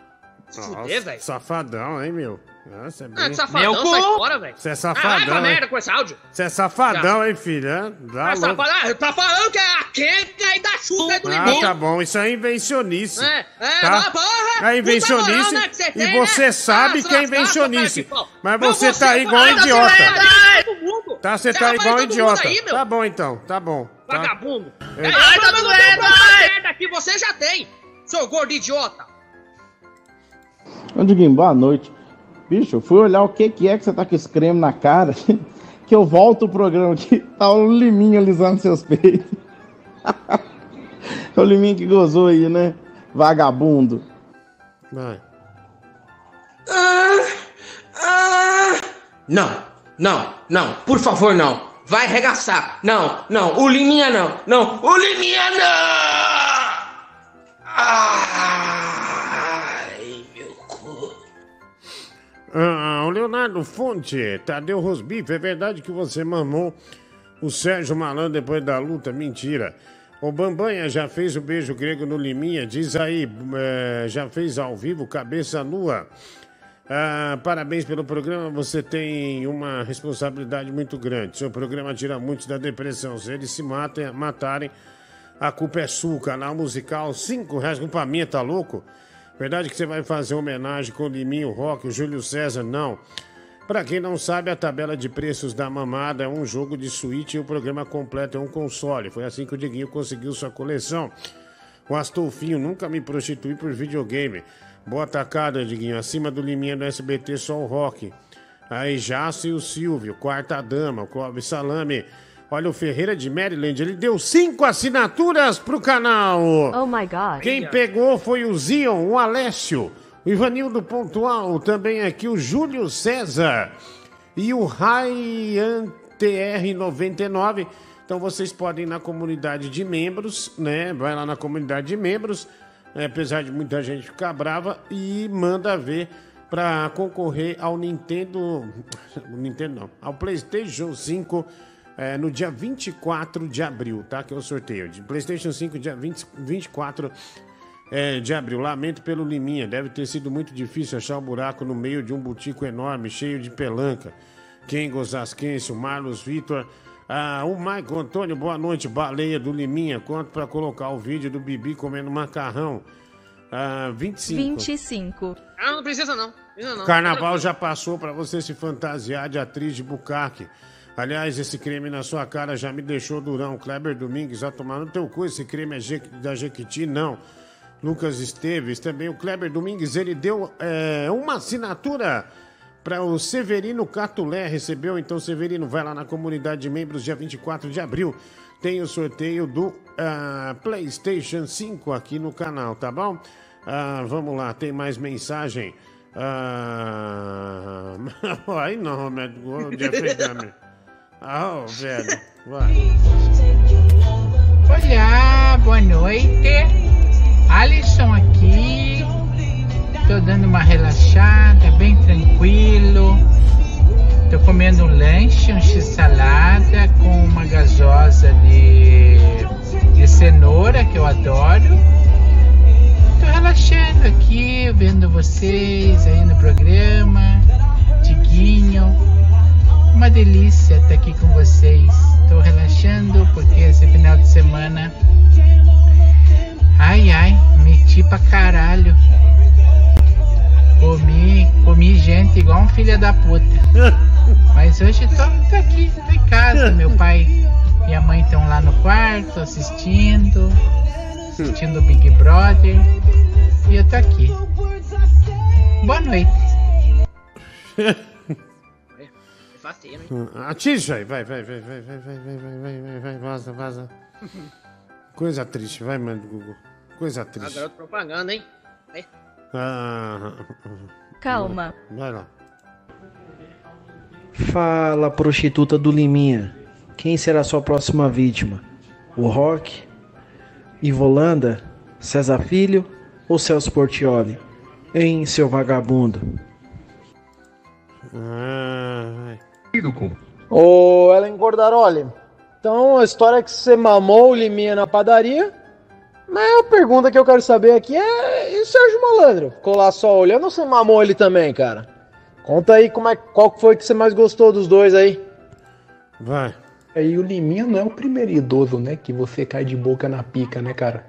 Fuder, velho. Safadão, hein, meu? Nossa, é Ah, bem... que safadão, sai fora, velho. Você é Ah, vai safadão, pra hein? merda com esse áudio. Você é safadão, hein, filho? Dá Ah, louco. safado, ah, tá falando que é a quenca aí da chuva aí do Ah, limão. tá bom, isso é invencionice. É, é, tá? mas, porra, É puta invencionice moral, né, que você e tem, você né? sabe Ah, que é invencionice. seu cara de pau. Mas Mas você você tá igual vai dar idiota. verdade, todo mundo. Tá, você tá vai igual todo mundo idiota. aí, meu. Tá bom então, tá bom. Tá? Vagabundo. É. É, Ai, tá tá doendo, merda aqui, você já tem, seu gordo idiota. Ô, Diguinho, boa noite. Bicho, eu fui olhar o que, que é que você tá com esse creme na cara. Que eu volto o programa aqui, tá o Liminha alisando seus peitos. É o Liminha que gozou aí, né? Vagabundo. Vai. Não, não, não, por favor, não. Vai arregaçar. Não, não, o Liminha não. Não, o Liminha não! Ai, Ah, o Leonardo Fonte, Tadeu Rosbife, é verdade que você mamou o Sérgio Malandro depois da luta? Mentira. O Bambanha já fez o beijo grego no Liminha, diz aí, eh, já fez ao vivo, cabeça nua. Ah, parabéns pelo programa, você tem uma responsabilidade muito grande. Seu programa tira muitos da depressão. Se eles se matem, matarem, a culpa é sua. Canal musical, cinco reais pra mim, tá louco? Verdade que você vai fazer homenagem com o Liminho Rock, o Júlio César? Não. Pra quem não sabe, a tabela de preços da mamada é um jogo de suíte e o programa completo é um console. Foi assim que o Diguinho conseguiu sua coleção. O Astolfinho nunca me prostitui por videogame. Boa tacada, Diguinho. Acima do Liminha do SBT, só o rock. Aí Jasso e o Silvio, quarta dama, o Clóvis Salame. Olha o Ferreira de Maryland, ele deu cinco assinaturas pro canal. Oh my god. Quem pegou foi o Zion, o Alessio, o Ivanildo Pontual, também aqui o Júlio César e o Ryan TR99. Então vocês podem ir na comunidade de membros, né? Vai lá na comunidade de membros, né? apesar de muita gente ficar brava, e manda ver para concorrer ao Nintendo. Nintendo não, ao PlayStation 5 é, no dia 24 de abril, tá? Que é o sorteio. De PlayStation 5, dia 20, 24 é, de abril. Lamento pelo Liminha. Deve ter sido muito difícil achar um buraco no meio de um butico enorme, cheio de pelanca. Kengo Zasquense, o Marlos Vitor. Ah, o Maicon Antônio, boa noite. Baleia do Liminha. Quanto para colocar o vídeo do Bibi comendo macarrão? Ah, 25. 25. Ah, não precisa não. Precisa não. Carnaval já passou para você se fantasiar de atriz de bucaque. Aliás, esse creme na sua cara já me deixou durão. Kleber Domingues, vai tomar no teu cu. Esse creme é Je- da Jequiti? Não. Lucas Esteves, também o Kleber Domingues, ele deu é, uma assinatura para o Severino Catulé. Recebeu, então, Severino, vai lá na comunidade de membros, dia 24 de abril. Tem o sorteio do ah, PlayStation 5 aqui no canal, tá bom? Ah, vamos lá, tem mais mensagem. Ah, aí não, o Jeffrey Dahmer. Ah, ô, velho. Olá, boa noite. Alisson aqui. Tô dando uma relaxada, bem tranquilo. Tô comendo um lanche, um x-salada com uma gasosa de, de cenoura que eu adoro. Tô relaxando aqui, vendo vocês aí no programa. Tiguinho. Uma delícia estar aqui com vocês. Tô relaxando porque esse final de semana. Ai ai, meti pra caralho. Comi, comi gente igual um filho da puta. Mas hoje tô, tô aqui, tô em casa. Meu pai e minha mãe estão lá no quarto assistindo, assistindo o Big Brother. E eu tô aqui. Boa noite. É hein? Atinge aí, vai, vai, vai, vai, vai, vai, vai, vai, vai, vai, vai, vaza, vaza. Coisa triste, vai, mano, Google. Coisa Ah, triste. garoto propaganda, hein? É. Ah, Calma. vai lá. Fala, prostituta do Liminha. Quem será sua próxima vítima? O Rock? Ivolanda? César Filho ou Celso Portioli? Hein, seu vagabundo? Ah, Ô, Ellen Gordaroli, então a história é que você mamou o Liminha na padaria, mas a pergunta que eu quero saber aqui é, e o Sérgio Malandro? Ficou lá só olhando ou você mamou ele também, cara? Conta aí como é, qual foi que você mais gostou dos dois aí. Vai. Aí o Liminha não é o primeiro idoso, né, que você cai de boca na pica, né, cara?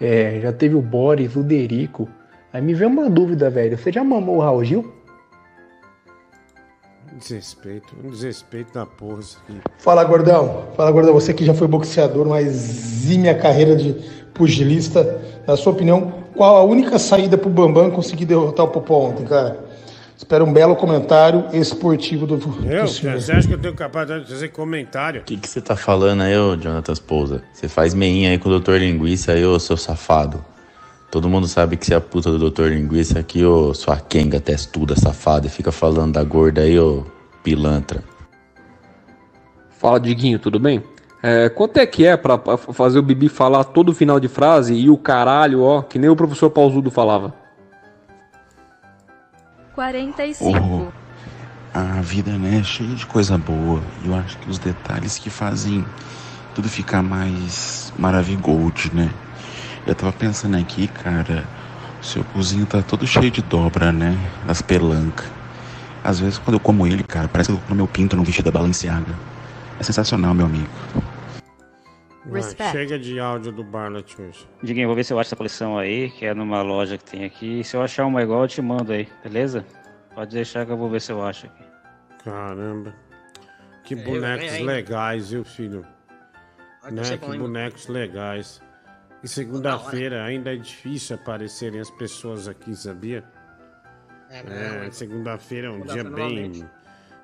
É, já teve o Boris, o Derico. Aí me vem uma dúvida, velho. Você já mamou o Raul Gil? Desrespeito, um desrespeito da porra isso aqui. Fala, gordão. Fala, gordão. Você que já foi boxeador, mas zime a carreira de pugilista. Na sua opinião, qual a única saída pro Bambam conseguir derrotar o Popó ontem, cara? Espero um belo comentário esportivo do, do Eu? senhor. Você acha que eu tenho capacidade de fazer comentário? O que que você tá falando aí, ô Jonathan Pousa? Você faz meinha aí com o Dr. Linguiça aí, ô seu safado. Todo mundo sabe que você é a puta do Dr. Linguiça aqui, ô sua quenga testuda safada, e fica falando da gorda aí, ô pilantra. Fala, Diguinho, tudo bem? É, quanto é que é pra, pra fazer o Bibi falar todo final de frase e o caralho, ó, que nem o professor Pausudo falava? 45. A vida, né, é cheia de coisa boa. E eu acho que os detalhes que fazem tudo ficar mais maravigold, né? Eu tava pensando aqui, cara, o seu cozinho tá todo cheio de dobra, né? Das pelancas. Às vezes, quando eu como ele, cara, parece que eu no meu pinto no vestido da Balenciaga. É sensacional, meu amigo. Vai, chega de áudio do Barlet hoje. Diguinho, vou ver se eu acho essa coleção aí, que é numa loja que tem aqui. Se eu achar uma igual, eu te mando aí, beleza? Pode deixar que eu vou ver se eu acho aqui. Caramba. Que É, eu bonecos ganhei. legais, viu, filho? Né? Que bonecos legais. E segunda-feira ainda é difícil aparecerem as pessoas aqui, sabia? É, não, É, segunda-feira é um dia bem,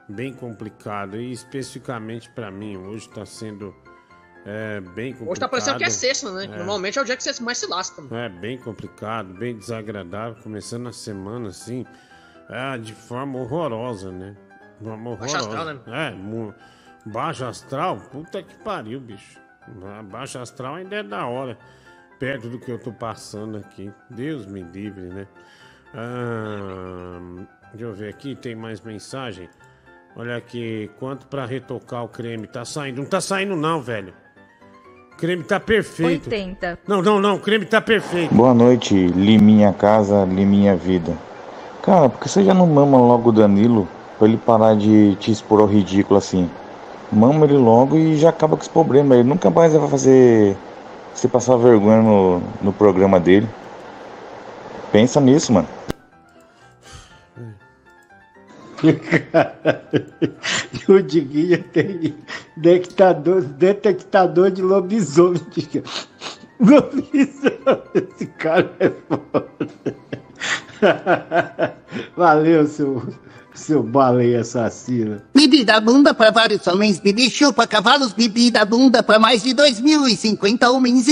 bem complicado. E especificamente pra mim, hoje tá sendo é, bem complicado. Hoje tá parecendo que é sexta, né? É. Normalmente é o dia que você mais se lasca. mano. É bem complicado, bem desagradável, começando a semana assim, é, de forma horrorosa, né? De Forma Baixo horrorosa. astral, né? É, baixo astral, puta que pariu, bicho. Baixo astral ainda é da hora, perto do que eu tô passando aqui. Deus me livre, né? Ah, deixa eu ver aqui, tem mais mensagem. Olha aqui, quanto pra retocar o creme? Tá saindo? Não tá saindo não, velho. O creme tá perfeito. 80. Não, não, não, o creme tá perfeito. Boa noite, Liminha Casa, Liminha Vida. Cara, por que você já não mama logo o Danilo pra ele parar de te expor ao ridículo assim? Mama ele logo e já acaba com esse problema. Ele nunca mais vai fazer você passar vergonha no, no programa dele. Pensa nisso, mano. o Diguinho tem detectador, detectador de lobisomem. Lobisomem, esse cara é foda. Valeu, seu, seu baleia assassina. Bibi da bunda para vários homens, Bibi chupa cavalos, Bibi da bunda para mais de 2.050 homens.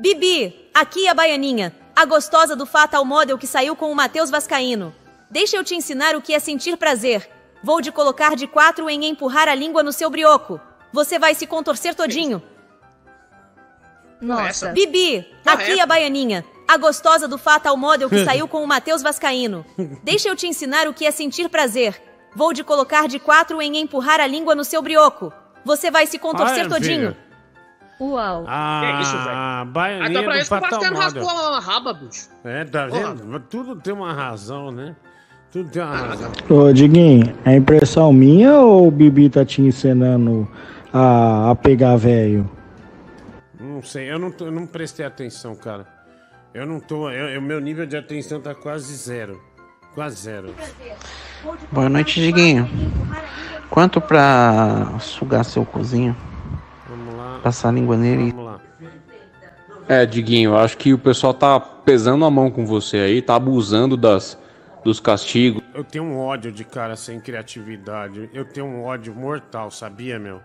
Bibi, aqui a baianinha, a gostosa do Fatal Model que saiu com o Matheus Vascaíno. Deixa eu te ensinar o que é sentir prazer. Vou te colocar de quatro em empurrar a língua no seu brioco. Você vai se contorcer todinho. Nossa. Bibi, aqui a baianinha, a gostosa do Fatal Model que saiu com o Matheus Vascaíno. Deixa eu te ensinar o que é sentir prazer. Vou te colocar de quatro em empurrar a língua no seu brioco. Você vai se contorcer Olha, todinho. filha. Uau. Ah, Que isso, velho? Ah, baianinha então pra do isso que o raspou Model. a raba, bicho. É, tá vendo? Tudo tem uma razão, né? Tudo tem uma razão. Ô, Diguinho, é impressão minha ou o Bibi tá te ensinando a, a pegar velho? Não sei, eu não, eu não prestei atenção, cara. Eu não tô. O meu nível de atenção tá quase zero. Quase zero. Boa noite, Diguinho. Quanto pra sugar seu cozinho? Vamos lá. Passar a língua nele? Vamos lá. É, Diguinho, eu acho que o pessoal tá pesando a mão com você aí, tá abusando das, dos castigos. Eu tenho um ódio de cara sem criatividade. Eu tenho um ódio mortal, sabia, meu?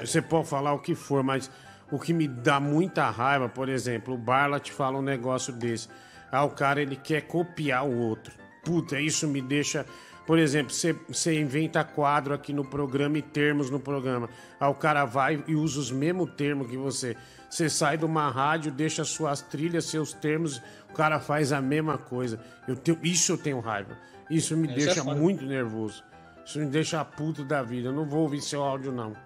Você pode falar o que for, mas o que me dá muita raiva, por exemplo, o Barla te fala um negócio desse. Ah, o cara ele quer copiar o outro. Puta, isso me deixa. Por exemplo, você inventa quadro aqui no programa e termos no programa. Ah, o cara vai e usa os mesmos termos que você. Você sai de uma rádio, deixa suas trilhas, seus termos, o cara faz a mesma coisa. Eu tenho, isso eu tenho raiva. Isso me Isso é deixa foda. muito nervoso. Isso me deixa puto da vida. Eu não vou ouvir seu áudio, não.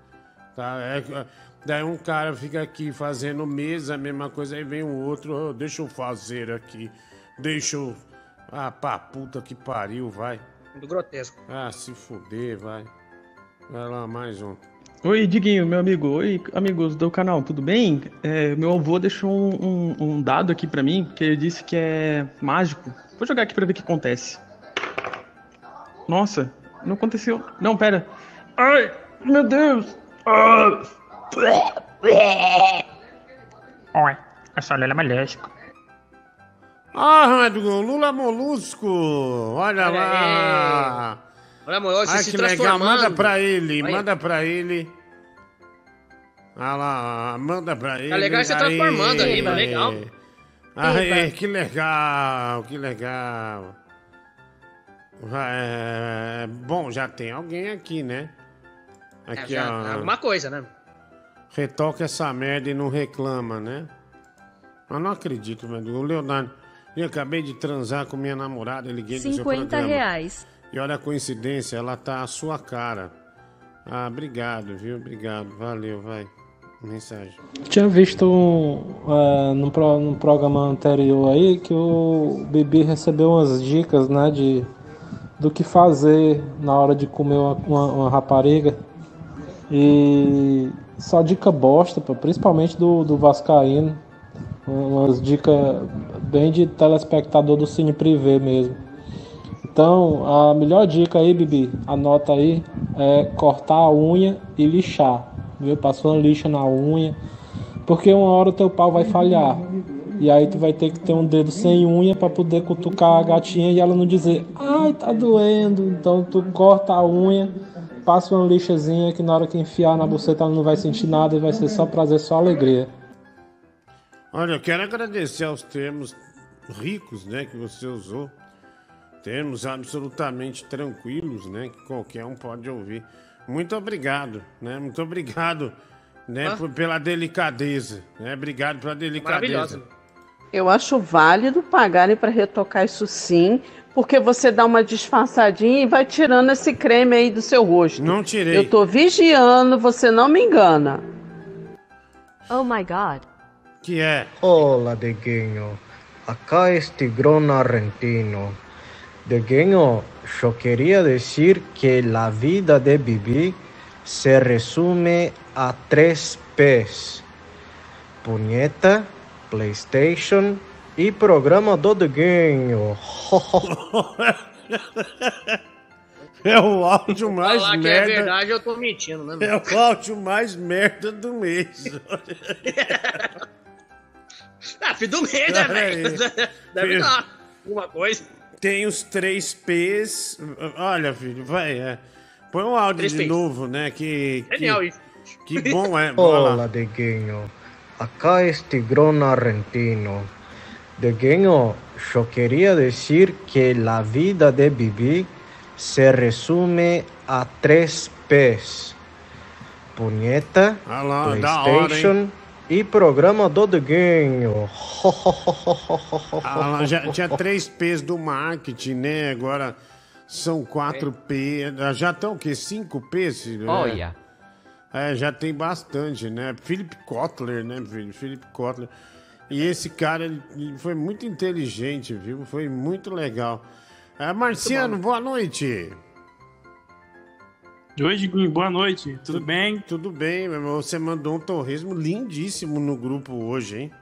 Tá? É- daí um cara fica aqui fazendo mesa, a mesma coisa, aí vem um outro, "Oh, deixa eu fazer aqui. Deixa eu. Ah, pá, puta que pariu, vai. Do grotesco. Ah, se fuder, vai. Vai lá, mais um. Oi, Diguinho, meu amigo. Oi, amigos do canal, tudo bem? É, meu avô deixou um, um- um dado aqui pra mim, que ele disse que é mágico. Vou jogar aqui pra ver o que acontece. Nossa, não aconteceu. Não, pera. Ai, meu Deus. Ah. Oi, essa Lula é maléfica. Ah, Rodrigo, Lula Molusco! Olha lá! Olha, amor, você Ai, se que legal, manda pra ele, Olha. manda pra ele. Ah lá, manda pra ele. Tá legal você transformando aí, tá legal. Aê, que legal, que legal. É, bom, já tem alguém aqui, né? É, Aqui, já, ó. é alguma coisa, né? Retoca essa merda e não reclama, né? Eu não acredito, meu O Leonardo, eu acabei de transar com minha namorada, eu liguei no seu 50 programa. reais. E olha a coincidência, ela tá à sua cara. Ah, obrigado, viu? Obrigado. Valeu, vai. Mensagem. Tinha visto é, no, pro, no programa anterior aí que o Bibi recebeu umas dicas, né, de do que fazer na hora de comer uma, uma, uma rapariga. E só dica bosta, pô, principalmente do, do Vascaíno. Umas dicas bem de telespectador do Cine Privé mesmo. Então, a melhor dica aí, Bibi, anota aí, é cortar a unha e lixar. Viu? Uma lixa na unha. Porque uma hora o teu pau vai falhar. E aí tu vai ter que ter um dedo sem unha para poder cutucar a gatinha e ela não dizer, ai, tá doendo. Então tu corta a unha, passa uma lixazinha que na hora que enfiar na buceta ela não vai sentir nada e vai ser só prazer, só alegria. Olha, eu quero agradecer aos termos ricos, né, que você usou. Termos absolutamente tranquilos, né, que qualquer um pode ouvir. Muito obrigado, né? Muito obrigado, né, Ah. por- pela delicadeza, né? Obrigado pela delicadeza. Eu acho válido pagarem para retocar isso sim, porque você dá uma disfarçadinha e vai tirando esse creme aí do seu rosto. Não tirei. Eu tô vigiando, você não me engana. Oh my god. Que é? Hola, Diguinho. Acá es Tigrón Argentino. Diguinho, yo quería decir que la vida de Bibi se resume a tres P's. Punheta, PlayStation y programa do Diguinho. É o áudio mais Falar que merda. é verdade, eu tô mentindo, né? É meu? o áudio mais merda do mês. Ah, filho do mês, né, velho? Deve dar alguma coisa. Tem os três P's. Olha, filho, vai. É. Põe um áudio Três de P's. novo, né? Que, que, Genial isso. que bom é. Bora lá. Hola, Degueño. Acá es Tigrón Argentino. Degueño, yo quería decir que la vida de Bibi se resume a tres P's. Punheta, Ah lá, hora, PlayStation hein? e programa do Degueño. Ah, lá, já tinha três P's do marketing, né? Agora são quatro P. Já estão o quê? Cinco P's? É. Olha. É, já tem bastante, né? Philip Kotler, né, filho? Philip Kotler. E esse cara ele- foi muito inteligente, viu? Foi muito legal. É, Marciano, boa noite. Oi, Diguinho, boa noite. Tudo bem? Tudo bem, meu irmão. Você mandou um torresmo lindíssimo no grupo hoje, hein?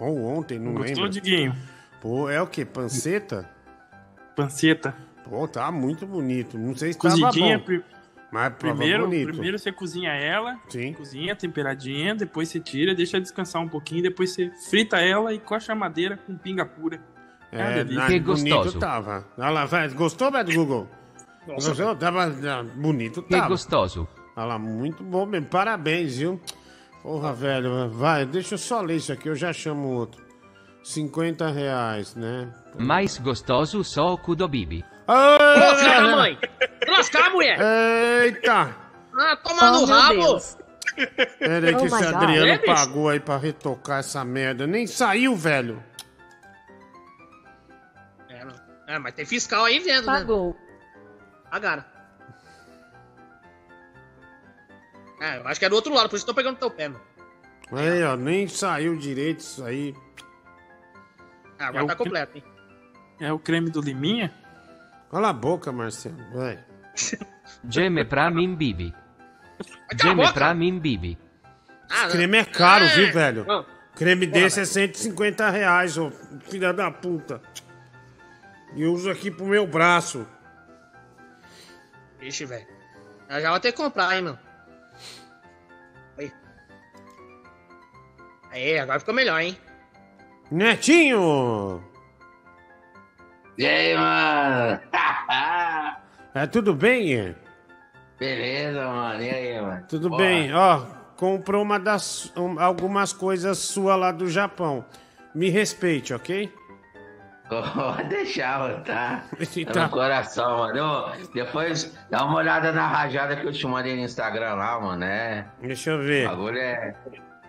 Ou ontem, não Gostou, lembro. Diguinho? Pô, é o quê? Panceta? Panceta. Pô, tá muito bonito. Não sei se tava bom. Mas Primeiro, bonito. primeiro você cozinha ela, Sim. cozinha temperadinha, depois você tira, deixa descansar um pouquinho, depois você frita ela e coxa a madeira com pinga pura. É, É, ah, bonito tava. Olha lá, vai. Gostou, Beto Google? Nossa. Gostou? Tava ah, bonito, Que tava. gostoso. Olha lá, muito bom mesmo. Parabéns, viu? Porra, velho. Vai, deixa eu só ler isso aqui, eu já chamo outro. 50 reais, né? Mais gostoso só o cu do Bibi. Da mãe! Lascar, mulher! Eita! Ah, toma no Oh, meu rabo! Deus. Pera aí Oh que esse. Adriano É, pagou aí pra retocar essa merda. Nem saiu, velho. É, não. É, mas tem fiscal aí vendo, né? Pagou. Pagaram. É, eu acho que é do outro lado, por isso que eu tô pegando teu pé, mano. Aí, ó, nem saiu direito isso aí. Ah, agora É tá completo, hein? É o creme do Liminha? Cala a boca, Marcelo. Vai. Geme pra mim, Bibi. Geme pra mim, Bibi. Ah, Esse creme é caro, É. viu, velho? Não. Creme Porra, desse é 150 reais, ô filha da puta. E uso aqui pro meu braço. Vixe, velho. Eu já vou ter que comprar, hein, mano. Aí. Aí, agora ficou melhor, hein? Netinho! E aí, mano? É tudo bem? é? Beleza, mano. E aí, mano? Tudo Bora. bem. Ó, comprou uma das um- algumas coisas sua lá do Japão. Me respeite, ok? Pode deixar, mano, tá? Esse Tá tá- no coração, mano. Ô, depois dá uma olhada na rajada que eu te mandei no Instagram lá, mano, né? Deixa eu ver. O bagulho é...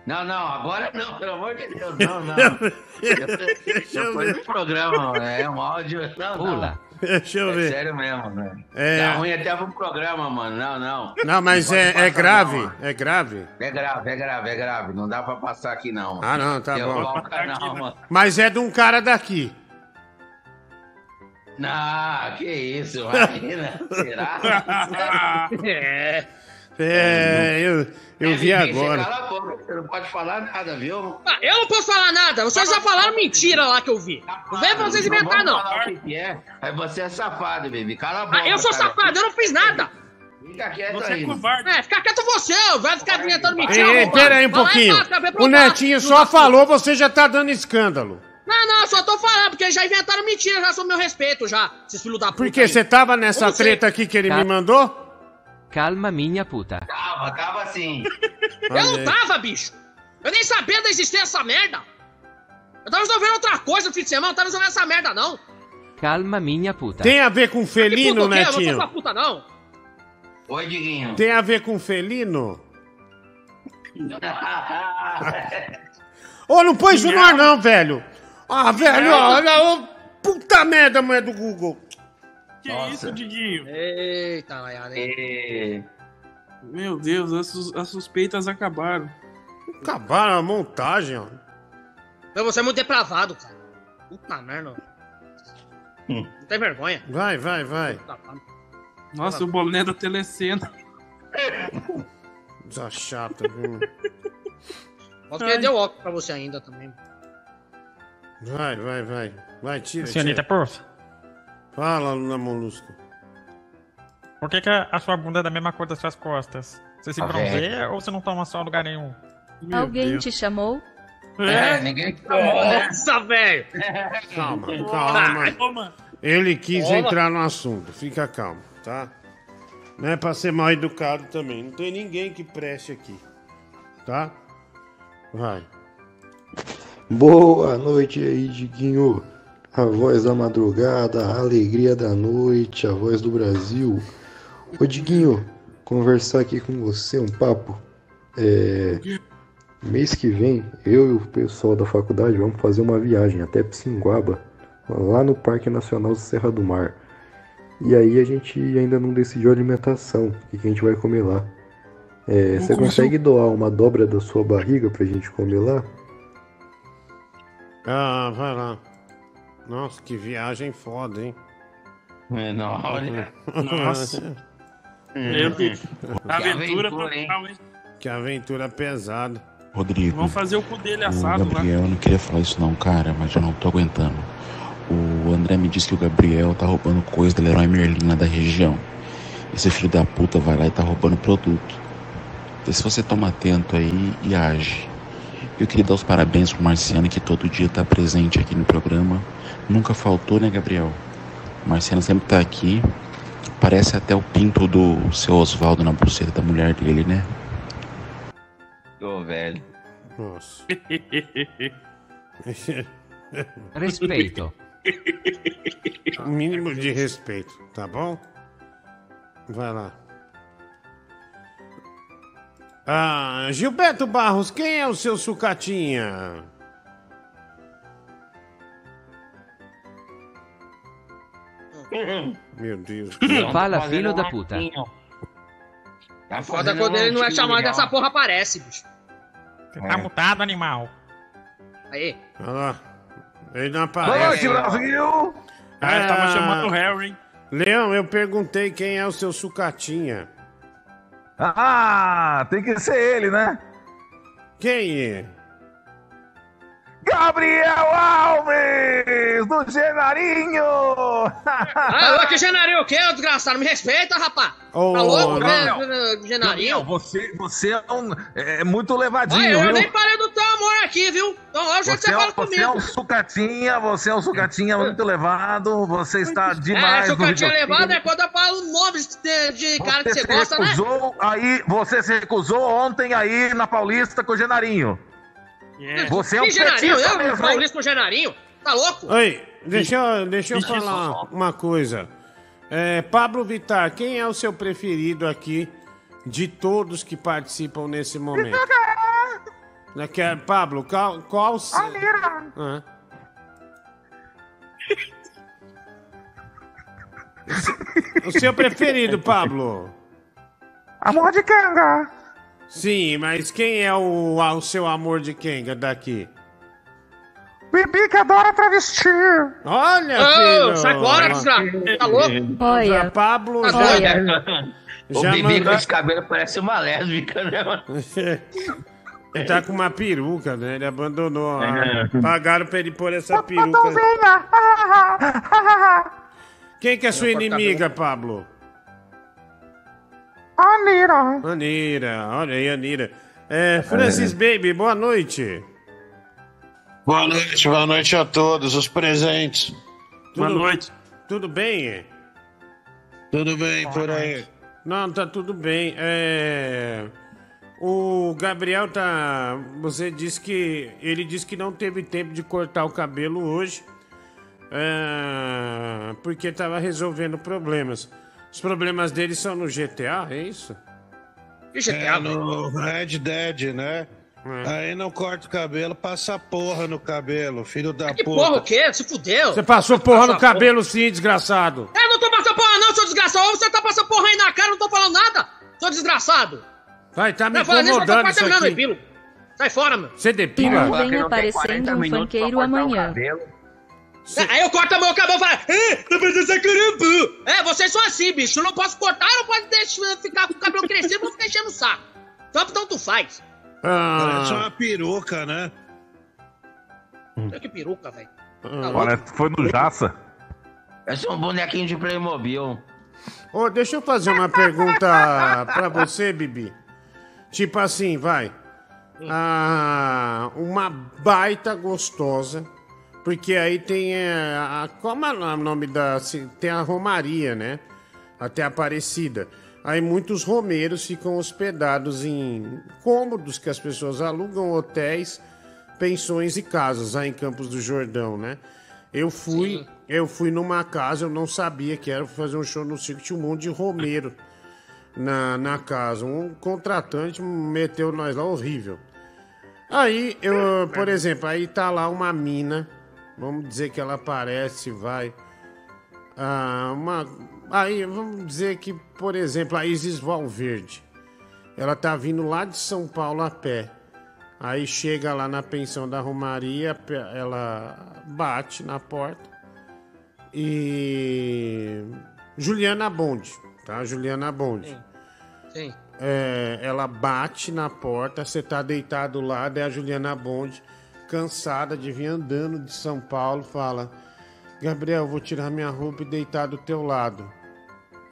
Não, não, agora não, pelo amor de Deus, não, não. Depois do programa, mano, é um áudio... Não, não. Deixa eu É ver. sério mesmo, né? É. Dá ruim até pro programa, mano, não, não. Não, mas pode é, é grave. não, é grave. É grave, é grave, é grave. Não dá pra passar aqui, não. mano. Ah, não, tá Derrubar bom. canal, mano. Mas é de um cara daqui. Não, que isso, imagina. Será? É. É, eu, eu vi Você agora. cala a boca, você não pode falar nada, viu? Ah, eu não posso falar nada, vocês já falaram mentira lá que eu vi. Não vem pra vocês inventar, não. é. Aí você é safado, baby. Cala a boca. Ah, eu sou cara. safado, eu não fiz nada. Fica quieto Você aí. é covarde. É, fica quieto você, vai ficar inventando mentira. Ei, pera aí um pouquinho. O Netinho só falou, você já tá dando escândalo. Não, não, eu só tô falando, porque já inventaram mentira, já sob meu respeito, já, esses filhos da puta. Por quê? aí. Você tava nessa treta aqui que ele me mandou? Calma, minha puta. Tava, tava assim. Eu Olha não tava, bicho. Eu nem sabia da existência dessa merda. Eu tava resolvendo outra coisa no fim de semana, não tava resolvendo essa merda, não. Calma, minha puta. Tem a ver com felino, puta o quê? Eu não sou essa puta, não. Oi, Diguinho. Tem a ver com felino? Ô, não põe isso no ar não, velho. Ah, velho, olha, ô, puta merda, mulher do Google. Que Nossa. isso, Diguinho? Eita, Nayara. E... Meu Deus, as, sus- as suspeitas acabaram. Acabaram a montagem, ó. Meu, Você é muito depravado, cara. Puta merda. Não tem vergonha. Vai, vai, vai. Nossa, o boné da telecena. Coisa chata, viu? Posso perder o óculos pra você ainda também. Vai, vai, vai. Vai, tira, Senhorita tira. Porça. Fala, Luna Molusco. Por que, que a a sua bunda é da mesma cor das suas costas? Você se Ah, bronzeia ou você não toma sol em lugar nenhum? Alguém te chamou? É, ninguém te chamou, né? Nossa, velho! Calma, Calma. calma. Ele quis Toma. entrar no assunto, fica calmo, tá? Não é pra ser mal educado também. Não tem ninguém que preste aqui, tá? Vai. Boa noite aí, Diguinho. A voz da madrugada, a alegria da noite, a voz do Brasil. Ô, Diguinho, conversar aqui com você um papo. É, mês que vem, eu e o pessoal da faculdade vamos fazer uma viagem até Psinguaba, lá no Parque Nacional Serra do Mar. E aí a gente ainda não decidiu a alimentação, o que que a gente vai comer lá. É, você consegue doar uma dobra da sua barriga pra gente comer lá? Ah, vai lá. Nossa, que viagem foda, hein? É, não, olha. Nossa. Meu Deus. Que Aventura aventura, hein? total, hein? Que aventura pesada. Rodrigo. Vamos fazer o cu dele O assado lá. Gabriel, eu não queria falar isso não, cara, mas eu não tô aguentando. O André me disse que o Gabriel tá roubando coisa da Leroy Merlin lá da região. Esse filho da puta vai lá e tá roubando produto. Então se você toma atento aí e age. Eu queria dar os parabéns pro Marciano que todo dia tá presente aqui no programa. Nunca faltou, né, Gabriel? O Marciano sempre tá aqui. Parece até o pinto do seu Oswaldo na buceta da mulher dele, né? Ô, velho. Nossa. Respeito. Um mínimo de respeito, tá bom? Vai lá. Ah, Gilberto Barros, quem é o seu sucatinha? Meu Deus. Fala, filho da puta. Tá Foda quando ele não é chamado dessa porra aparece, bicho. Você tá mutado, animal. Aí. Olha lá. Ele não Boa aparece. noite, Brasil! Ah, eu tava chamando o Harry. Leão, eu perguntei quem é o seu sucatinha. Ah, tem que ser ele, né? Quem é? Gabriel Alves, do Genarinho! Ah, que genarinho o quê, ô desgraçado? Me respeita, rapaz. Ô, tá louco, Gabriel. né? Gabriel, Genarinho? você, você é, um, é muito levadinho, eu viu? nem parei do teu amor aqui, viu? Então hoje você, Você é, fala um, você é comigo. um sucatinha, você é um sucatinha muito levado, você está É, demais se o no cara tinha videogame. levado é quando eu falo nomes de, de cara que Você gosta, né? recusou aí, você se recusou ontem aí na Paulista com o Genarinho. Você é um genarinho? petista Eu, mesmo? Paulista com genarinho? Tá louco? Oi, deixa eu, deixa eu falar uma coisa. É, Pablo Vittar, quem é o seu preferido aqui de todos que participam nesse momento? Que é- Pablo, qual, qual se- Ah. O seu preferido, Pablo? Amor de canga. Sim, mas quem é o, o seu amor de Kenga daqui? Bibi que adora travesti. Olha, Ô, filho! sai fora, desgraça. Tá louco? Olha. Pablo Tá já? O Bibi com mandou... esse cabelo parece uma lésbica, né? Ele tá com uma peruca, né? Ele abandonou. a- É. Pagaram pra ele pôr essa peruca. Quem que é sua inimiga, Pablo? Anira. Anira, olha aí, Anira. É, Francis Baby, boa noite. Boa noite, boa noite a todos os presentes. Boa noite. Tudo bem? Tudo bem por aí? Não, tá tudo bem. É... O Gabriel tá. Você disse que. Ele disse que não teve tempo de cortar o cabelo hoje. é, Porque tava resolvendo problemas. Os problemas dele são no GTA, é isso? É, no Red Dead, né? É. Aí não corta o cabelo, passa porra no cabelo, filho da Que puta. porra o quê? Se fudeu? Você passou porra no cabelo sim, desgraçado. Eu não tô passando porra não, seu desgraçado. Ou você tá passando porra aí na cara, eu não tô falando nada, seu desgraçado. Vai, tá me eu tô incomodando isso aqui. Sai fora, meu. Você depila? Não venha aparecendo um funkeiro amanhã. É, Aí eu corto meu cabelo e falo, é, tá parecendo essa caramba. É, vocês são assim, bicho. Eu não posso cortar, eu não posso deixar, ficar com o cabelo crescendo, vou ficar enchendo o saco. Então, então tu faz. Parece uma peruca, né? Olha que peruca, velho. Parece que foi no Jaça. Parece um bonequinho de Playmobil. Ô, deixa eu fazer uma pergunta pra você, Bibi. Tipo assim, vai. Ah, uma baita gostosa. Porque aí tem é, a. Como é o nome da. se- Tem a Romaria, né? Até Aparecida. Aí muitos romeiros ficam hospedados em cômodos que as pessoas alugam, hotéis, pensões e casas lá em Campos do Jordão, né? Eu fui, eu fui numa casa, eu não sabia que era fazer um show no circo, tinha um monte de romeiro na, na casa. Um contratante meteu nós lá horrível. Aí, eu, por exemplo, aí tá lá uma mina, vamos dizer que ela aparece, vai. Ah, uma, aí, vamos dizer que, por exemplo, a Isis Valverde. Ela tá vindo lá de São Paulo a pé. Aí chega lá na pensão da Romaria, ela bate na porta. E. Juliana Bonde, tá? Juliana Bonde. Sim. É, ela bate na porta, você tá deitado lá, daí a Juliana Bonde, cansada de vir andando de São Paulo, fala: Gabriel, vou tirar minha roupa e deitar do teu lado.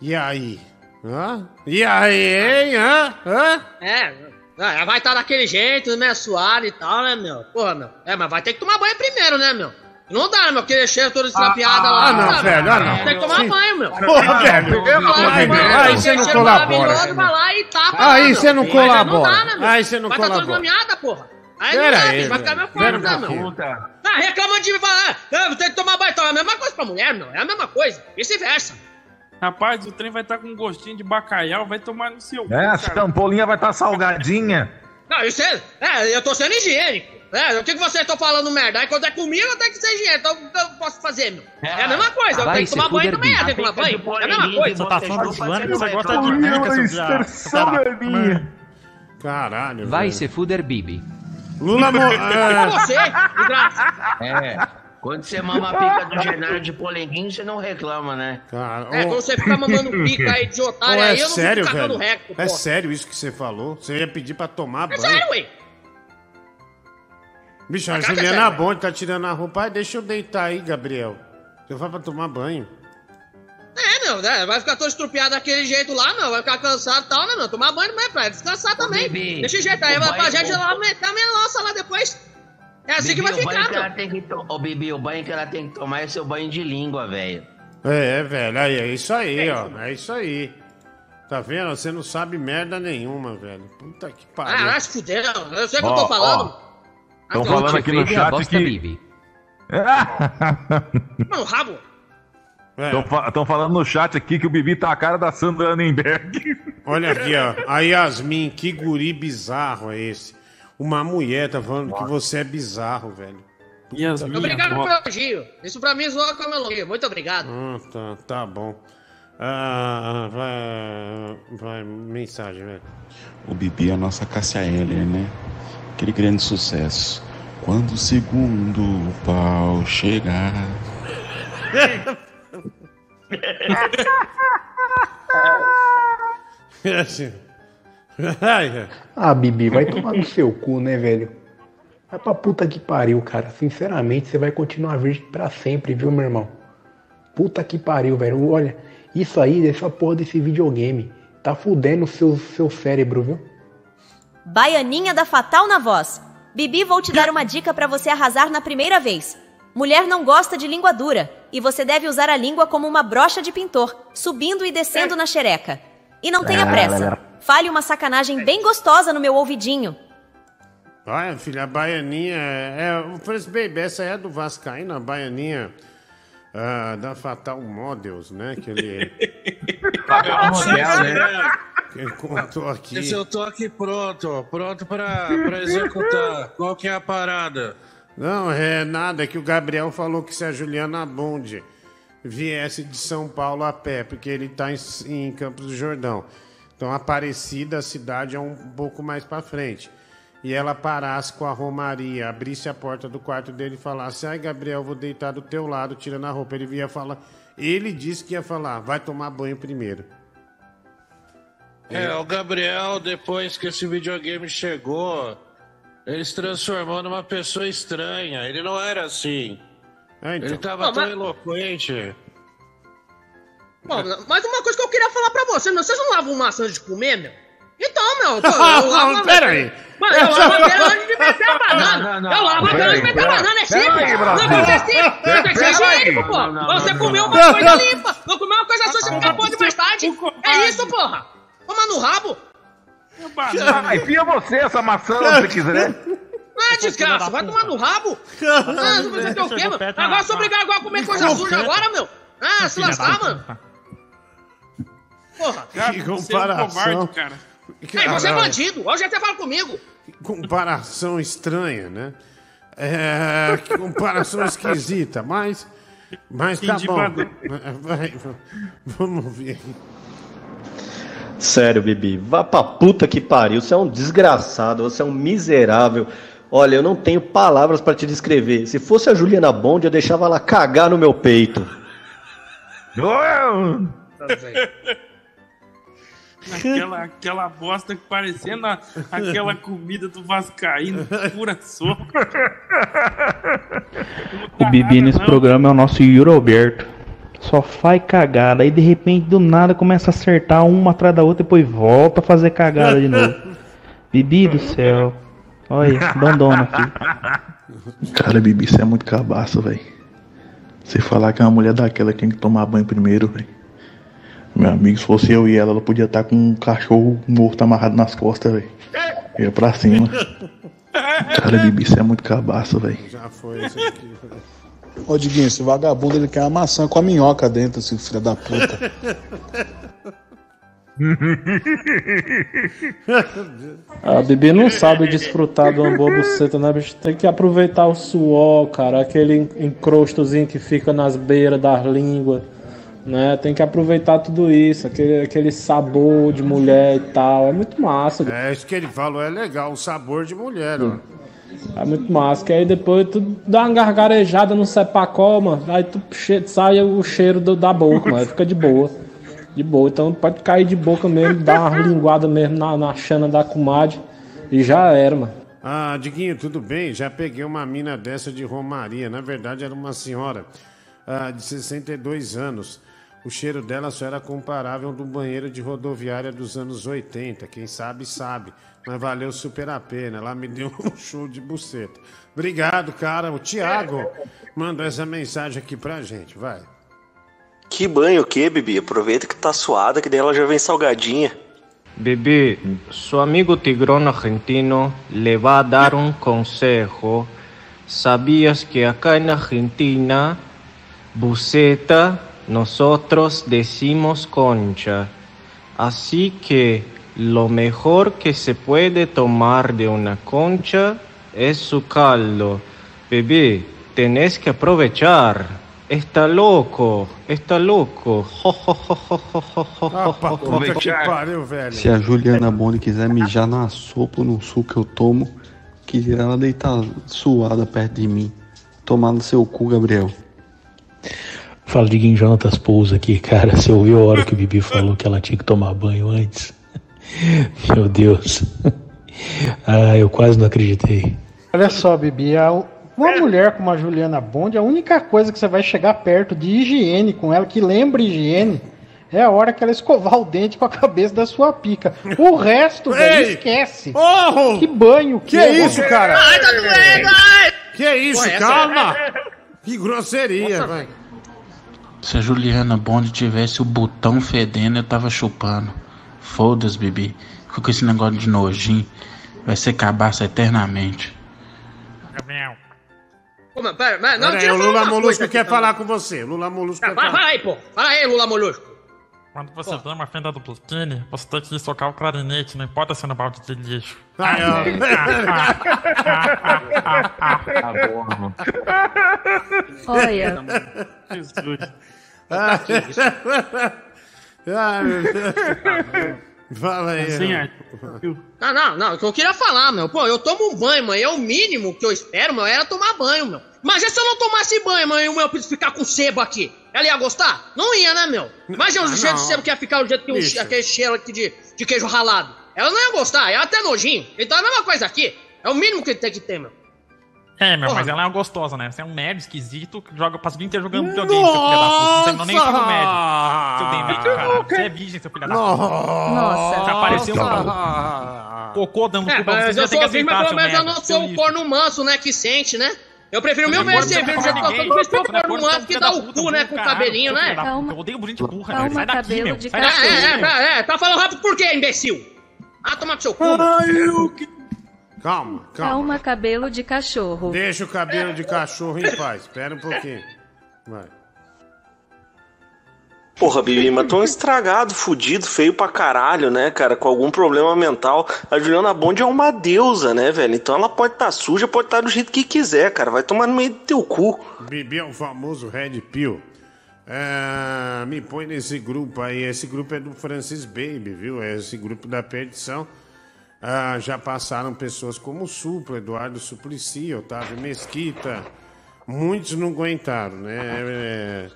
E aí? Hã? E aí, hein? Hã? Hã? É, é, vai estar daquele jeito, né? Suado e tal, né, meu? Porra, meu. É, mas vai ter que tomar banho primeiro, né, meu? Não dá, né, meu? Aquele cheiro todo estrapiado lá. ah, não, dá, velho, ah, não. Tem que tomar Sim. banho, meu. Porra, velho. Eu falo, Ai, mano, meu, aí você não colabora. Vai lá e tapa. Aí lá, você não colabora. né? Aí você não vai tá colabora. toda nomeada, porra. Aí Pera não dá, aí, bicho, vai ficar meu forma, Pera um né, meu? pouquinho. Ah, reclamando de falar, ah, vou ter que tomar banho. Então, é a mesma coisa pra mulher, meu. É a mesma coisa. Vice-versa. Rapaz, o trem vai estar com um gostinho de bacalhau, vai tomar no seu. É, a champolinha vai estar salgadinha. Não, isso é. É, eu tô sendo higiênico. É, o que, que vocês estão falando merda? Aí quando é comigo, tem que ser higiênico. Então, o que eu posso fazer, meu? É, a mesma coisa. Eu tenho que tomar banho também. Eu tenho que tomar banho. É a mesma coisa. Você tá falando do fulano que você gosta de pica, seu viado. Caralho. Vai velho. se fuder, Bibi. Lula mo- É você. É. Quando você mama a pica do Genaro de Polenguinho, você não reclama, né? Cara, É, ô, quando você fica mamando pica aí de ô, otário é aí, eu não sério, fico velho? recto, É sério isso que você falou? Você ia pedir pra tomar É banho? sério, ué. Bicho, a claro que é Juliana sério. Bonde tá tirando a roupa. Ai, deixa eu deitar aí, Gabriel. Eu vou pra tomar banho. É, meu, né? vai ficar todo estrupiado daquele jeito lá, meu, vai ficar cansado e tal, né, meu? Tomar banho também, pra descansar também. Bibi, Deixa o jeito aí, vai pra gente lá meter a minha lança lá depois. É assim Bibi, que vai ficar, que ela meu. tem que to... Ô, Bibi, o banho que ela tem que tomar é seu banho de língua, velho. É, velho, aí, é isso aí, ó. É isso aí. Tá vendo? Você não sabe merda nenhuma, velho. Puta que Ah, pariu. vai se fuder, eu sei o que eu tô falando. Estão Ah, falando não, aqui no chat bosta, que. Bibi. Mano, rabo. É, Estão falando no chat aqui que o Bibi tá a cara da Sandra Annenberg. olha aqui, ó. A Yasmin, que guri bizarro é esse? Uma mulher tá falando que você é bizarro, velho. Yasmin, Obrigado pelo elogio. Isso pra mim zoa como elogio. Muito obrigado. Ah, tá, tá bom. Ah, vai, vai, mensagem, velho. O Bibi é a nossa Cássia Eller, né? Aquele grande sucesso. Quando o segundo pau chegar. É assim. Ai, Ah, Bibi, vai tomar no seu cu, né, velho? Vai pra puta que pariu, cara. Sinceramente, você vai continuar virgem pra sempre, viu, meu irmão? Puta que pariu, velho. Olha, isso aí, essa porra desse videogame, tá fudendo o seu, seu cérebro, viu? Baianinha da Fatal na voz. Bibi, vou te dar uma dica pra você arrasar na primeira vez. Mulher não gosta de língua dura e você deve usar a língua como uma brocha de pintor, subindo e descendo na xereca. E não tenha pressa. Fale uma sacanagem bem gostosa no meu ouvidinho. Olha, filha, a baianinha. É, o Francis Baby, essa é do Vascaíno, a baianinha ah, da Fatal Models, né? Que ele, que ele contou aqui. Esse eu tô aqui pronto, pronto pra, pra executar. Qual que é a parada? Não, é nada, é que o Gabriel falou que se a Juliana Bonde viesse de São Paulo a pé, porque ele tá em, em Campos do Jordão. Então, Aparecida, a cidade é um pouco mais pra frente. E ela parasse com a Romaria, abrisse a porta do quarto dele e falasse: Ai, Gabriel, vou deitar do teu lado, tirando a roupa. Ele ia falar. Ele disse que ia falar: vai tomar banho primeiro. É, o Gabriel, depois que esse videogame chegou, ele se transformou numa pessoa estranha. Ele não era assim. É, então. Ele tava Não, tão mas- eloquente. Bom, mas uma coisa que eu queria falar pra você, meu, vocês não lavam maçã antes de comer, meu? Então, meu, pô, eu lavo a Pera aí. Mano, eu lavo a pera antes de meter a banana. Eu lavo a pera antes de meter a banana, é simples. Pera aí, Não, mas é simples. Tem que ser higiênico, pô. Você comeu uma coisa limpa. Não comeu uma coisa suja, fica podre mais tarde. É isso, porra. Toma no rabo. Ah, enfia você essa maçã se você quiser. Ah, desgraça, vai tomar no rabo. Ah, você tem o quê, mano? Agora eu sou obrigado agora a comer coisa suja agora, meu. Ah, se lascar, mano. Porra. Que comparação. Aí, você é bandido. Hoje até fala comigo. Comparação estranha, né? É, que comparação esquisita, mas. Mas tá bom. Vai, vamos ver. Sério, Bibi, vá pra puta que pariu. Você é um desgraçado, você é um miserável. Olha, eu não tenho palavras pra te descrever. Se fosse a Juliana Bond, eu deixava ela cagar no meu peito. Aquela, aquela bosta que parecendo a- aquela comida do Vascaíno, pura sopa. O Bibi nesse programa é o nosso Yuri Alberto. Só faz cagada, aí de repente do nada começa a acertar uma atrás da outra e depois volta a fazer cagada de novo. Bibi do céu. Olha, abandona, filho. Cara, Bibi, você é muito cabaço, velho. Você falar que é uma mulher daquela que tem que tomar banho primeiro, velho. Meu amigo, se fosse eu e ela, ela podia estar com um cachorro morto amarrado nas costas, velho. Ia pra cima. Cara, Bibi, você é muito cabaço, velho. Já foi isso aqui. Ô, Diguinho, esse vagabundo ele quer uma maçã com a minhoca dentro, esse filho da puta. A Bibi não sabe desfrutar de uma boa buceta, né, bicho? Tem que aproveitar o suor, cara, aquele encrostozinho que fica nas beiras da língua, né? Tem que aproveitar tudo isso, aquele, aquele sabor de mulher e tal. É muito massa. É isso que ele falou, é legal, o sabor de mulher, ó. É muito massa. Que aí depois tu dá uma gargarejada no sepacó, mano. Aí tu sai o cheiro do- da boca, mano. Aí fica de boa. De boa. Então pode cair de boca mesmo, dar uma linguada mesmo na, na chana da comadre. E já era, mano. Ah, Diguinho, tudo bem? Já peguei uma mina dessa de Romaria. Na verdade, era uma senhora ah, de 62 anos. O cheiro dela só era comparável ao do banheiro de rodoviária dos anos 80. Quem sabe, sabe. Mas valeu super a pena. Ela me deu um show de buceta. Obrigado, cara. O Thiago mandou essa mensagem aqui pra gente. Vai. Que banho o que, Bibi? Aproveita que tá suada, que daí ela já vem salgadinha. Bebê, su amigo tigrón argentino le va a dar un consejo. ¿Sabías que acá en Argentina, buceta, Nosotros decimos concha. Así que lo mejor que se puede tomar de una concha es su caldo. Bebé, tenés que aprovechar. Está louco, está louco. Se a Juliana Boni quiser mijar na sopa ou no suco que eu tomo, que ela deitar suada perto de mim. Tomar no seu cu, Gabriel. Fala de Jonatas Pouso aqui, cara. Você ouviu a hora que o Bibi falou que ela tinha que tomar banho antes? Meu Deus. Ah, eu quase não acreditei. Olha só, Bibi, a- uma mulher como a Juliana Bond, a única coisa que você vai chegar perto de higiene com ela, que lembra higiene, é a hora que ela escovar o dente com a cabeça da sua pica. O resto, velho, esquece. Oh! Que banho, Que isso, cara? Ai, tá doendo, ai! Que isso, Pô, calma! Que grosseria, velho. Se a Juliana Bond tivesse o botão fedendo, eu tava chupando. Foda-se, bebê. Fica com esse negócio de nojinho. Vai ser cabaça eternamente. Pô, mas pera, mas não, Pera aí, o Lula Molusco quer aqui falar com você. Lula Molusco Ah, quer fala, falar. fala aí, pô. Fala aí, Lula Molusco. Quando você tem uma fenda do biquíni, você tem que socar o clarinete, não importa se é no balde de lixo. Ai, Tá bom, irmão. Olha. Jesus. Ah, Ai, meu Deus. Fala aí. Assim, ó. Não, não, não. O que eu queria falar, meu. Pô, eu tomo um banho, mãe. É o mínimo que eu espero, meu, era tomar banho, meu. Imagina se eu não tomasse banho, mãe, e o meu filho ficar com sebo aqui. Ela ia gostar? Não ia, né, meu? Imagina Ah, o jeito não. de sebo que ia ficar, o jeito que o, aquele cheiro aqui de, de queijo ralado. Ela não ia gostar, ia até nojinho. Então é a mesma coisa aqui. É o mínimo que tem que ter, meu. É, meu, Porra. mas ela é uma gostosa, né? Você é um médio esquisito que joga, passa o dia inteiro jogando videogame, seu filho da puta. Não terminou nem o ensino médio. Seu demente, cara. Você é virgem, seu filho da puta. Nossa. Você apareceu Nossa. cocô dando É, cu pra você, mas você eu tem que sou virgem, mas aceitar, pelo menos eu não sou um corno manso, né, que sente, né? Eu prefiro mil vezes ser que eu ninguém. sou do que um Caralho, corno corno manso que dá da o cu, né, com o caralho, cabelinho, né? puta. Eu odeio gente burra, Calma, velho. Sai daqui, meu. de Sai daqui. É, é, é, tá falando rápido por quê, imbecil? Ah, toma pro seu cu. Calma, calma. Calma, cabelo de cachorro. Deixa o cabelo de cachorro em paz. Espera um pouquinho. Vai. Porra, Bibi, mas tão estragado, fudido, feio pra caralho, né, cara? Com algum problema mental. A Juliana Bond é uma deusa, né, velho? Então ela pode estar suja, pode estar do jeito que quiser, cara. Vai tomar no meio do teu cu. Bibi é o famoso Red Pill. É, me põe nesse grupo aí. Esse grupo é do Francis Baby, viu? É esse grupo da perdição. Ah, já passaram pessoas como o Supla, Eduardo Suplicy, Otávio Mesquita. Muitos não aguentaram, né? É,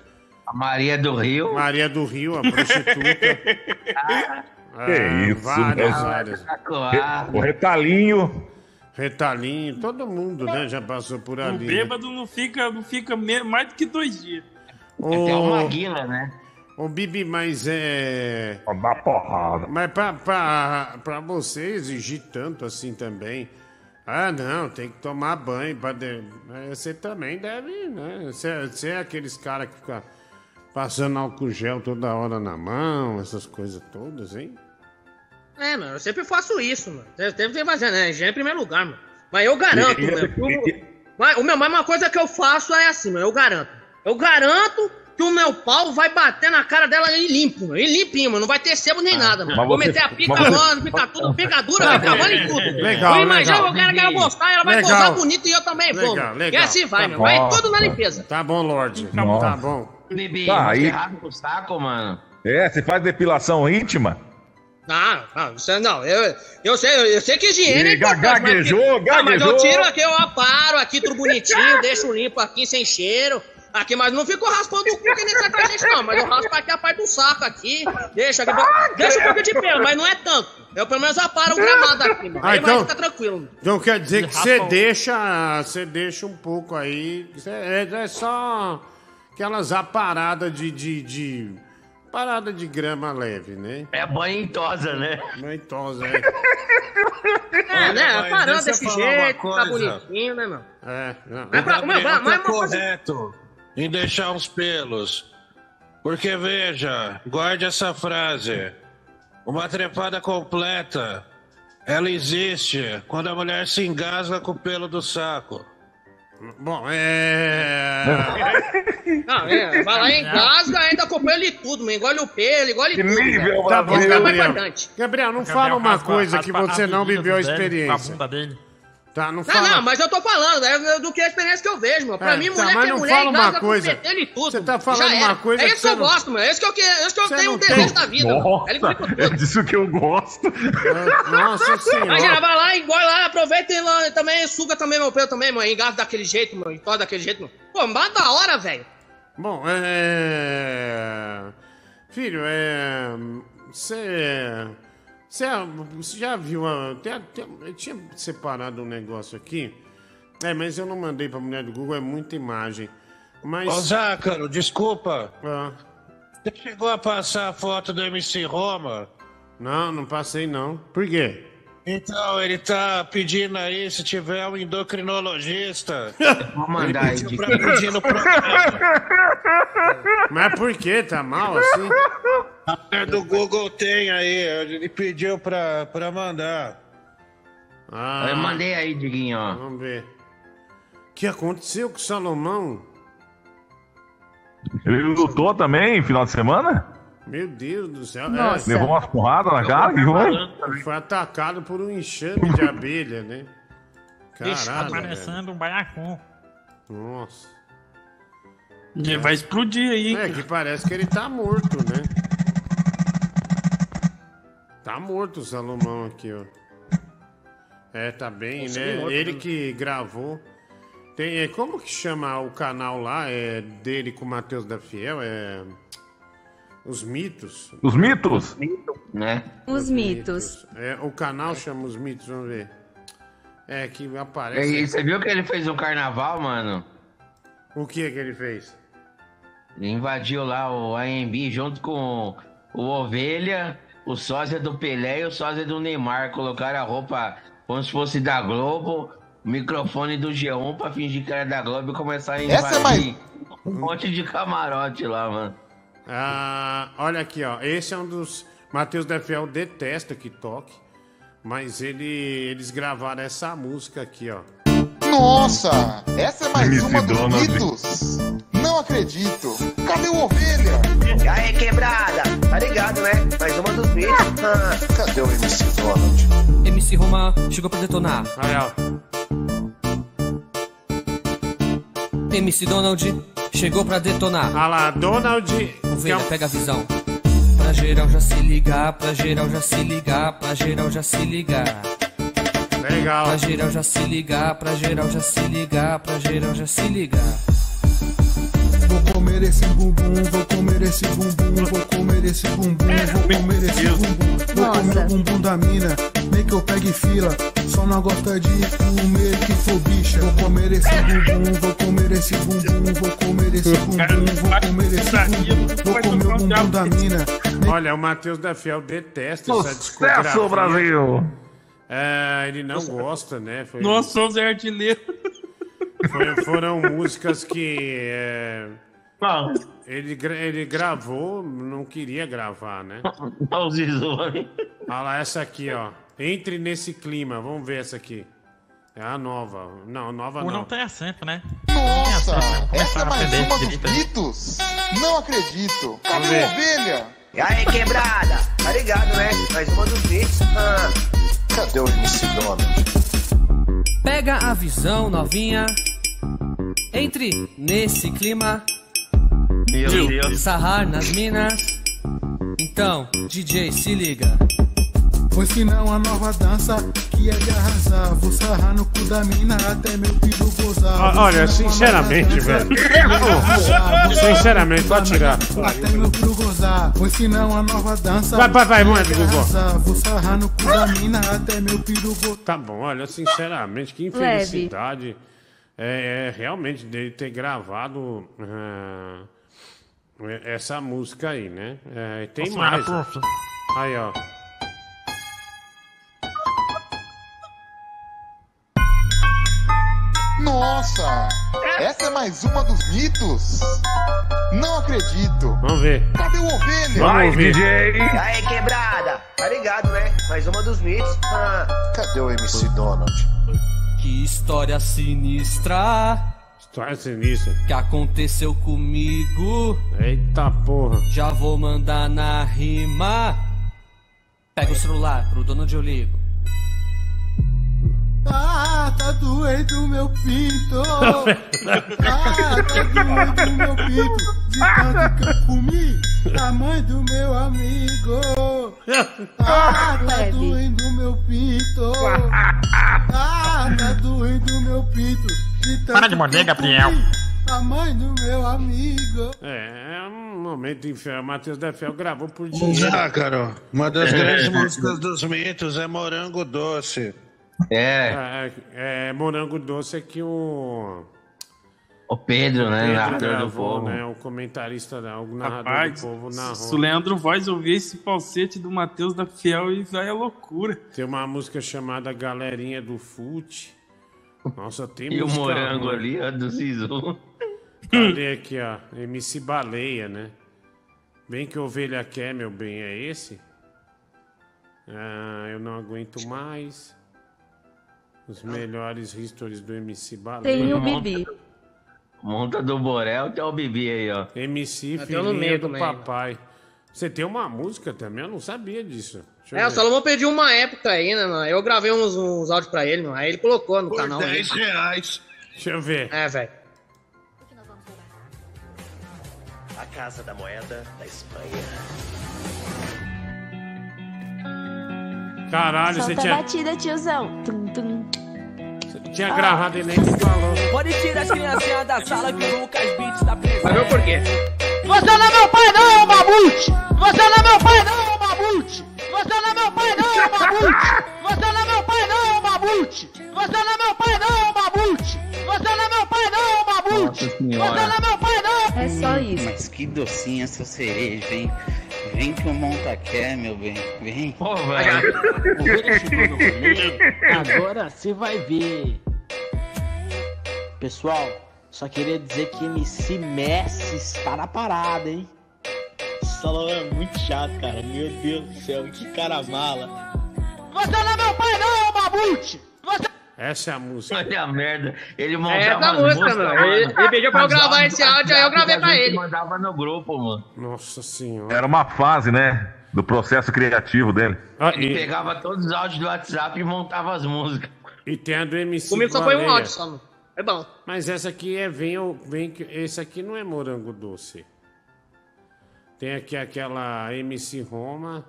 A Maria do Rio. Maria do Rio, a prostituta. Que Ah, isso, várias, né? várias. O retalhinho. Retalhinho, todo mundo, né? Já passou por O ali. né? bêbado não fica, não fica mais do que dois dias. Até Ô, uma guila, né? Ô, Bibi, mas é. Dá porrada. Mas pra, pra, pra você exigir tanto assim também. Ah, não, tem que tomar banho. Pra de... Você também deve, né? Você, você é aqueles caras que ficam passando álcool gel toda hora na mão, essas coisas todas, hein? É, mano, eu sempre faço isso, mano. Deve deve ter fazer, né? Higiene em primeiro lugar, mano. Mas eu garanto, mano. que Mas, o meu, mas uma coisa que eu faço é assim, mano. Eu garanto. Eu garanto que o meu pau vai bater na cara dela e limpo, mano. E limpinho, mano. Não vai ter sebo nem nada, mano. Vou meter a pica mano, pica tudo, pica dura, pica mano e tudo. Legal, eu imagino legal. o cara que ela gostar, ela vai Legal. gozar bonito e eu também vou. Legal, legal. E assim vai, Tá mano. Vai bom. tudo na limpeza. Tá bom, Lorde. Nossa. Tá bom. Bibi, Tá, aí- errado com o saco, mano. É, você faz depilação íntima? Não, não, isso é- não, eu, eu sei, eu sei que higiene é Ih, ga- importante, mas- gaguejou, Ah, mas eu gaguejou. tiro aqui, eu aparo aqui tudo bonitinho, deixo limpo aqui sem cheiro. Aqui, mas não fico raspando o cu que nem gente, não. Mas eu raspo aqui a parte do saco aqui, deixo aqui, deixa um pouco de pelo, mas não é tanto. Eu pelo menos aparo o gramado aqui, mano. Ah, Aí então- vai ficar tranquilo. Então quer dizer que você deixa. Você deixa um pouco aí. cê- É, é só aquelas aparadas de, de, de. Parada de grama leve, né? É banhosa, né? Banhosa, é. É, né? mas Parando desse jeito, tá bonitinho, né, meu? É, não. Mas pra- O mas- mas tá coisa- correto em deixar uns pelos. Porque veja, guarde essa frase. Uma trepada completa, ela existe quando a mulher se engasga com o pelo do saco. Bom, é. Não, é, vai lá, engasga ainda com pelo e tudo, mano. Engole o pelo, engole Que tudo. nível. Tá bom, é Gabriel. importante. Gabriel, não Gabriel fala uma raspa- coisa que você não viveu a experiência. A bunda dele. Tá, não Não, fala. não, mas eu tô falando, é do que a experiência que eu vejo, mano. Pra É, mim, tá, mulher mas que é não mulher uma engasga coisa. com e tudo. Você tá falando Já uma coisa É isso que eu não- gosto, mano. É isso que eu, que, é isso que eu tenho não um tem- desejo da vida. É Nossa, é disso que eu gosto. Nossa senhora. Imagina, vai lá, engole lá, aproveita e lá, também suga também meu pelo também, mano. Engasga daquele jeito, mano. Entorta daquele jeito, mano. Pô, mas da hora, velho. Bom, é. Filho, é. Você. Você já viu. a- tem- tem- eu tinha separado um negócio aqui. É, mas eu não mandei pra mulher do Google, é muita imagem. Mas. Ô, Zácaro, desculpa. Ah, Você chegou a passar a foto do MC Roma? não, não passei não. Por quê? Então, ele tá pedindo aí se tiver um endocrinologista. Vou mandar aí pra pedir no programa. Mas por que? Tá mal assim? A mulher do Google tem aí, ele pediu pra, pra mandar. Ah, Eu mandei aí, Diguinho, ó. Vamos ver. O que aconteceu com o Salomão? Ele lutou também final de semana? Meu Deus do céu. Nossa. Levou umas porradas na cara? Que foi? É, foi atacado por um enxame de abelha, né? Tá Caralho, parecendo um baiacu. Nossa. Ele vai explodir aí. É que parece que ele tá morto, né? Tá morto o Salomão aqui, ó. É, tá bem, Nossa, né? bem morto ele mesmo. que gravou. Tem, é, como que chama o canal lá? É dele com o Matheus da Fiel? É. Os mitos. Os mitos? Né? Os mitos. É, o canal chama os mitos, vamos ver. É, que E aparece. aí, você viu que ele fez um carnaval, mano? O que que ele fez? Ele invadiu lá o AMB junto com o Ovelha, o sósia do Pelé e o sósia do Neymar. Colocaram a roupa como se fosse da Globo, o microfone do G1 pra fingir que era da Globo e começar a Essa é invadir um monte de camarote lá, mano. Ah, olha aqui, ó. Esse é um dos. Matheus Defel detesta que toque. Mas ele, eles gravaram essa música aqui, ó. Nossa, essa é mais MC uma dos mitos. Não acredito. Cadê o ovelha? E aí, quebrada? Tá ligado, né? Mais uma dos vídeos. Ah. Cadê o MC Donald? MC Roma chegou pra detonar. Aí, ó. MC Donald chegou pra detonar. Ah lá, Donald. Ovelha, pega a visão. Pra geral já se ligar, pra geral já se ligar, pra geral já se ligar. Legal. Pra geral já se ligar, pra geral já se ligar, pra geral já se ligar. Vou comer esse bumbum, vou comer esse bumbum, vou comer esse bumbum, vou comer esse bumbum. Vou comer o bumbum da mina, nem que eu pegue fila. Só não gosta de comer que for bicha. Vou comer esse bumbum, vou comer esse bumbum, vou comer esse bumbum, vou comer esse bumbum. Vou comer o bumbum da mina. Olha, o Matheus Defel detesta essa Sucesso, discografia. Brasil! É, ele não gosta, né? Foi- Nós somos artilheiro. foi- foram músicas que. é, ele, gra- ele gravou, não queria gravar, né? Olha lá, essa aqui, ó. Entre nesse clima, vamos ver essa aqui. É a nova. Não, nova Ou não. não tem acento, né? Nossa, essa é a mais uma dos mitos. Não acredito. Cadê o ovelha? E aí, quebrada? Tá ligado, né? Mais uma dos vídeos. Ah. Cadê o MC Donald? Pega a visão novinha. Entre nesse clima. Meu Deus. sarrar nas minas. Então, DJ, se liga. Vou ensinar uma nova dança que é de arrasar. Vou sarrar no cu da mina até meu filho gozar. Ó, Olha, sinceramente, velho. Sinceramente, pode tirar. Até meu filho gozar. Vou ensinar uma nova dança. Vai, vai, vai, é manda, arrasar. Vou sarrar no cu da mina até meu filho gozar. Tá bom, olha, sinceramente, que infelicidade é, é realmente dele ter gravado ah, essa música aí, né? É, tem Nossa, mais. Aí, ó. Nossa, essa é mais uma dos mitos. Não acredito. Vamos ver. Cadê o ovelha? Ouvir. E aí, quebrada? Tá ligado, né? Mais uma dos vídeos. Ah. Cadê o MC Donald? Que história sinistra História sinistra. que aconteceu comigo. Eita porra. Já vou mandar na rima. Pega o celular pro dono de eu ligo. Ah, tá doendo meu pinto. Ah, tá doendo meu pinto. De tanto que eu comi a mãe do meu amigo. Ah, tá doendo meu pinto. Ah, tá doendo meu pinto. De tanto Para de morder, Gabriel. A mãe do meu amigo. É, é um momento inferno. Matheus Defel gravou por dinheiro. Já, Carol. Uma das grandes músicas dos mitos é Morango Doce. É. É, é, Morango Doce é que o. O Pedro, né? Pedro narrador do povo. né? O comentarista, né, o narrador Rapaz, do povo narrou. se o Leandro Voz ouvir esse falsete do Matheus da Fiel e vai a loucura. Tem uma música chamada Galerinha do Fute. Nossa, tem E o morango ruim. ali, ó, do Zizu. Cadê aqui, ó? MC Baleia, né? Bem que ovelha quer, meu bem, é esse? Ah, eu não aguento mais. Os melhores histories do MC Baleia. Tem o Bibi. Monta do Borel, tem o Bibi aí, ó. MC Eu Filhinha meio do também. Papai. Você tem uma música também? Eu não sabia disso. Deixa É, o. Salomão pediu uma época aí, né, mano? Eu gravei uns, uns áudios pra ele, mano. Aí ele colocou no Por canal. aí. 10 reais. Deixa eu ver. É, velho. A Casa da Moeda da Espanha. Caralho, você Solta a tinha, batida, tiozão. Tum, tum. Tinha gravado e nem me falou. Pode tirar as criancinhas da sala que o Lucas Beats tá preso. Ver o porquê. Você não é meu pai, não, mamute! Você não é meu pai, não, mamute! Você não é meu pai, não, mamute! Você não é meu pai, não, mamute! Você não é meu pai não, mamute! Você não é meu pai não! É só isso. Mas que docinha essa cereja, hein? Vem que o monta quer, meu bem. Vem. Pô, velho. Agora você vai ver. Pessoal, só queria dizer que MC Messi está na parada, hein? Salão é muito chato, cara. Meu Deus do céu, que cara mala. Você não é meu pai não, mamute! Essa é a música. Olha a merda. Ele É montava essa as música, músicas, mano. Ele, ele pediu pra eu gravar esse áudio, aí eu gravei pra ele. mandava no grupo, mano. Nossa senhora. Era uma fase, né? Do processo criativo dele. Ele pegava todos os áudios do WhatsApp e montava as músicas. E tem a do MC Comigo só foi um áudio só. É bom. Mas essa aqui é vem, o- vem que- esse aqui não é morango doce. Tem aqui aquela MC Roma,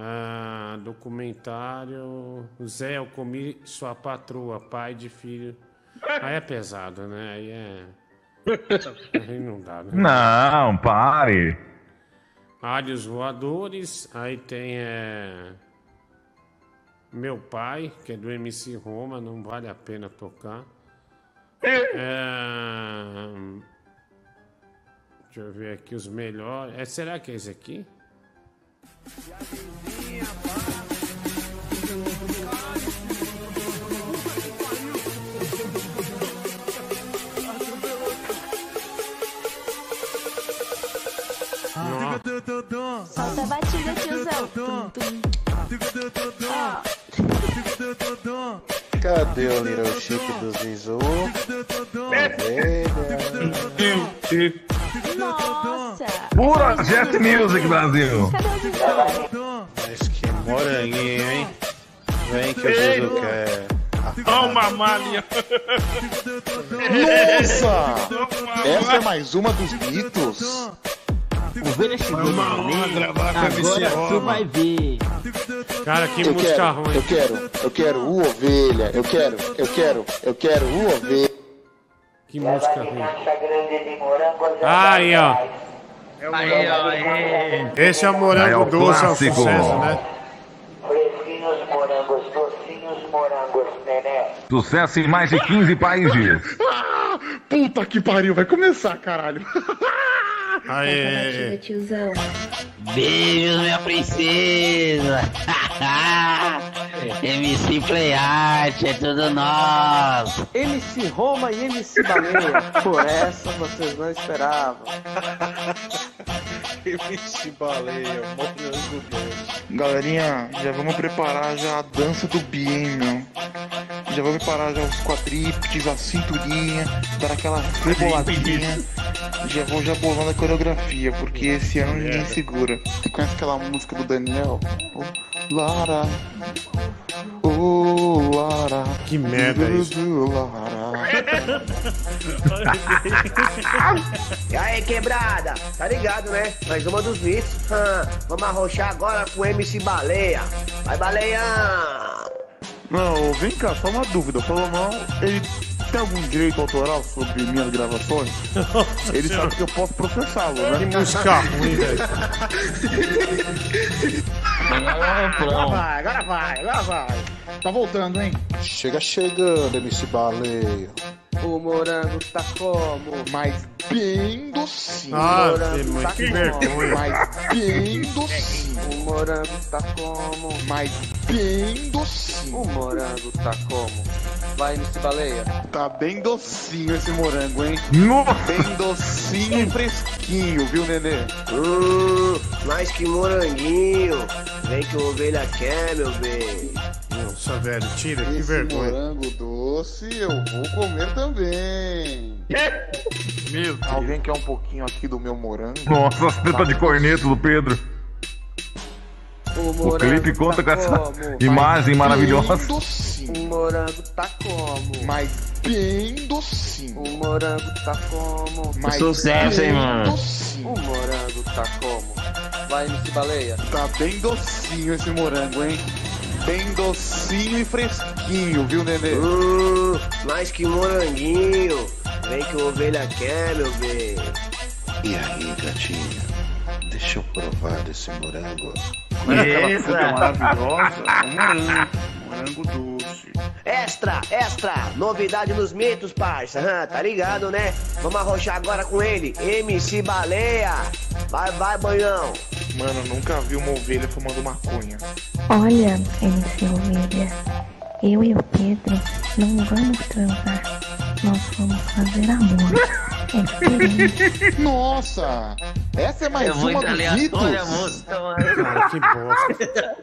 ah, documentário Zé, eu comi sua patroa, pai de filho. Aí é pesado, né? Aí é. Aí não dá, né? Não, pare. Alhos voadores, aí tem é, Meu pai, que é do MC Roma, não vale a pena tocar. É, Deixa eu ver aqui os melhores. É, será que é esse aqui? Solta a batida, tiozão. Cadê o Little Chip do Zizu? Nossa. Pura Jet Music, Brasil. O? Mas que moranguinho, hein? Vem que o Zizu quer. Toma, malha. Nossa! Essa é mais uma dos mitos. Chegou honra gravar com a MC Agora você Roma. vai ver. Cara, que eu música quero, ruim. Eu quero, eu quero o ovelha. Eu quero, eu quero, eu quero o ovelha. Que música ruim. Ah, aí, ó. Aí, ó, aí. Esse é o Aí é morango o doce, é o sucesso, né? Fresquinhos morangos, docinhos morangos, neném. Sucesso em mais de 15 países. Ah, puta que pariu, vai começar, caralho. Aê. tiozão. Beijos, minha princesa. MC Play Art, é tudo nosso. MC Roma e MC Baleia. Por essa vocês não esperavam. MC Baleia, morango doce. Galerinha, já vamos preparar já a dança do bien, meu. Já vamos preparar já os quadríceps, a cinturinha, dar aquela reboladinha. Já vou já bolando a coreografia, porque esse ano ninguém segura. Você conhece aquela música do Daniel? Oh, Lara. Oh, Lara. Que merda é isso. E aí, quebrada? Tá ligado, né? Mais uma dos mitos. Hã, Vamos arrochar agora com o MC Baleia. Vai, Baleia! Não, vem cá, só uma dúvida. Falou mal, ele tem algum direito autoral sobre minhas gravações? Ele sabe que eu posso processá-lo, né? Que música ruim, velho. Agora vai, agora vai, agora vai. Tá voltando, hein? Chega chegando, MC Baleia. O morango tá como? Mas bem docinho. Ah, morango Zé, tá que como? vergonha. Mas bem docinho. O morango tá como? Mas bem docinho. O morango tá como? Vai, MC Baleia. Tá bem docinho esse morango, hein? Nossa. Bem docinho e fresquinho, viu, nenê? Hum, mais que moranguinho. Vem que o ovelha quer, meu bem. Nossa, velho, tira, que Esse vergonha. morango doce eu vou comer também. Meu Deus. Alguém quer um pouquinho aqui do meu morango? Nossa, as tetas de corneto do Pedro. O O clipe conta com essa como? imagem maravilhosa. Bem docinho. O morango tá como? Mas bem docinho. O morango tá como? Mas Sucesso, hein, mano? docinho. O morango tá como? Vai, MC Baleia. Tá bem docinho esse morango, hein? Bem docinho e fresquinho, viu, nenê? Hum, mais que moranguinho. Vem que o ovelha quer, meu bem. E aí, gatinha? Deixa eu provar desse morango. Olha aquela maravilhosa. Um morango. Frango doce. Extra, extra, novidade nos mitos, parça. Hã, tá ligado, né? Vamos arrochar agora com ele, MC Baleia. Vai, vai, banhão. Mano, eu nunca vi uma ovelha fumando maconha. Olha, MC Ovelha, eu e o Pedro não vamos transar, nós vamos fazer amor. É. Nossa! Essa é mais É uma dos mitos. a música, Cara, que bosta.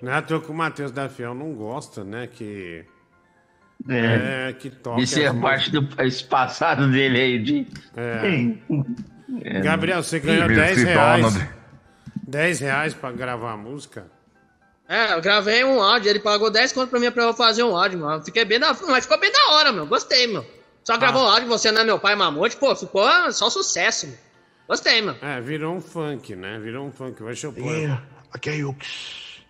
Não é à toa que o Matheus da Fiel não gosta, né? Que. É, que toca. Ser as parte do passado dele aí de. É. Gabriel, você ganhou Sim. 10 Esse reais. Donald. 10 reais pra gravar a música? É, eu gravei um áudio, ele pagou 10 conto pra mim pra eu fazer um áudio, mano. Fiquei bem da. Mas ficou bem da hora, meu. Gostei, meu. Só gravou um áudio, você não é meu pai mamute, pô, ficou só sucesso, meu. Gostei, meu. É, virou um funk, né? Virou um funk. Eu pôr. É, aqui é Yux.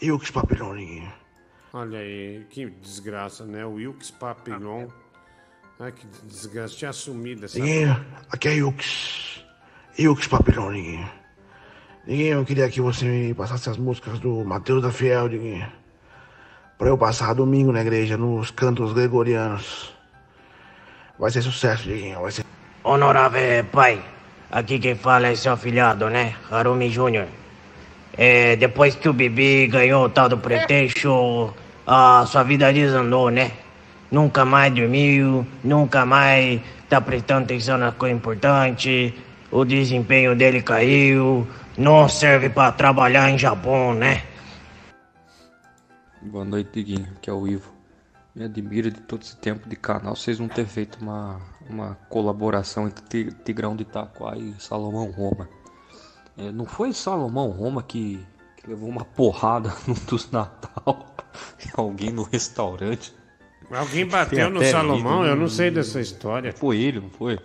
Yux Papiloninho. Olha aí, que desgraça, né? O Wilkes Papillon. Ah, que desgraça. Tinha sumido essa. Aqui é Yux. Yux Papiloninho. Diguinho, eu queria que você me passasse as músicas do Mateus da Fiel, Diguinho. Pra eu passar domingo na igreja, nos cantos gregorianos. Vai ser sucesso, Diguinho, vai ser... Honorável pai, aqui quem fala é seu afilhado, né? Harumi Júnior. É, depois que o Bibi ganhou o tal do pretexto, a sua vida desandou, né? Nunca mais dormiu, nunca mais tá prestando atenção nas coisas importantes, o desempenho dele caiu, não serve pra trabalhar em Japão, né? Boa noite, Diguinho, que é o Ivo. Me admira de todo esse tempo de canal vocês não ter feito uma, uma colaboração entre Ti- Tigrão de Itaquá e Salomão Roma. É, não foi Salomão Roma que, que levou uma porrada no dos Natal alguém no restaurante? Alguém bateu no Salomão? Eu não sei dessa história. Foi ele, não foi?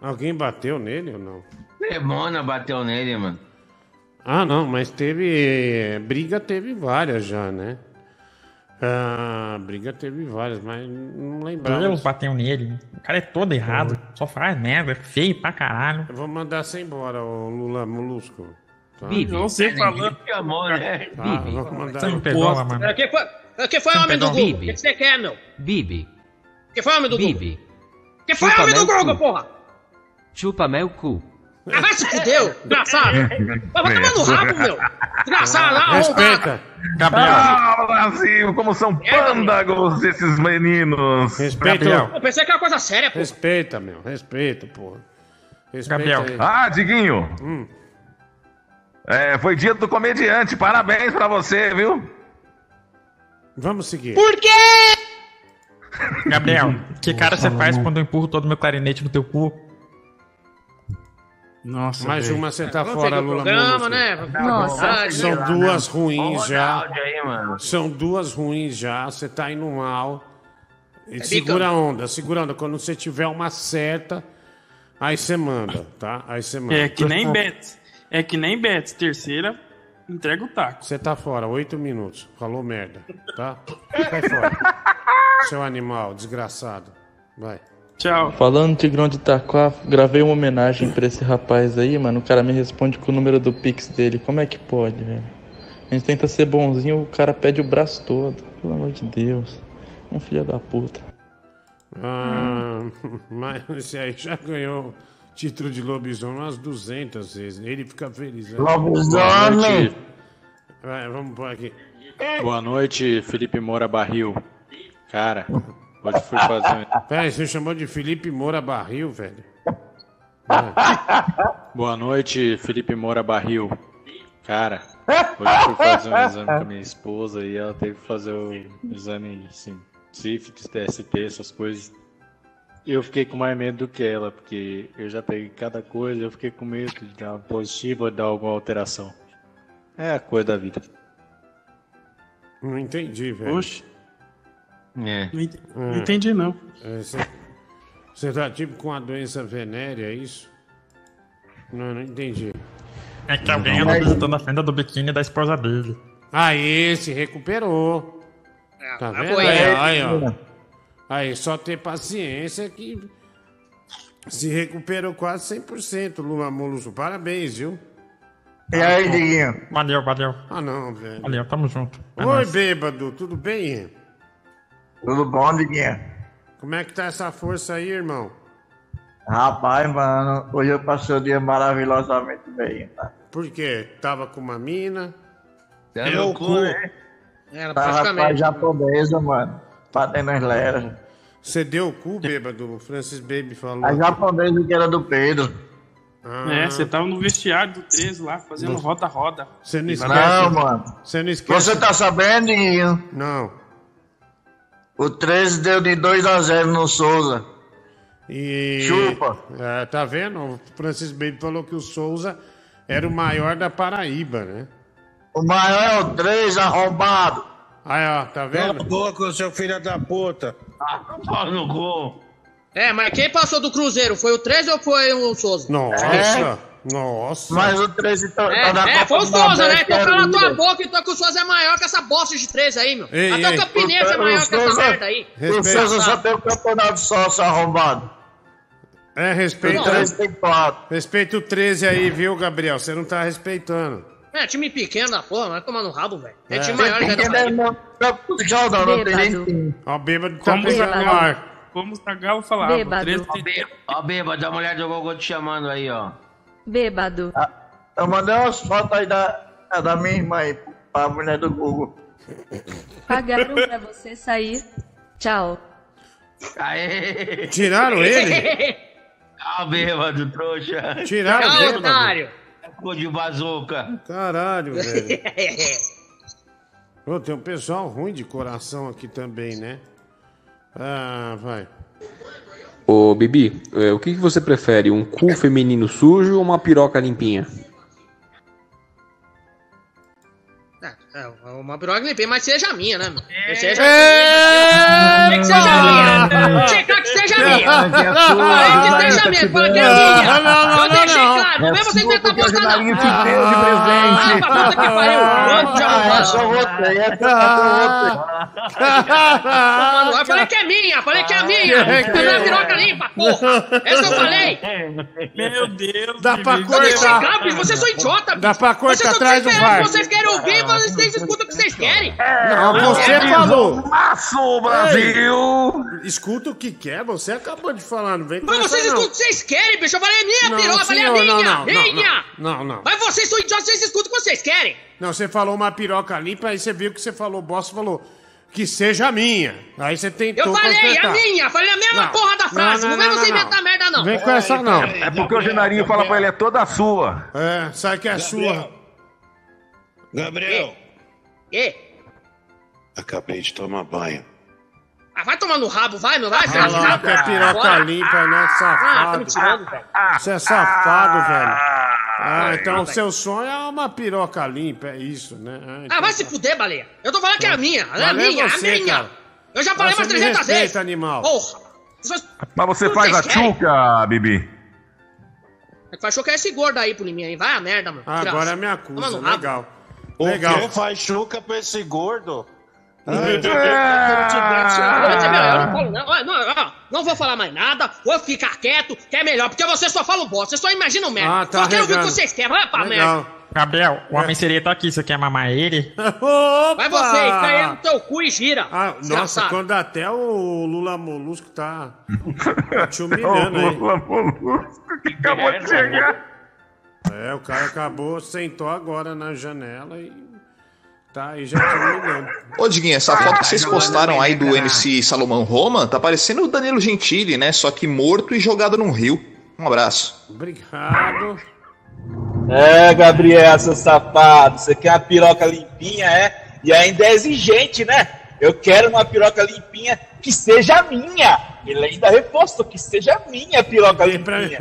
Alguém bateu nele ou não? Demona bateu nele, mano. Ah, não, mas teve. Briga teve várias já, né? Ah, briga teve várias, mas não lembrava. Deus bateu nele. O cara é todo errado. Só faz merda, é feio pra caralho. Eu vou mandar você embora, ô Lula Molusco. Tá? Bibi. Você falou. Chamou, né? Tá, Bibi. vou mandar Você me perdoa, mano. É, que foi, é, que foi homem do? Google? O que que você quer, meu? Bibi. Que foi homem do Bibi. Google? Que foi Chupa homem do meu Google, cu. porra? Chupa meu cu. Ah, vai se fuder, desgraçado. Vai vai tomar no rabo, meu. Desgraçado, lá, Respeita. Ah, Brasil, como são pândagos esses meninos. Respeita. Eu pensei que era coisa séria, pô. Respeita, meu. Respeita, porra. Respeita Gabriel. Ah, Diguinho. Hum. É, foi dia do comediante. Parabéns pra você, viu? Vamos seguir. Por quê? Gabriel, que cara você faz quando eu empurro todo meu clarinete no teu cu? Nossa, Mais uma, você tá Vamos fora, Lula programa, né? Nossa. São Nossa. duas ruins Olha já. aí, mano. São duas ruins já. Você tá indo mal. E É segura a onda, segura a onda. Quando você tiver uma certa, aí você manda, tá? Aí você manda. É que nem Betis. É que nem Betis. Terceira, entrega o taco. Você tá fora, oito minutos. Falou merda, tá? Sai fora. Seu animal, desgraçado. Vai. Tchau. Falando Tigrão de Itaquá, gravei uma homenagem pra esse rapaz aí, mano. O cara me responde com o número do Pix dele. Como é que pode, velho? A gente tenta ser bonzinho, o cara pede o braço todo. Pelo amor de Deus. Um filho da puta. Ah, mas esse aí já ganhou título de lobisomem umas 200 vezes. Ele fica feliz. né? Lobisomem! Vai, vamos pôr aqui. Boa noite, Felipe Moura Barril. Cara, hoje fui fazer. Peraí, você chamou de Felipe Moura Barril, velho? Boa noite, Felipe Moura Barril. Cara, hoje eu fui fazer um exame com a minha esposa e ela teve que fazer o exame assim, sífilis, TST, essas coisas. Eu fiquei com mais medo do que ela, porque eu já peguei cada coisa, eu fiquei com medo de dar uma positiva ou dar alguma alteração. É a coisa da vida. Não entendi, velho. Oxe. É. Não ent- não entendi, não. É, Você você tá tipo com uma doença venérea, é isso? Não, não entendi. É que alguém andou visitando a fenda do biquíni da esposa dele. Ah, esse recuperou. Tá mas vendo? Aí, aí, ó. Aí, só ter paciência que se recuperou quase 100%, Lula Molusco. Parabéns, viu? E aí, Diguinho? Valeu, valeu. Ah, não, velho. Valeu, tamo junto. É Oi, nóis. bêbado, tudo bem? Tudo bom, Diguinho? Como é que tá essa força aí, irmão? Rapaz, mano, hoje eu passei o dia maravilhosamente bem. Tá? Por quê? Tava com uma mina? Deu cu. Era Tava com a japonesa, mano. Batendo as leras. Você deu o cu, bêbado? O Francis Baby falou. A japonesa que era do Pedro. Ah. É, você tava no vestiário do 13 lá, fazendo roda-roda. Você não esquece. Não, mano. Você não esquece. Você tá sabendo, Diguinho? Não. O 13 deu de 2 a 0 no Souza. E... Chupa. É, tá vendo? O Francis Baby falou que o Souza era o maior da Paraíba, né? O maior é o 3 arrombado. Aí, ó, tá Cala vendo? a boca, seu filho da puta. Pau no cu. É, mas quem passou do Cruzeiro? Foi o 13 ou foi o Souza? Nossa, É. nossa. Mas o 13 tá, É, tá na é, Copa foi o do Souza, né? Então cala tua boca, então que o Souza é maior que essa bosta de 13 aí, meu. Ei, Até ei. o Campinense é O maior que essa merda aí. O Souza só tem o campeonato só, seu arrombado. É, respeita. O 13 tem 4. Respeita o 13 aí, viu, Gabriel? Você não tá respeitando. É, time pequeno da porra, vai tomar no rabo, velho. É, É. time maior Pequeno é não, não, já não, não tem nem. Ó, o bêbado tá Como pegando no ar. como o Zagal falava, Bêbado. 13 Ó, bêbado, ó, bêbado, a mulher do Gogô te chamando aí, ó. Bêbado. Eu mandei umas fotos aí da, da minha irmã aí pra mulher do Google. Pagaram pra você sair. Tchau. Aê! Tiraram ele? Ah, bêbado, trouxa. Tiraram o Tchau, bêbado? otário. Cu de bazuca. Caralho, velho. Ô, tem um pessoal ruim de coração aqui também, né? Ah, vai. Ô, Bibi, é, o que, que você prefere? Um cu feminino sujo ou uma piroca limpinha? Uma limpei, mas seja minha, né? Que seja É. minha. Que seja minha. Checar que seja minha. Falei que seja minha. Falei que é minha. Não, não, não, Eu deixei não. claro. É Não é você bosta, não. De presente. Ah, pra puta que pariu. De Ah, arrombado. essa eu votei, essa eu votei. Mano, eu falei que é minha, falei que é minha. Cadê a piroca limpa, porra? Essa eu falei. Meu Deus. Dá pra Eu deixei cortar. são idiotas, bicho. Dá pra cortar atrás do VAR. Vocês querem ouvir, mas vocês escutam o que vocês querem. Não, você É, falou. Maço, Brasil! Escuta o que quer, você acabou de falar, não vem com Mas vocês não. escutam o que vocês querem, bicho. Eu falei é minha Não, piroca, falei é senhor, minha, não, não, não, minha. Não, não. Mas vocês são idiotas, vocês escutam o que vocês querem. Não, você falou uma piroca limpa, aí você viu que você falou, o boss falou que seja minha. Aí você tentou Eu falei, consertar. é minha. Falei a mesma Não. porra da frase. Não, Não, não, vem não, você não, inventar merda, não. Vem com essa não. É porque o Genarinho fala pra ele, é toda sua. É, sai que é sua. Gabriel, E? acabei de tomar banho. Ah, vai tomar no rabo, vai, meu. Vai, Olha lá, que é piroca limpa, né, Ah, tá safado. me tirando, velho. Você é safado, velho. Ah, então o seu sonho é uma piroca limpa, é isso, né? Ah, então Ah, vai se fuder, baleia. Eu tô falando que é a minha. É a Valeu minha, você, a minha. cara. Eu já falei me 300 respeita, vezes. animal. Porra. Vocês- Mas você Não faz a tchuca, Bibi. É que achou que é esse gordo aí pro Liminha aí. Vai a merda, mano. Ah, agora é minha rabo. legal. O Legal. que faz chuca pra esse gordo? Não, você viu, eu não falo não. Ó, não, ó, não vou falar mais nada, vou ficar quieto, que é melhor, porque vocês só falam bosta, vocês só imaginam merda. Ah, tá só quero ouvir o que vocês querem, vai pra merda. Gabriel, o homem seria tá aqui, você quer mamar ele? Opa! Vai você, aí no teu cu e gira. Ah, nossa, quando até o Lula Molusco tá tá te humilhando aí. Lula Molusco que acabou de chegar. É, o cara acabou, sentou agora na janela e tá aí já humilhando. Ô, Diguinho, essa foto que vocês postaram aí do MC Salomão Roma tá parecendo o Danilo Gentili, né? Só que morto e jogado num rio. Um abraço. Obrigado. É, Gabriel, seu safado, você quer uma piroca limpinha, é? E ainda é exigente, né? Eu quero uma piroca limpinha que seja minha. Ele ainda reforçou que seja minha piroca limpinha.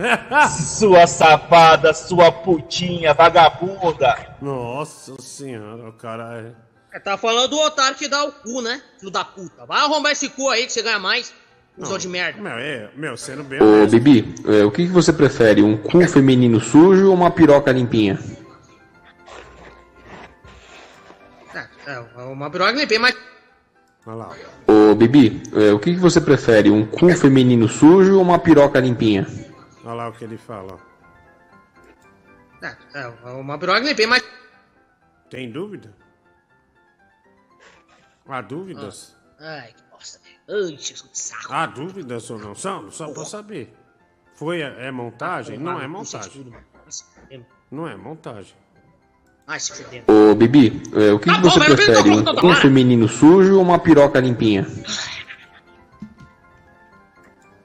sua safada, sua putinha, vagabunda. Nossa senhora, o cara é. É, Tá falando do otário que dá o cu, né? Filho da puta. Vai arrombar esse cu aí que você ganha mais. Usou de merda. Meu, é, meu, sendo bem Ô. Bibi, é, o que, que você prefere? Um cu feminino sujo ou uma piroca limpinha? É, uma piroca limpei, mas. Olha lá. Ô, Bibi, é, o que, que você prefere? Um cu feminino sujo ou uma piroca limpinha? Olha lá o que ele fala. É, é uma piroca limpinha, mas. Tem dúvida? Há dúvidas? Ai, que bosta. Ai, Jesus de saco. Há dúvidas ou não? Só, só pra saber. Foi, é montagem? Não é montagem. Não é montagem. Ai, se. Ô, Bibi, é, o que, Tá que bom, você prefere? Um hora. feminino sujo ou uma piroca limpinha?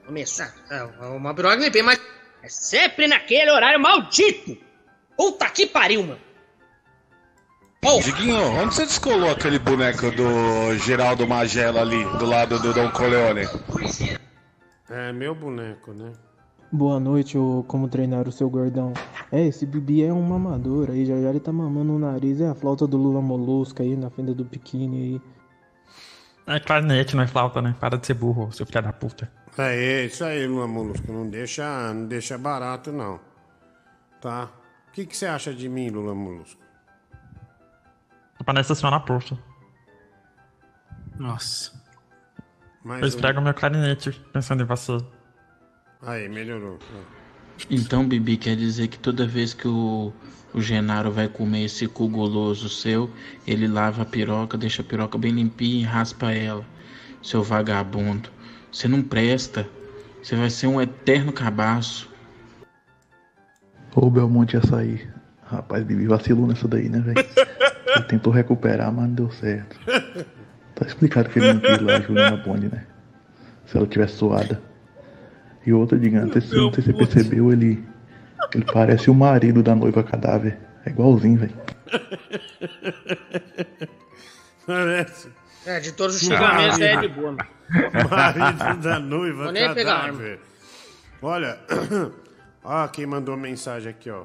Começar. É, uma piroca limpinha, mas. É sempre naquele horário maldito! Puta que pariu, mano! Diguinho, onde você descolou aquele boneco do Geraldo Magela ali, do lado do Don Corleone? É meu boneco, né? Boa noite, ô como treinar o seu gordão. É, esse Bibi é um mamador aí, já já ele tá mamando o nariz. É a flauta do Lula Molusco aí na fenda do biquíni aí. É clarinete, não é flauta, né? Para de ser burro, seu filho da puta. É isso aí, Lula Molusco. Não deixa, não deixa barato, não. Tá? O que, que você acha de mim, Lula Molusco? Parece assim na poxa. Nossa. Mais Eu esfrego meu clarinete pensando em você. Aí, melhorou. Então, Bibi, quer dizer que toda vez que o, o Genaro vai comer esse cu goloso seu, ele lava a piroca, deixa a piroca bem limpinha e raspa ela. Seu vagabundo. Você não presta. Você vai ser um eterno cabaço. Ô Belmonte ia sair. Rapaz, Bibi vacilou nessa daí, né, velho? Ele tentou recuperar, mas não deu certo. Tá explicado que ele não quis lá a Juliana Bond, né? Se ela tivesse suada. E outra, diga, sei se você percebeu, ele. Ele parece o marido da noiva cadáver. É igualzinho, velho. Parece. É, de todos os xingamentos é de boa. Marido da noiva Vou nem a cadáver. Olha, ó quem mandou mensagem aqui, ó.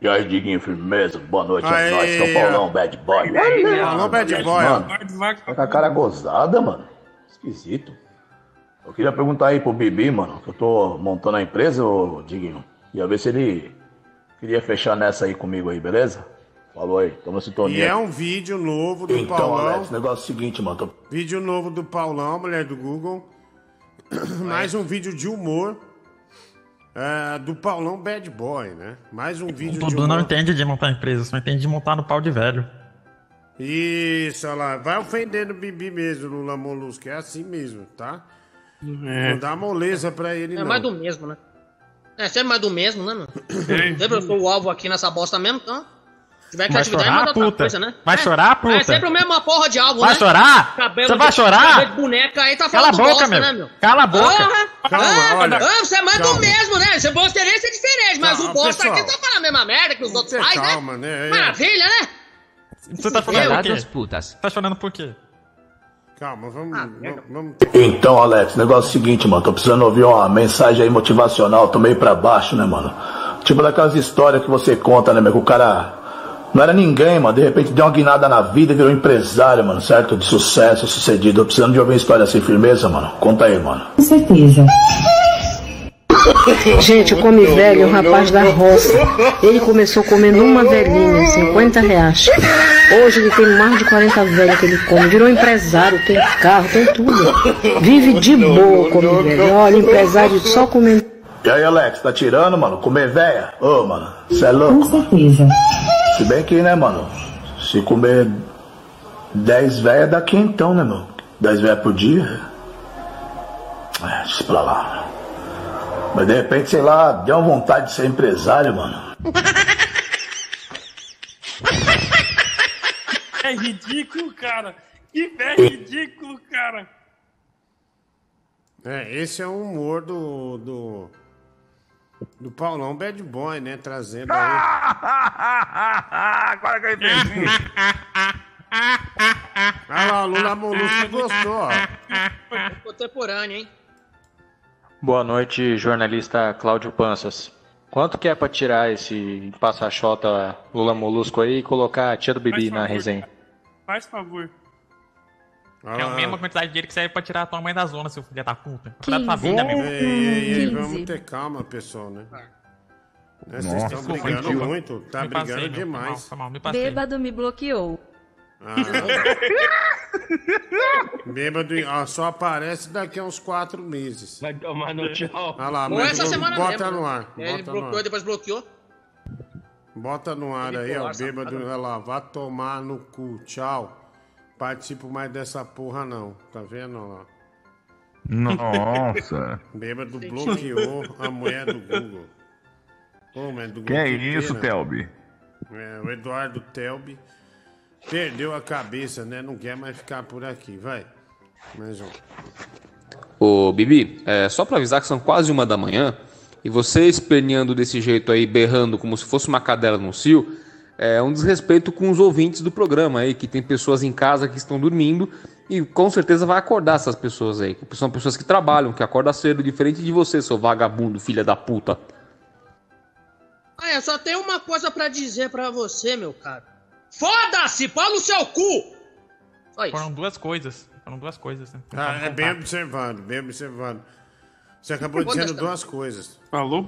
E aí, Diguinho, firmeza? Boa noite, Aê, é nóis, São Paulão, bad boy. Paulão, bad boy. Mano, tá com a cara gozada, mano. Esquisito. Eu queria perguntar aí pro Bibi, mano, que eu tô montando a empresa, ô Diguinho. Ia ver se ele queria fechar nessa aí comigo aí, beleza? Falou aí, toma sintonia. E é um vídeo novo do Então, Paulão. Alex, o negócio é o seguinte, mano. Tô... Vídeo novo do Paulão, mulher do Google. Mais um vídeo de humor. é, do Paulão Bad Boy, né? Mais um O vídeo de Dudu humor. não entende de montar empresa, só entende de montar no pau de velho. Isso, olha lá. Vai ofendendo o Bibi mesmo, Lula Molusco. É assim mesmo, tá? É. Não dá moleza pra ele, É não. mais do mesmo, né? É sempre mais do mesmo, né, mano? Sempre eu sou o alvo aqui nessa bosta mesmo, então. Se tiver Vai criatividade, chorar, manda outra puta? coisa, né? Vai É. chorar, puta? É sempre o mesmo porra de alvo, Vai né? chorar? Cabelo Você de- vai chorar? cabelo de boneca aí tá Cala a falando boca, bosta, meu. né, meu? Cala a boca. Porra! Calma, ah, olha. ah, você é mais do Calma. mesmo, né? Você poderia ser diferente, mas Calma, o bosta pessoal. aqui tá falando a mesma merda que os outros fazem, calma, né? né? É. Maravilha, né? Você tá chorando por Fudeu. quê? putas. Tá chorando por quê? Calma, vamos. Ah, vamos, vamos Então, Alex, o negócio é o seguinte, mano. Tô precisando ouvir uma mensagem aí motivacional. Tô meio pra baixo, né, mano? Tipo daquelas histórias que você conta, né, meu? Que o cara não era ninguém, mano. De repente deu uma guinada na vida e virou empresário, mano, certo? De sucesso, sucedido. Tô precisando de ouvir uma história assim, firmeza, mano. Conta aí, mano. Com certeza. Gente, o Come Velho é um rapaz da roça. Ele começou comendo uma velhinha, 50 reais. Hoje ele tem mais de 40 velhas que ele come. Virou empresário, tem carro, tem tudo. Vive de boa, o Come Velho. Olha, empresário só comendo. E aí, Alex, tá tirando, mano? Comer véia? Ô, mano, cê é louco? Com certeza. Se bem que, né, mano? Se comer 10 véia dá quentão, né, mano? 10 véia por dia. É, deixa pra lá. Mas de repente, sei lá, deu uma vontade de ser empresário, mano. É ridículo, cara. Que velho ridículo, cara. É, esse é o humor do. do. do Paulão Bad Boy, né? Trazendo aí. Agora que eu entendi. Olha lá, o Lula Molusco gostou, ó. Contemporâneo, hein? Boa noite, jornalista Cláudio Panças. Quanto que é pra tirar esse passa-chota Lula Molusco aí e colocar a tia do Bibi na resenha? Faz favor. É a mesma quantidade de dinheiro que serve pra tirar a tua mãe da zona, seu filho da puta. Cuidado 15. da tua vida, meu. Ei, ei, ei, vamos ter calma, pessoal, né? Né, Vocês Nossa. estão Desculpa, brigando desculpa. muito, tá Me passei, brigando meu. Foi mal, demais. foi mal, me passei. Bêbado me bloqueou. Ah. Bêbado ó, só aparece daqui a uns quatro meses. Vai tomar no tchau. Olha lá, Ou mas essa semana bota mesmo, no ar. Ele bota no bloqueou, ar. depois bloqueou. Bota no ar aí, ó. Bêbado, olha lá. Vá tomar no cu. Tchau. Participo mais dessa porra, não. Tá vendo, ó lá? Nossa. Bêbado bloqueou a mulher do Google. Pô, mas do Que Google é isso. Telbi? É, o Eduardo Telbi perdeu a cabeça, né? Não quer mais ficar por aqui. Vai. Mais um. Ô, Bibi, é, só pra avisar que são quase uma da manhã e você esperneando desse jeito aí, berrando como se fosse uma cadela no cio, é um desrespeito com os ouvintes do programa aí, que tem pessoas em casa que estão dormindo e com certeza vai acordar essas pessoas aí. que São pessoas que trabalham, que acordam cedo, diferente de você, seu vagabundo, filha da puta. Ah, eu só tenho uma coisa pra dizer pra você, meu cara. Foda-se! Pau no seu cu! Só isso. Foram duas coisas. Foram duas coisas, né? Ah, é bem observado, bem observado. Você acabou dizendo duas coisas. Alô,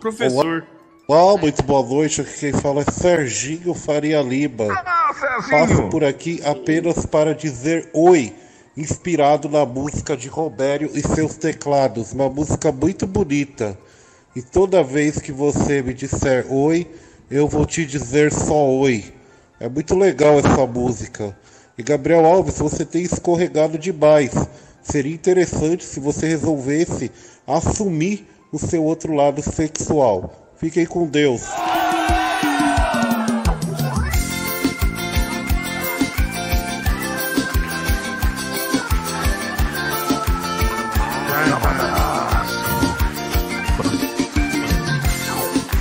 Olá, muito boa noite. Aqui quem fala é Serginho Faria Lima. Passo por aqui apenas para dizer oi, inspirado na música de Robério e seus teclados. Uma música muito bonita. E toda vez que você me disser oi, eu vou te dizer só oi. É muito legal essa música. E Gabriel Alves, você tem escorregado demais. Seria interessante se você resolvesse assumir o seu outro lado sexual. Fiquem com Deus.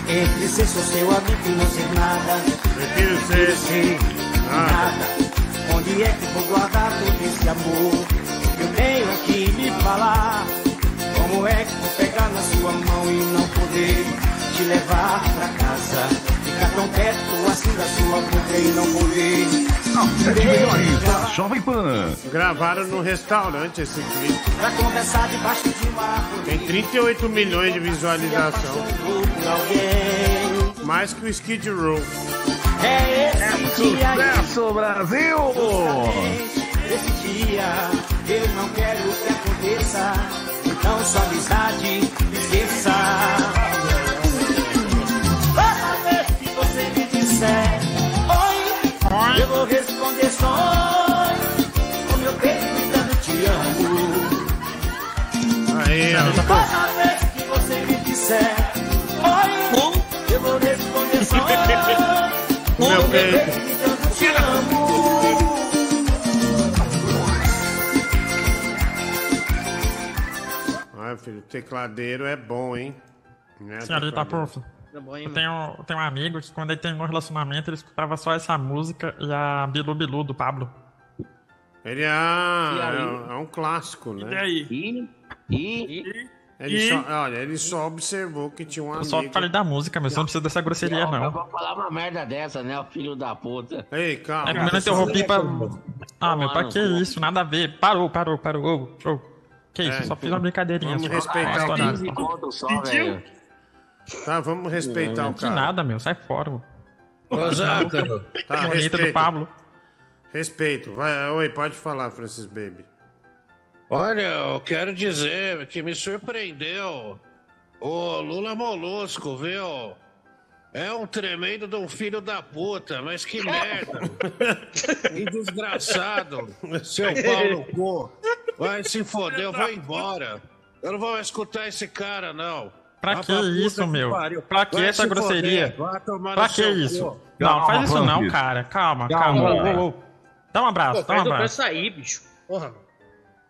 Entre ser só seu amigo e não ser nada. Prefiro ser sim, nada. Onde é que vou guardar todo esse amor? Eu tenho que me falar. Como é que vou pegar na sua mão e não poder te levar pra casa? Ficar tão perto assim da sua boca e não poder. Sete milhões da Jovem Pan. Gravaram no restaurante esse clipe. Pra conversar debaixo de uma árvore. Tem 38 milhões de visualização. Mais que o Skid Row. É esse dia aí. Sucesso, Brasil! Esse dia eu não quero que aconteça. Então sua amizade esqueça. Toda vez que você me disser oi, eu vou responder só oi. Com meu peito gritando te amo. Aí, ó. Toda vez que você me disser oi, eu vou responder só oi. Com meu peito. gritando Ah, filho, o tecladeiro é bom, hein? Né, Senhorita tecladeiro? Puff, Tá bom, hein, eu tenho, eu tenho um amigo que quando ele terminou o relacionamento, ele escutava só essa música e a Bilu Bilu do Pablo. Ele é, ah, é um- é um clássico, né? E aí? E? E? Ele E? só, olha, ele só observou que tinha um Eu amigo. só falei da música, mas você não precisa dessa grosseria, Eu não. vou falar uma merda dessa, né, o filho da puta. Ei, calma. É que eu não interrompi pra. Ah, meu, pra que isso? Nada a ver. Parou, parou, parou. Ô, ô. Que isso? É, só fiz uma brincadeirinha. Vamos só. respeitar o estourado. 15 conto só, velho. Tá, vamos respeitar o Que cara. nada, meu. Sai fora. ô. Ô, Zaca. Tá, Bonita respeito. do Pablo. Respeito. Vai, oi, pode falar, Francis Baby. Olha, eu quero dizer que me surpreendeu o Lula Molusco, viu? É um tremendo de um filho da puta, mas que merda! que desgraçado! Seu pau no cu! Vai se foder, eu vou embora! Eu não vou escutar esse cara, não! Pra Vai que isso, meu? pariu. Pra que Vai essa grosseria? Pra que isso? Não, Calma, faz isso não, cara. Calma, Calma. ô. Dá um abraço, Pô, dá um abraço. preço aí, bicho. Porra.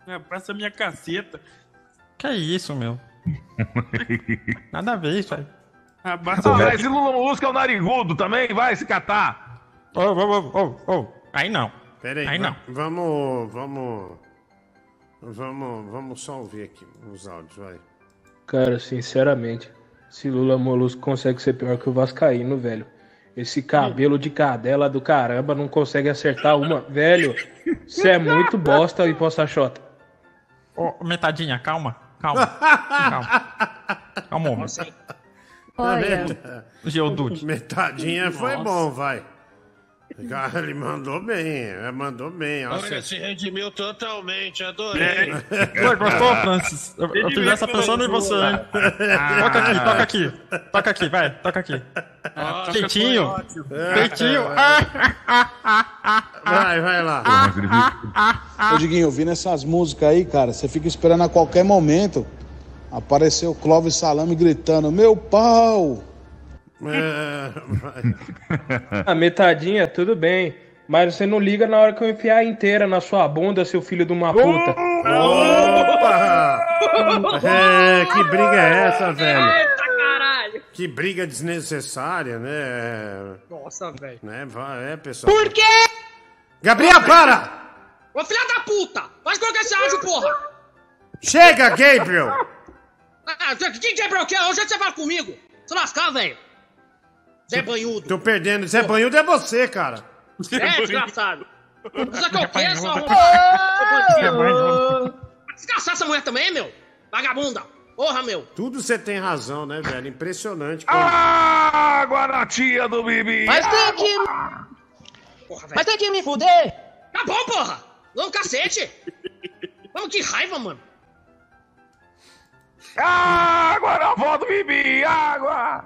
É, passa a minha caceta. Que isso, meu? Nada a ver isso aí. Abaixa Ah, o mas esse Lula Molusco é o narigudo também, vai se catar. Ô, ô, ô, ô, ô. Aí não. Pera aí, Aí não. vamos, vamos, vamos, vamos só ouvir aqui os áudios, vai. Cara, sinceramente, se Lula Molusco consegue ser pior que o Vascaíno, velho. Esse cabelo de cadela do caramba não consegue acertar uma. Velho, você é muito bosta e posta xota. Ô, metadinha, calma. Calma. calma. Calma, homem. Olha. Geodude. Metadinha foi Nossa. bom, vai. Cara, ele mandou bem, é, mandou bem. Olha, cê- se redimiu totalmente, adorei. Oi, gostou, Francis? Eu, eu fiz essa pensando em você, hein? Toca aqui, toca aqui. Toca aqui, vai, toca aqui. Peitinho. Peitinho. Vai, vai lá. Ô Diguinho, ouvindo essas músicas aí, cara, você fica esperando a qualquer momento aparecer o Clóvis Salame gritando: Meu pau! A metadinha, tudo bem. Mas você não liga na hora que eu enfiar inteira na sua bunda, seu filho de uma puta. Opa! É, que briga é essa, velho? Eita caralho! Que briga desnecessária, né? Nossa, velho. Né, vai, é, pessoal. Por quê? Gabriel, para! Ô filha da puta! Vai colocar esse áudio, porra! Chega, Gabriel! Ah, que Gabriel que é? Hoje você fala comigo! Se lascar, velho! Zé Banhudo! Tô perdendo. Zé Banhudo é você, cara. É, desgraçado! Isso aqui é o quê, Banhudo. sua Zé roupa? Banhudo. Desgraçar essa mulher também, meu! Vagabunda! Porra, meu! Tudo você tem razão, né, velho? Impressionante. como- Água na tia do Bibi! Mas tem que. Porra, velho. Mas tem que me fuder! Tá bom, porra! Não, cacete! Mano, que raiva, mano! Água na avó do Bibi! Água!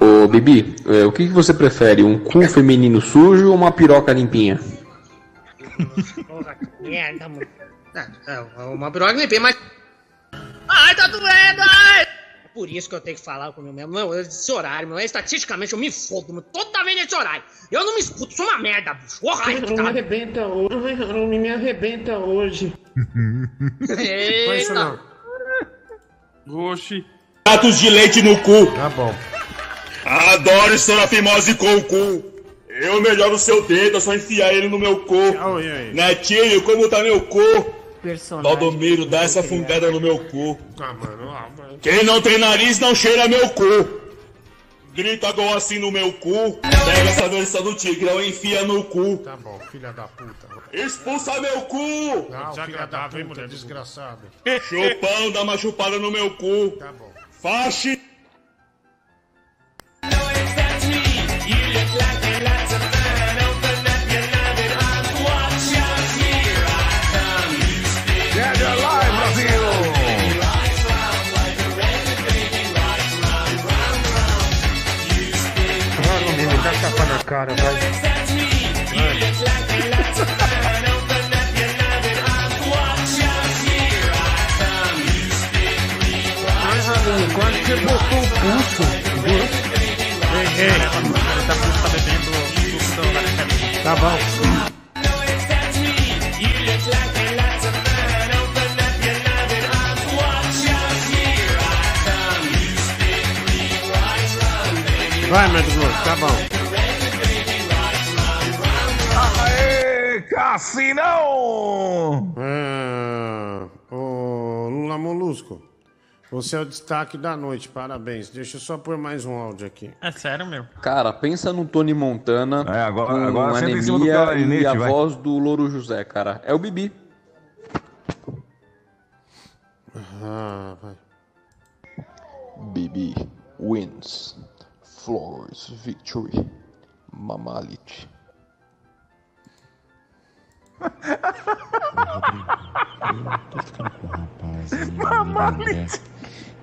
Ô, Bibi, é, o que, que você prefere? Um cu feminino sujo ou uma piroca limpinha? Porra, que merda, mano. É, é, uma piroca limpinha, mas. Ai, tá doendo! Ai! É por isso que eu tenho que falar comigo mesmo. Não, esse horário, meu, estatisticamente eu me fodo, mano. Toda vez nesse horário. Eu não me escuto, sou uma merda, bicho. Ô, raiva, Não me cara. arrebenta hoje, não me arrebenta hoje. Eita! Oxi. Pratos de leite no cu. Tá bom. Adoro estrafimose com o cu. Eu melhoro o seu dedo, é só enfiar ele no meu cu. Netinho, como tá meu cu? Valdomiro, dá essa fungada no meu cu. Ah, mano, ah, mano. Quem não tem nariz não cheira meu cu. Grita gol assim no meu cu. Pega essa versão do Tigrão e enfia no cu. Tá bom, filha da puta. Expulsa meu cu. Não, filha da puta, desgraçado. Chupão, dá uma chupada no meu cu. Tá bom. Faxe. Cara, vai. Ai, Rabinho, quase que botou o pulso. Ei, Tá bom. Vai, Mato tá bom. Cassinão! Ah, ô, Lula Molusco, você é o destaque da noite, parabéns. Deixa eu só pôr mais um áudio aqui. É sério, meu? Cara, pensa no Tony Montana É, agora- com agora senta em cima do anemia e a vai. voz do Louro José, cara. É o Bibi. Ah, vai. Bibi wins. Flawless victory. Mamalit. Tô ficando com um rapaz aí,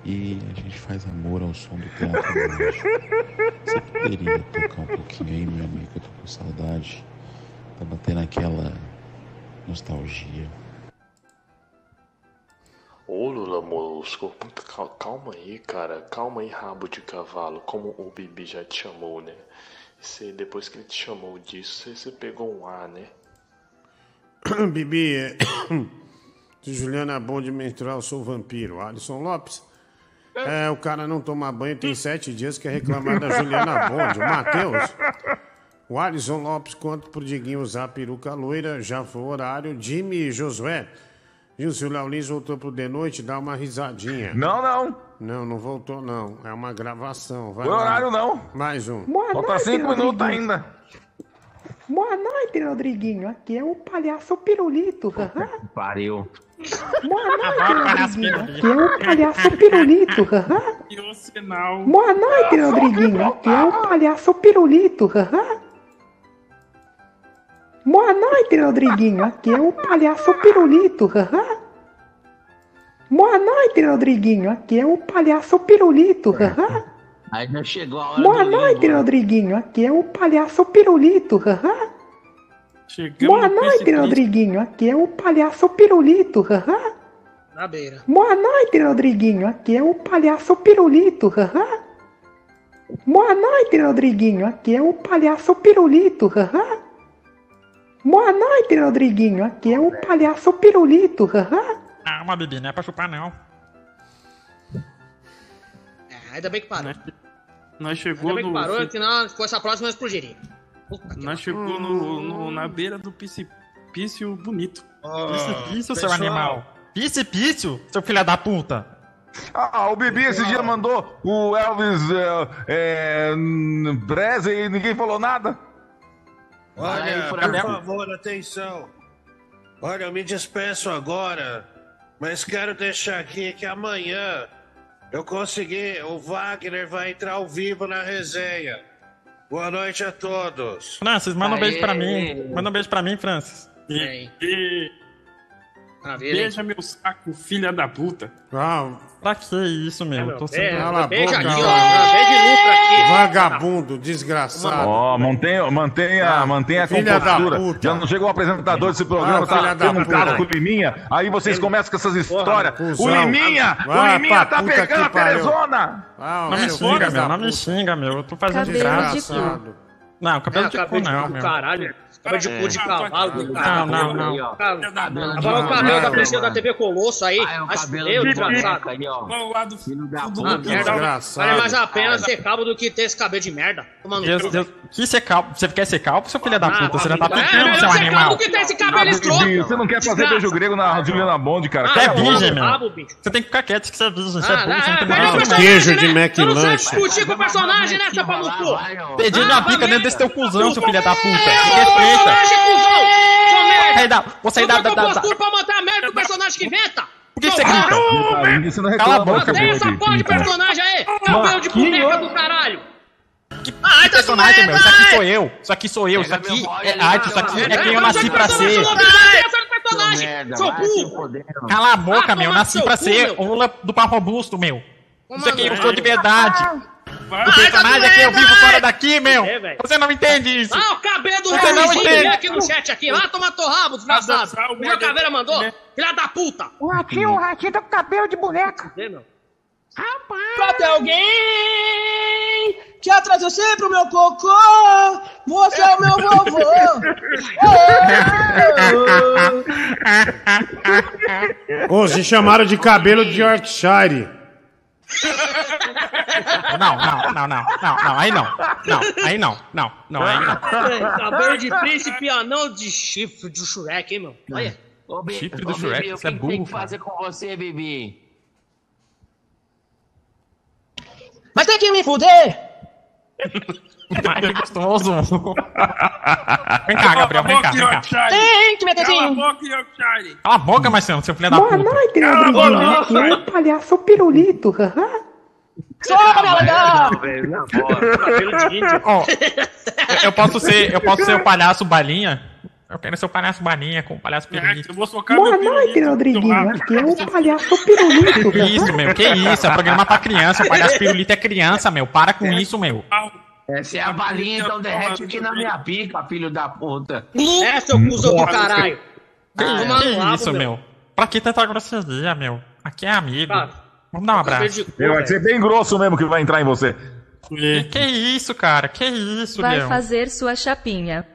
e a gente faz amor ao som do teatro mágico. Você poderia tocar um pouquinho aí, meu amigo? Eu tô com saudade. Tá batendo aquela nostalgia. Ô Lula Molusco, cal- calma aí, cara. Calma aí, rabo de cavalo. Como o Bibi já te chamou, né? Você, depois que ele te chamou disso, você, você pegou um ar, né? Bibi, é... se Juliana é bom de menstruar, eu sou vampiro. Alisson Lopes. É, o cara não toma banho tem sete dias, quer reclamar da Juliana Bonde. O Matheus. O Alisson Lopes conta pro Diguinho usar a peruca loira, já foi o horário. Jimmy e Josué. Viu, se o Léo Lins voltou pro de noite, dá uma risadinha. Não, não. Não, não voltou, não. É uma gravação. Vai Foi lá. horário, não. Mais um. Boa Falta noite, cinco minutos ainda. Boa noite, Rodriguinho. Aqui é o palhaço Pirulito. Pariu. Boa noite, Rodriguinho. Pirulito. Aqui é o palhaço Pirulito. haha. E o sinal. Boa noite, Rodriguinho. Aqui é o palhaço Pirulito. Boa noite, Rodriguinho. Aqui é o palhaço Pirulito. Boa noite, Rodriguinho. Aqui é o palhaço Pirulito. Aí já chegou a hora Boa do noite, livro. Rodriguinho. Aqui é o palhaço Pirulito. haha. Boa no noite. Rodriguinho. Aqui é o palhaço Pirulito. haha. Na beira. Boa noite, Rodriguinho. Aqui é o palhaço Pirulito. haha. Boa noite, Rodriguinho. Aqui é o palhaço Pirulito. haha. Boa noite, Rodriguinho. Aqui é o palhaço Pirulito. haha. Calma, bebê, não é pra chupar, não. É, ainda bem que parou. Nós chegou Ainda bem que no. parou, senão com essa próxima eu explodiria. Nós chegou no, no- na beira do precipício bonito. Precipício, seu animal. Precipício, seu filho da puta. Ah, o Bibi esse dia mandou o Elvis é, é, Presley e ninguém falou nada. Olha, por favor, atenção. Olha, eu me despeço agora, mas quero deixar aqui que amanhã eu consegui, o Wagner vai entrar ao vivo na resenha. Boa noite a todos. Francis, manda um beijo pra Aê. mim. Manda um beijo pra mim, Francis. E, e- Beija meu saco, filha da puta. Ah, pra que isso, meu? Tô sendo... Cala a beija boca, aqui, ó. ó. Beija aqui. Vagabundo, desgraçado. Ó, mantenha, mantenha, mantenha a Filha da compostura. puta. Já não chegou o apresentador desse programa, Ah, tá um caso com o Liminha. Aí vocês começam com essas histórias. O cuzão. Liminha, o Vai Liminha tá pegando a pariu. Terezona. Ah, Não me xinga, meu. Não me xinga, meu. Eu tô fazendo graça. Não, cabelo de cu cabelo não, meu. Caralho. Cabelo de cu de cavalo do Não, caralho. não, não. Agora o cabelo da princesa da TV Colosso aí. Feio, desgraçado. Vamos lá do filho da merda. Vale mais a pena ser calvo do que ter esse cabelo de merda. Tomando. Deus, que ser calvo? Você quer ser calvo, seu filho da Ah, puta? Você já tá é, pintando, melhor seu ser animal. calvo que ter esse cabelo escroto. Você não quer fazer Desgraça. beijo grego na Juliana Bond, cara? Você é Cala a virgem, meu. Você tem que ficar quieto que você é virgem. Você é Ah, burro, você não é, tem pega o nada. personagem, Queijo de né? Eu não sei McLanche. discutir com o personagem, né, seu pau no cu? Pedindo Ah, uma pica dentro desse teu cuzão, seu filho da puta. É, respeita. da- Você aí Eu da... tô da, com da, postura pra manter a merda do personagem que inventa! Por que você grita? Você não Cala a boca, acabou Tem essa porra de personagem aí! Cabelo de boneca do caralho! Ai, tá personagem, meu. Isso aqui sou eu. Isso aqui sou eu. Isso aqui é arte. Isso aqui é quem eu não nasci pra que ser. personagem, eu não sei essa personagem! Sou burro! Cala a boca, Ah, meu. toma Nasci seu pra ser meu. o Lula do pau robusto, meu. Toma Isso aqui eu sou de verdade. O personagem é que eu vivo fora daqui, meu. É. Você não entende isso. Ah, o cabelo do Você não entende. vem aqui no chat aqui. Lá toma teu rabo, desgraçado. O João Caveira mandou. Filha da puta. O ratinho, o ratinho tá com cabelo de boneca. Cadê alguém que atrás eu sempre o meu cocô? Você é o meu vovô. Ô, se chamaram de cabelo de Yorkshire. Não, não, não, não, não, não, aí não. Não, aí não, não, não, aí não. Cabelo de príncipe anão de chifre do Shrek, hein, meu? Olha. Ô, Chifre do Shrek, o você é que que tem burro, que fazer com você, Bibi? Mas tem que me fuder. Ai, que gostoso. Vem cá, Gabriel, vem cá, vem cá. Tem que meter Cala a sim. boca, Yorkshire. Cala a boca, Marcelo, seu filho da Boa puta. noite, Rodriguinho. Aqui é o palhaço Pirulito. Só pra legal. Eu posso ser, eu posso ser o palhaço balinha? Eu quero ser o palhaço balinha com o palhaço pirulito. Eu vou socar Boa meu noite, Rodriguinho. Aqui é o palhaço Pirulito. Que isso, meu? Que isso? É programa pra criança. O palhaço pirulito é criança, meu. Para com isso, meu. Essa é a balinha, então derrete aqui na minha pica, filho da puta. É, seu cuzão do caralho. Que, Toma que rabo, isso, meu? Pra que tanta grosseria, meu? Aqui é amigo. Cara, Vamos dar um abraço. de cu, Vai ser bem grosso mesmo que vai entrar em você. Que, que isso, cara? Que isso, Vai meu? fazer sua chapinha.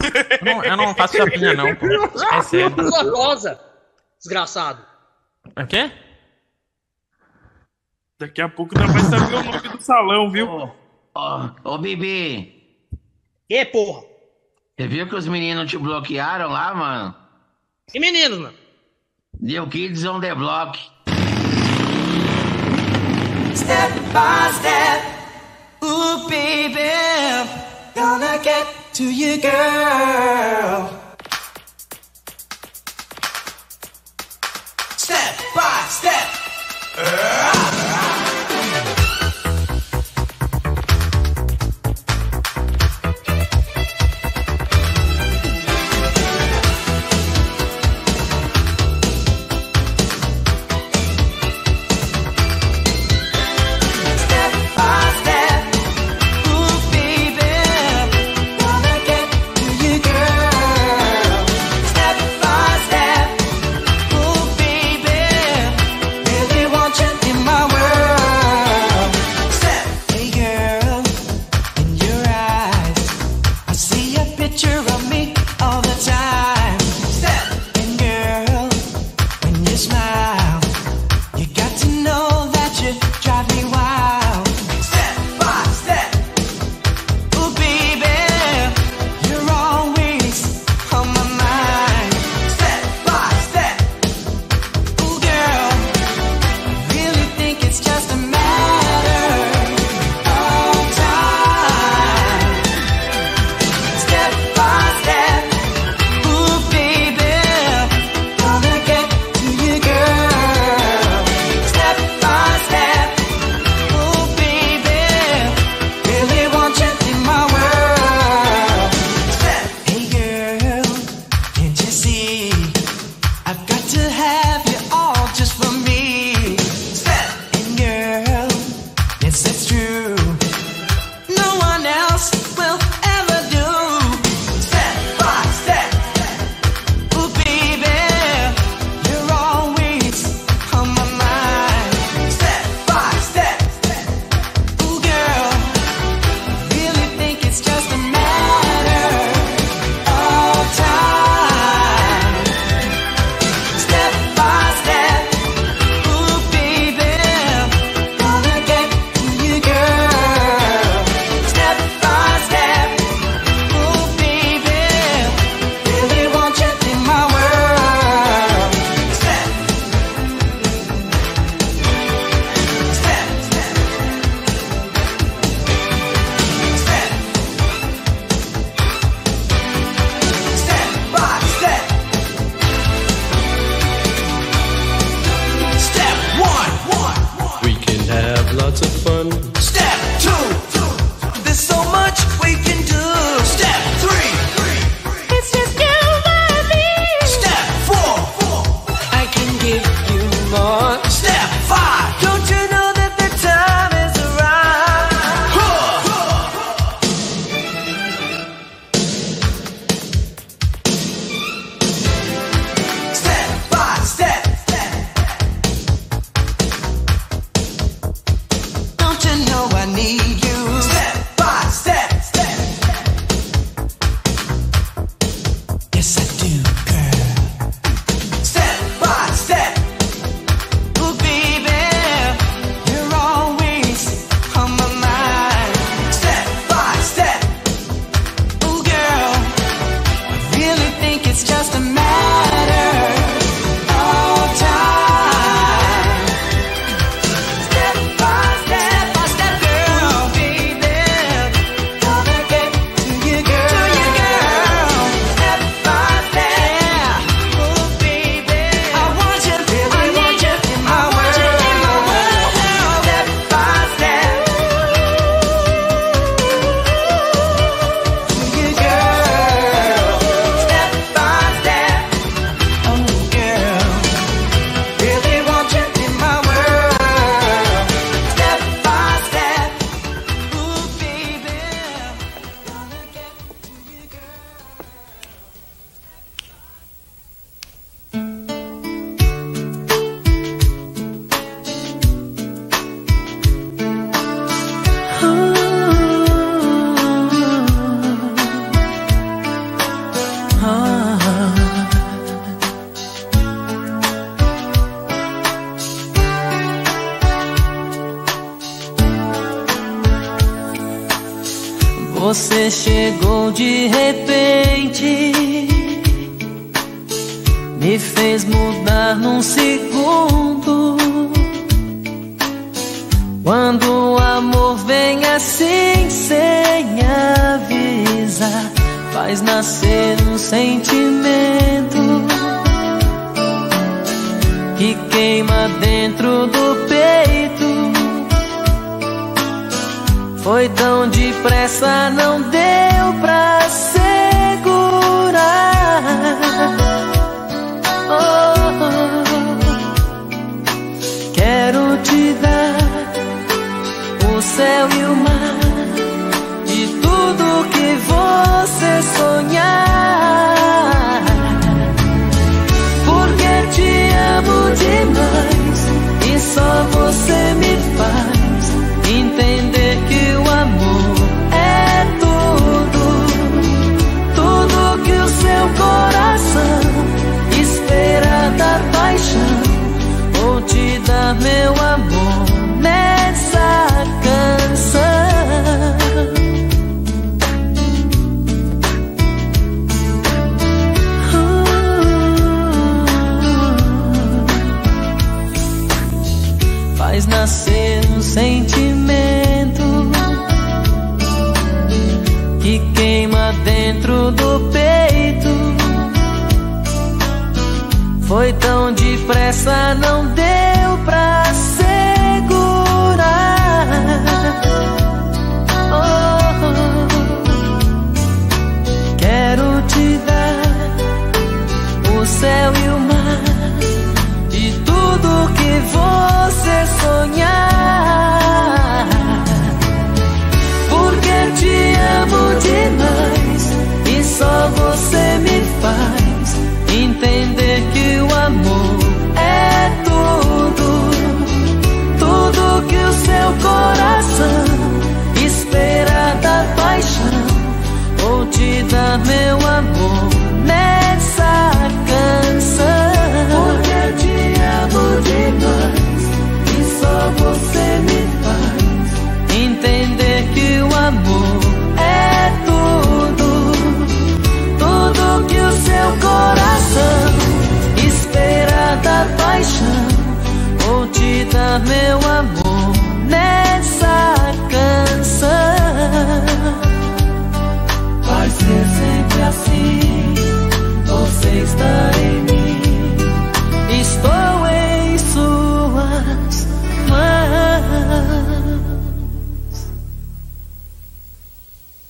Eu não, eu não faço chapinha, não, pô. É sério. Sua cosa. Desgraçado. O quê? Daqui a pouco ainda vai saber o nome do salão, viu? Ô, ô, Bibi, Que porra? você viu que os meninos te bloquearam lá, mano? Que menino, mano? New Kids on the Block. Step by step. Ooh, baby. Gonna get to you, girl. Step by step.